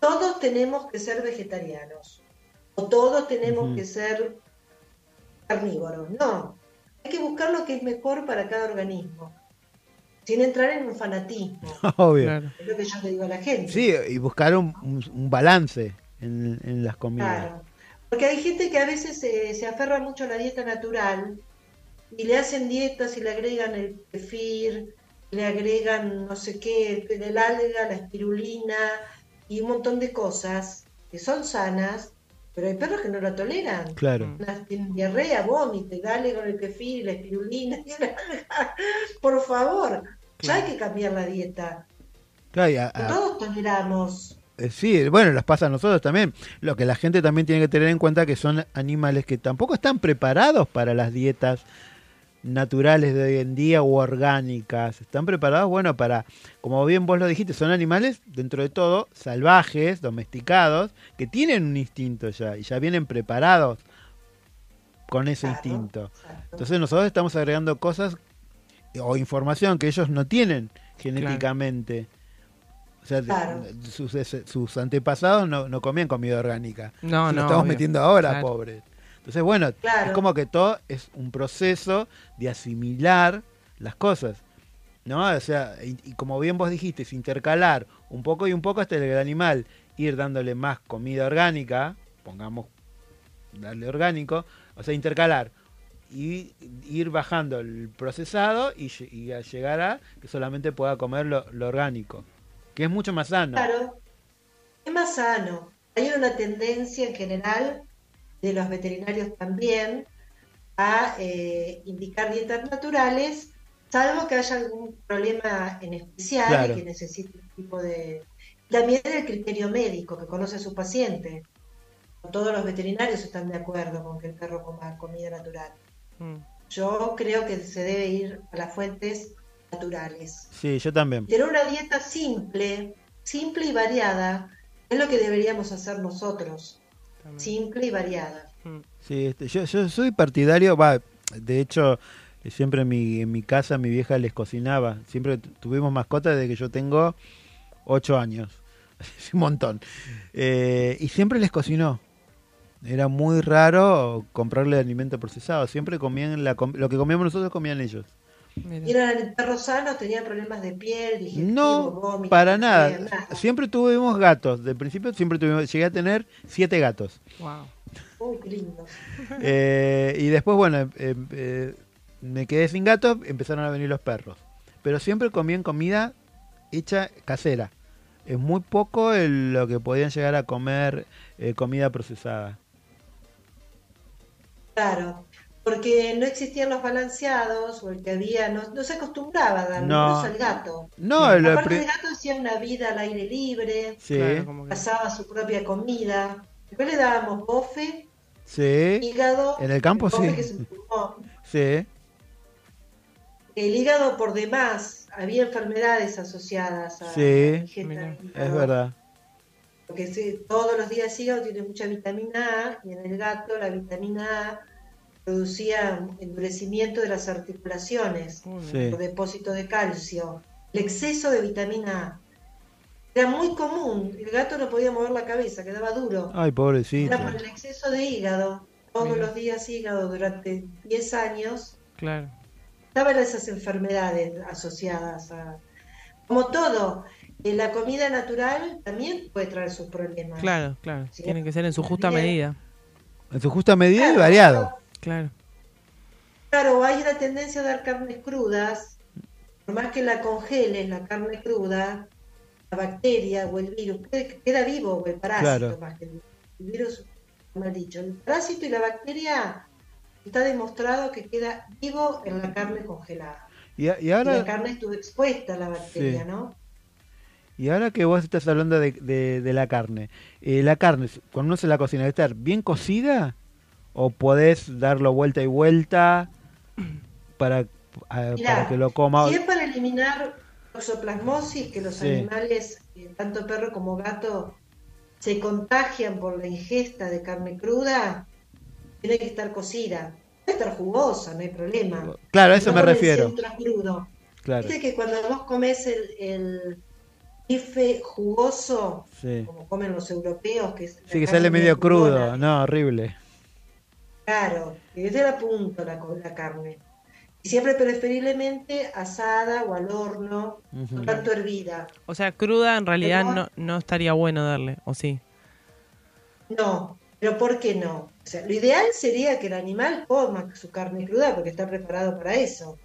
Todos tenemos que ser vegetarianos o todos tenemos que ser carnívoros. No, hay que buscar lo que es mejor para cada organismo, sin entrar en un fanatismo. Obvio. Es lo que yo le digo a la gente. Sí, y buscar un, un- un balance en, en las comidas. Claro. Porque hay gente que a veces se, se aferra mucho a la dieta natural y le hacen dietas y le agregan el kefir, le agregan no sé qué, el, el alga, la espirulina y un montón de cosas que son sanas, pero hay perros que no lo toleran. Claro. Tienen diarrea, vómito, y dale con el kefir la espirulina. Por favor, ya hay que cambiar la dieta. Claro, y a- a- Todos toleramos. eh, sí, bueno, las pasa a nosotros también. Lo que la gente también tiene que tener en cuenta que son animales que tampoco están preparados para las dietas naturales de hoy en día u orgánicas. Están preparados, bueno, para, como bien vos lo dijiste, son animales, dentro de todo, salvajes, domesticados, que tienen un instinto ya y ya vienen preparados con ese instinto. Entonces nosotros estamos agregando cosas o información que ellos no tienen genéticamente. O sea, Claro. sus, ese- sus antepasados no, no comían comida orgánica. No, Se lo no, estamos obvio. metiendo ahora, Claro. pobres. Entonces, bueno, Claro. es como que todo es un proceso de asimilar las cosas. ¿No? O sea, y, y como bien vos dijiste, es intercalar un poco y un poco hasta el animal, ir dándole más comida orgánica, pongamos, darle orgánico, o sea, intercalar y ir bajando el procesado y, lle- y a llegar a que solamente pueda comer lo, lo orgánico, que es mucho más sano. Claro, es más sano. Hay una tendencia en general de los veterinarios también a eh, indicar dietas naturales, salvo que haya algún problema en especial Claro. y que necesite un tipo de... También el criterio médico que conoce a su paciente. Todos los veterinarios están de acuerdo con que el perro coma comida natural. Mm. Yo creo que se debe ir a las fuentes naturales. Sí, yo también. Tener una dieta simple, simple y variada, es lo que deberíamos hacer nosotros. Simple y variada. Sí, este, yo, yo soy partidario, va, de hecho, siempre en mi, en mi casa mi vieja les cocinaba, siempre tu- tuvimos mascotas desde que yo tengo ocho años, es un montón, Eh, y siempre les cocinó. Era muy raro comprarle alimento procesado, siempre comían la com- lo que comíamos nosotros comían ellos. Y eran perros sanos, tenían problemas de piel, digestivo, No, vómito, para nada. Siempre tuvimos gatos. De principio siempre tuvimos, llegué a tener siete gatos. Wow. Uy, qué lindo. Eh, y después, bueno, em- em- eh, me quedé sin gatos, empezaron a venir los perros. Pero siempre comían comida hecha casera. Es muy poco el- lo que podían llegar a comer eh, comida procesada. Claro, porque no existían los balanceados, o el que había, no, no se acostumbraba a darle No. al gato. No, el- Aparte el gato hacía una vida al aire libre, Sí. Claro, cazaba su propia comida. Después le dábamos bofe, Sí. hígado. En el campo, bofe sí. que es el pulmón. Sí. El hígado por demás, había enfermedades asociadas a Sí. la Es verdad. Porque sí, todos los días hígado tiene mucha vitamina A y en el gato la vitamina A producía endurecimiento de las articulaciones Sí. por depósito de calcio. El exceso de vitamina A. Era muy común, el gato no podía mover la cabeza, quedaba duro. Ay, pobrecito. Era por el exceso de hígado, todos Mira. los días hígado durante 10 años, Claro. estaban esas enfermedades asociadas a... Como todo, eh, la comida natural también puede traer sus problemas. Claro, claro. Sí. Tiene que ser en su justa medida. En su justa medida y variado. Claro. Claro, hay una tendencia a dar carnes crudas, por más que la congeles, la carne cruda, la bacteria o el virus queda, vivo, o el parásito Claro. más que el, el virus, mal dicho. El parásito y la bacteria está demostrado que queda vivo en la carne congelada. Y, a- y Y la ahora, carne estuvo expuesta a la bacteria, Sí. ¿no? y ahora que vos estás hablando de, de- de la carne, eh, la carne, cuando uno se la cocina, ¿debe estar bien cocida? ¿O podés darlo vuelta y vuelta para, a- Mirá, para que lo coma? Si es para eliminar toxoplasmosis, que los Sí. animales, eh, tanto perro como gato, se contagian por la ingesta de carne cruda, tiene que estar cocida. Puede estar jugosa, no hay problema. Claro, a eso No me refiero. crudo. Claro. Viste que cuando vos comes el, el bife jugoso, Sí. como comen los europeos, que Sí, que sale medio crudo. No, horrible. Claro, que es de la punta la, la carne. Y siempre preferiblemente asada o al horno, no tanto hervida. O sea, cruda en realidad Pero- no, no estaría bueno darle, ¿o sí? No, pero ¿por qué no? O sea, lo ideal sería que el animal coma su carne cruda porque está preparado para eso.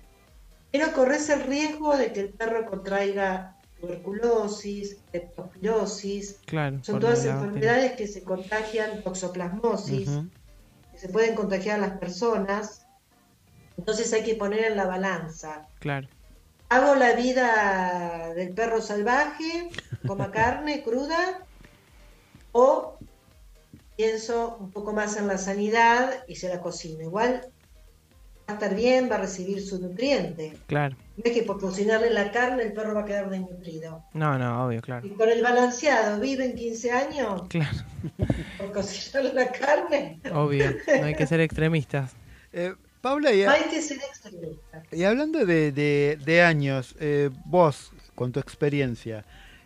Pero corres el riesgo de que el perro contraiga tuberculosis, leptospirosis. Claro. Son todas enfermedades que se contagian, toxoplasmosis, se pueden contagiar a las personas. Entonces hay que poner en la balanza. Claro. ¿Hago la vida del perro salvaje, coma carne cruda? ¿O pienso un poco más en la sanidad y se la cocino? Igual va a estar bien, va a recibir su nutriente. Claro. No es que por cocinarle la carne el perro va a quedar desnutrido. No, no, obvio, claro. Y con el balanceado, ¿viven 15 años Claro, por cocinarle la carne? obvio. No hay que ser extremistas. Eh, Paula, y, No hay que ser extremista. y hablando de, de- de años, eh, vos, con tu experiencia,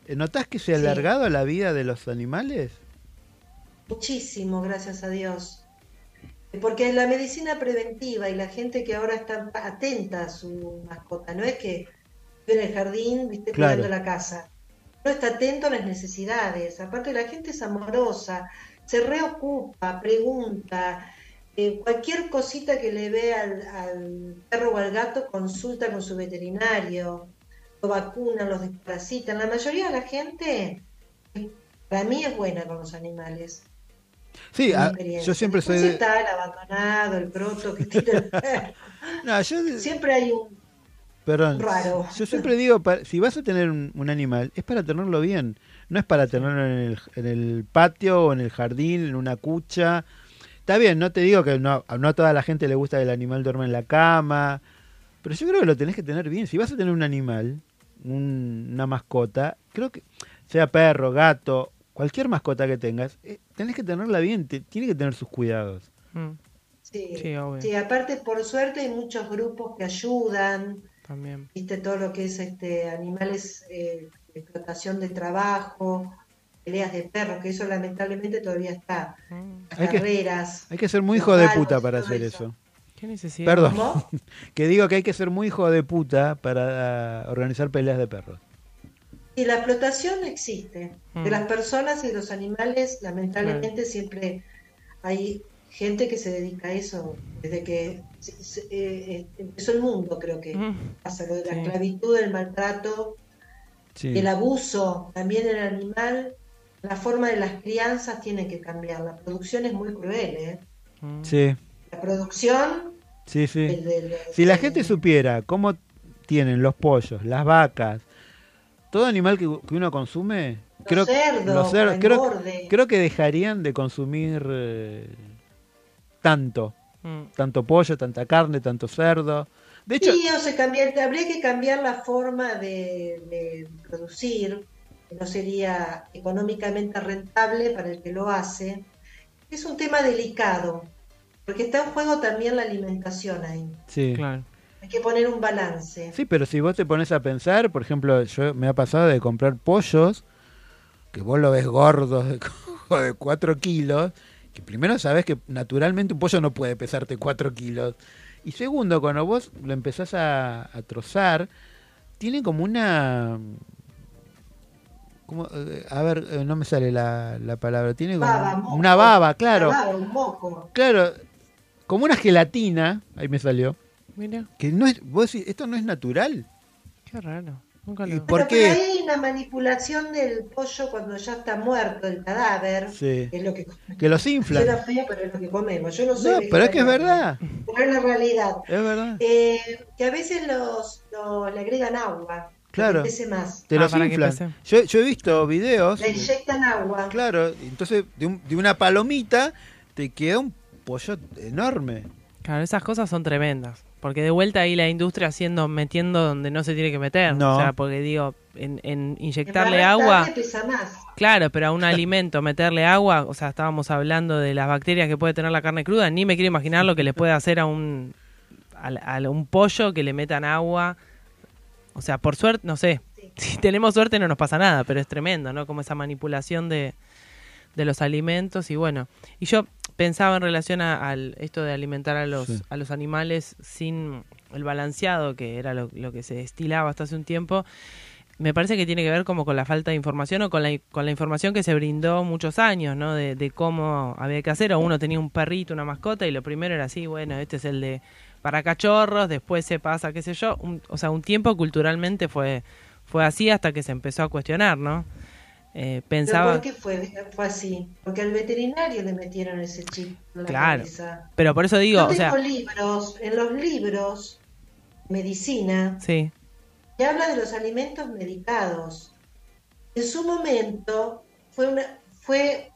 eh, ¿notás que se ha Sí. alargado la vida de los animales? Muchísimo, gracias a Dios. Porque la medicina preventiva y la gente que ahora está atenta a su mascota, no es que en el jardín, viste, Claro. cuidando la casa. No está atento a las necesidades. Aparte, la gente es amorosa, se reocupa, pregunta. eh, cualquier cosita que le ve al, al perro o al gato, consulta con su veterinario, lo vacunan, los desparasitan. La mayoría de la gente, para mí, es buena con los animales. Sí, mi a- experiencia. yo siempre soy de... está el abandonado, el croto que. No, yo, Siempre hay un perdón, raro. yo siempre digo, si vas a tener un, un animal, es para tenerlo bien, no es para tenerlo en el, en el patio o en el jardín, en una cucha. Está bien, no te digo que no, no a toda la gente le gusta que el animal duerma en la cama, pero yo creo que lo tenés que tener bien. Si vas a tener un animal, un- una mascota, creo que sea perro, gato, cualquier mascota que tengas, eh, tenés que tenerla bien, te- tiene que tener sus cuidados. Mm, Sí. Sí, obvio. Sí, aparte, por suerte, hay muchos grupos que ayudan, También. viste, todo lo que es este animales, eh, de explotación de trabajo, peleas de perros, que eso lamentablemente todavía está. Las Hay que- carreras. Hay que ser muy hijo de puta para hacer eso. eso. ¿Qué necesidad? Perdón. ¿Cómo? que digo que hay que ser muy hijo de puta para ah, organizar peleas de perros. Y la explotación existe. De Mm. las personas y de los animales, lamentablemente siempre hay gente que se dedica a eso. Desde que se- se- eh, eh, empezó el mundo, creo que Mm, pasa lo de la Sí. esclavitud, el maltrato, Sí. el abuso también en el animal. La forma de las crianzas tiene que cambiar. La producción es muy cruel, ¿eh? mm. Sí, La producción sí, sí. Si la gente supiera cómo tienen los pollos, las vacas, todo animal que, que uno consume, Los creo, cerdos, los cerdos, la creo, que dejarían de consumir eh, tanto, Mm. tanto pollo, tanta carne, tanto cerdo. De hecho, Sí, o sea, cambiar, habría que cambiar la forma de, de producir, que no sería económicamente rentable para el que lo hace. Es un tema delicado, porque está en juego también la alimentación ahí. sí. Claro. Hay que poner un balance. Sí, pero si vos te pones a pensar, por ejemplo, yo me ha pasado de comprar pollos, que vos lo ves gordos de, co- de 4 kilos, que primero sabés que naturalmente un pollo no puede pesarte 4 kilos. Y segundo, cuando vos lo empezás a, a trozar, tiene como una... como, eh, a ver, eh, no me sale la, la palabra. Tiene como Baba, moco. una baba, claro. Una baba, un moco. Claro, como una gelatina, ahí me salió. Mira, Que no es, vos decís, esto no es natural. qué raro. Nunca ¿Y lo... por Pero, qué? hay una manipulación del pollo cuando ya está muerto el cadáver. Sí. que Es lo que Que los inflan. Suena feo, pero es lo que comemos. Yo no soy No, pero es que es verdad. Pero es la realidad. Es verdad. Eh, que a veces los, los- le agregan agua. Claro. que más. Te Ah, los inflan. Yo, yo he visto videos. Le inyectan agua. Claro, entonces de, un- de una palomita te queda un pollo enorme. Claro, esas cosas son tremendas. Porque de vuelta ahí la industria haciendo, metiendo donde no se tiene que meter. No. O sea, porque digo, en, en En inyectarle barra agua. pesa más. Claro, pero a un alimento meterle agua, o sea, estábamos hablando de las bacterias que puede tener la carne cruda, ni me quiero imaginar lo que le puede hacer a un a, a un pollo que le metan agua. O sea, por suerte, no sé, si tenemos suerte no nos pasa nada, pero es tremendo, ¿no? Como esa manipulación de, de los alimentos y bueno, y yo pensaba en relación a al, esto de alimentar a los Sí. a los animales sin el balanceado que era lo, lo que se estilaba hasta hace un tiempo me parece que tiene que ver como con la falta de información o con la, con la información que se brindó muchos años, ¿no? De, de cómo había que hacer. O uno tenía un perrito, una mascota, y lo primero era así, bueno, este es el de para cachorros, después se pasa, qué sé yo. Un- o sea, un tiempo culturalmente fue, fue así hasta que se empezó a cuestionar, ¿no? Eh, ¿Pero pensaba... por qué fue, fue así? Porque al veterinario le metieron ese chip en la Claro. cabeza. Pero por eso digo, Yo o tengo sea, libros, en los libros medicina, sí, que habla de los alimentos medicados. En su momento fue una, fue,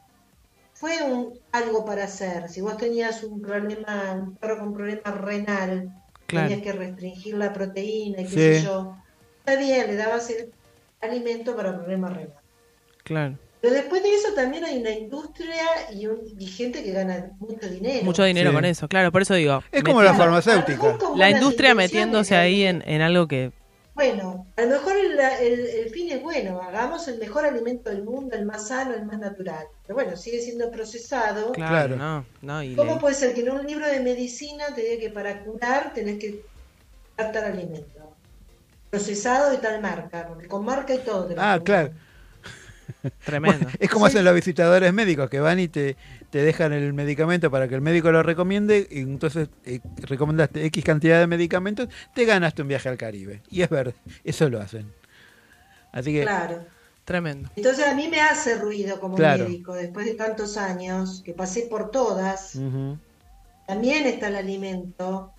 fue un, algo para hacer. Si vos tenías un problema, un perro con problema renal, Claro. tenías que restringir la proteína y qué Sí. sé yo. Está bien, le dabas el alimento para problema renal. Claro. Pero después de eso también hay una industria y, un, y gente que gana mucho dinero. Mucho dinero Sí. con eso, claro, por eso digo. Es como la farmacéutica. La industria metiéndose ahí en, en algo que... Bueno, a lo mejor el, el- el fin es bueno, hagamos el mejor alimento del mundo, el más sano, el más natural. Pero bueno, sigue siendo procesado. Claro, Claro. no, no, y ¿Cómo le- puede ser que en un libro de medicina te diga que para curar tenés que dar tal alimento? Procesado de tal marca, con marca y todo. Ah, claro. tremendo. Es como hacen los visitadores médicos que van y te, te dejan el medicamento para que el médico lo recomiende y entonces eh, recomendaste X cantidad de medicamentos, te ganaste un viaje al Caribe. Y es verdad, eso lo hacen. Así que, Claro. Tremendo. Entonces a mí me hace ruido como Claro. médico, después de tantos años que pasé por todas. También está el alimento.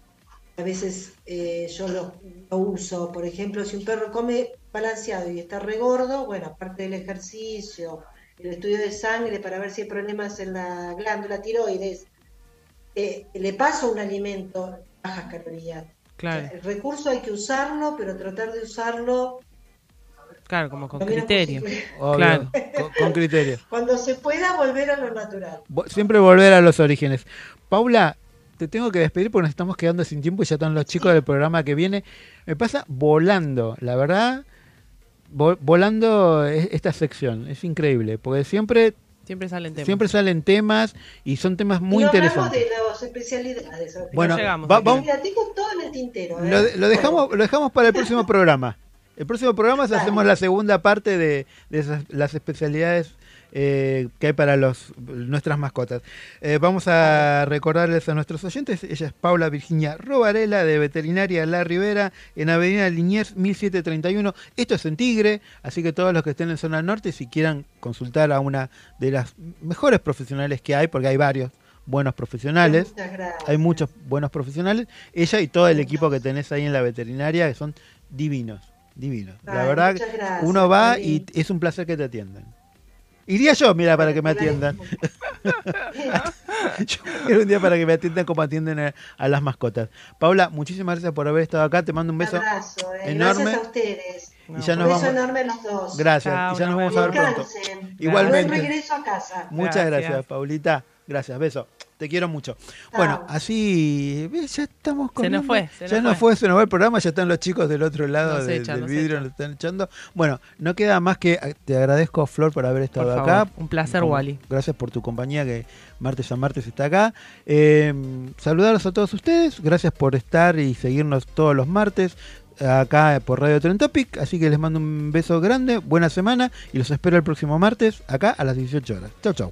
A veces eh, yo lo, lo uso. Por ejemplo, si un perro come balanceado y está regordo, bueno, aparte del ejercicio, el estudio de sangre para ver si hay problemas en la glándula tiroides, eh, le paso un alimento bajas calorías. Claro, El recurso hay que usarlo, pero tratar de usarlo claro, como con criterio. Claro. con, con criterio. Cuando se pueda volver a lo natural. Siempre volver a los orígenes. Paula, te tengo que despedir porque nos estamos quedando sin tiempo y ya están los chicos del programa que viene. Me pasa volando, la verdad, vo- volando es- esta sección. Es increíble, porque siempre, Siempre salen temas. siempre salen temas y son temas muy y no interesantes. hablamos de las especialidades. Bueno, llegamos va- tengo todo en el tintero. ¿eh? Lo, de- lo dejamos, lo dejamos para el próximo programa. El próximo programa hacemos la segunda parte de, de esas- las especialidades eh, que hay para los nuestras mascotas. Eh, vamos a recordarles a nuestros oyentes, ella es Paula Virginia Robarela de Veterinaria La Rivera en Avenida Liniers 1731. Esto es en Tigre, así que todos los que estén en zona norte, si quieran consultar a una de las mejores profesionales que hay, porque hay varios buenos profesionales, Muchas gracias. hay muchos buenos profesionales, ella y todo el equipo que tenés ahí en la veterinaria, que son divinos, divinos. La verdad, gracias, uno va y es un placer que te atiendan. Iría yo, mira, para que me atiendan. yo quiero un día para que me atiendan como atienden a, a las mascotas. Paula, muchísimas gracias por haber estado acá. Te mando un beso abrazo, eh. enorme. Gracias a ustedes. Y ya Un nos vamos. enorme a los dos. Gracias. Chao, y ya nos vamos a ver pronto. Descansen. Igualmente. Buen regreso a casa. Muchas Gracias. gracias, Paulita. Gracias, beso. Te quiero mucho. Bueno, así ya estamos con Se nos fue, se ya nos nos fue. fue, se nos fue el programa, ya están los chicos del otro lado Nos de- echan, del nos vidrio, echan. nos están echando. Bueno, no queda más que eh, te agradezco, Flor, por haber estado Por acá. un placer, Como- Wally. Gracias por tu compañía, que martes a martes está acá. Eh, saludaros a todos ustedes, gracias por estar y seguirnos todos los martes acá por Radio Tren Topic. Así que les mando un beso grande, buena semana y los espero el próximo martes acá a las 18 horas. Chau, chau.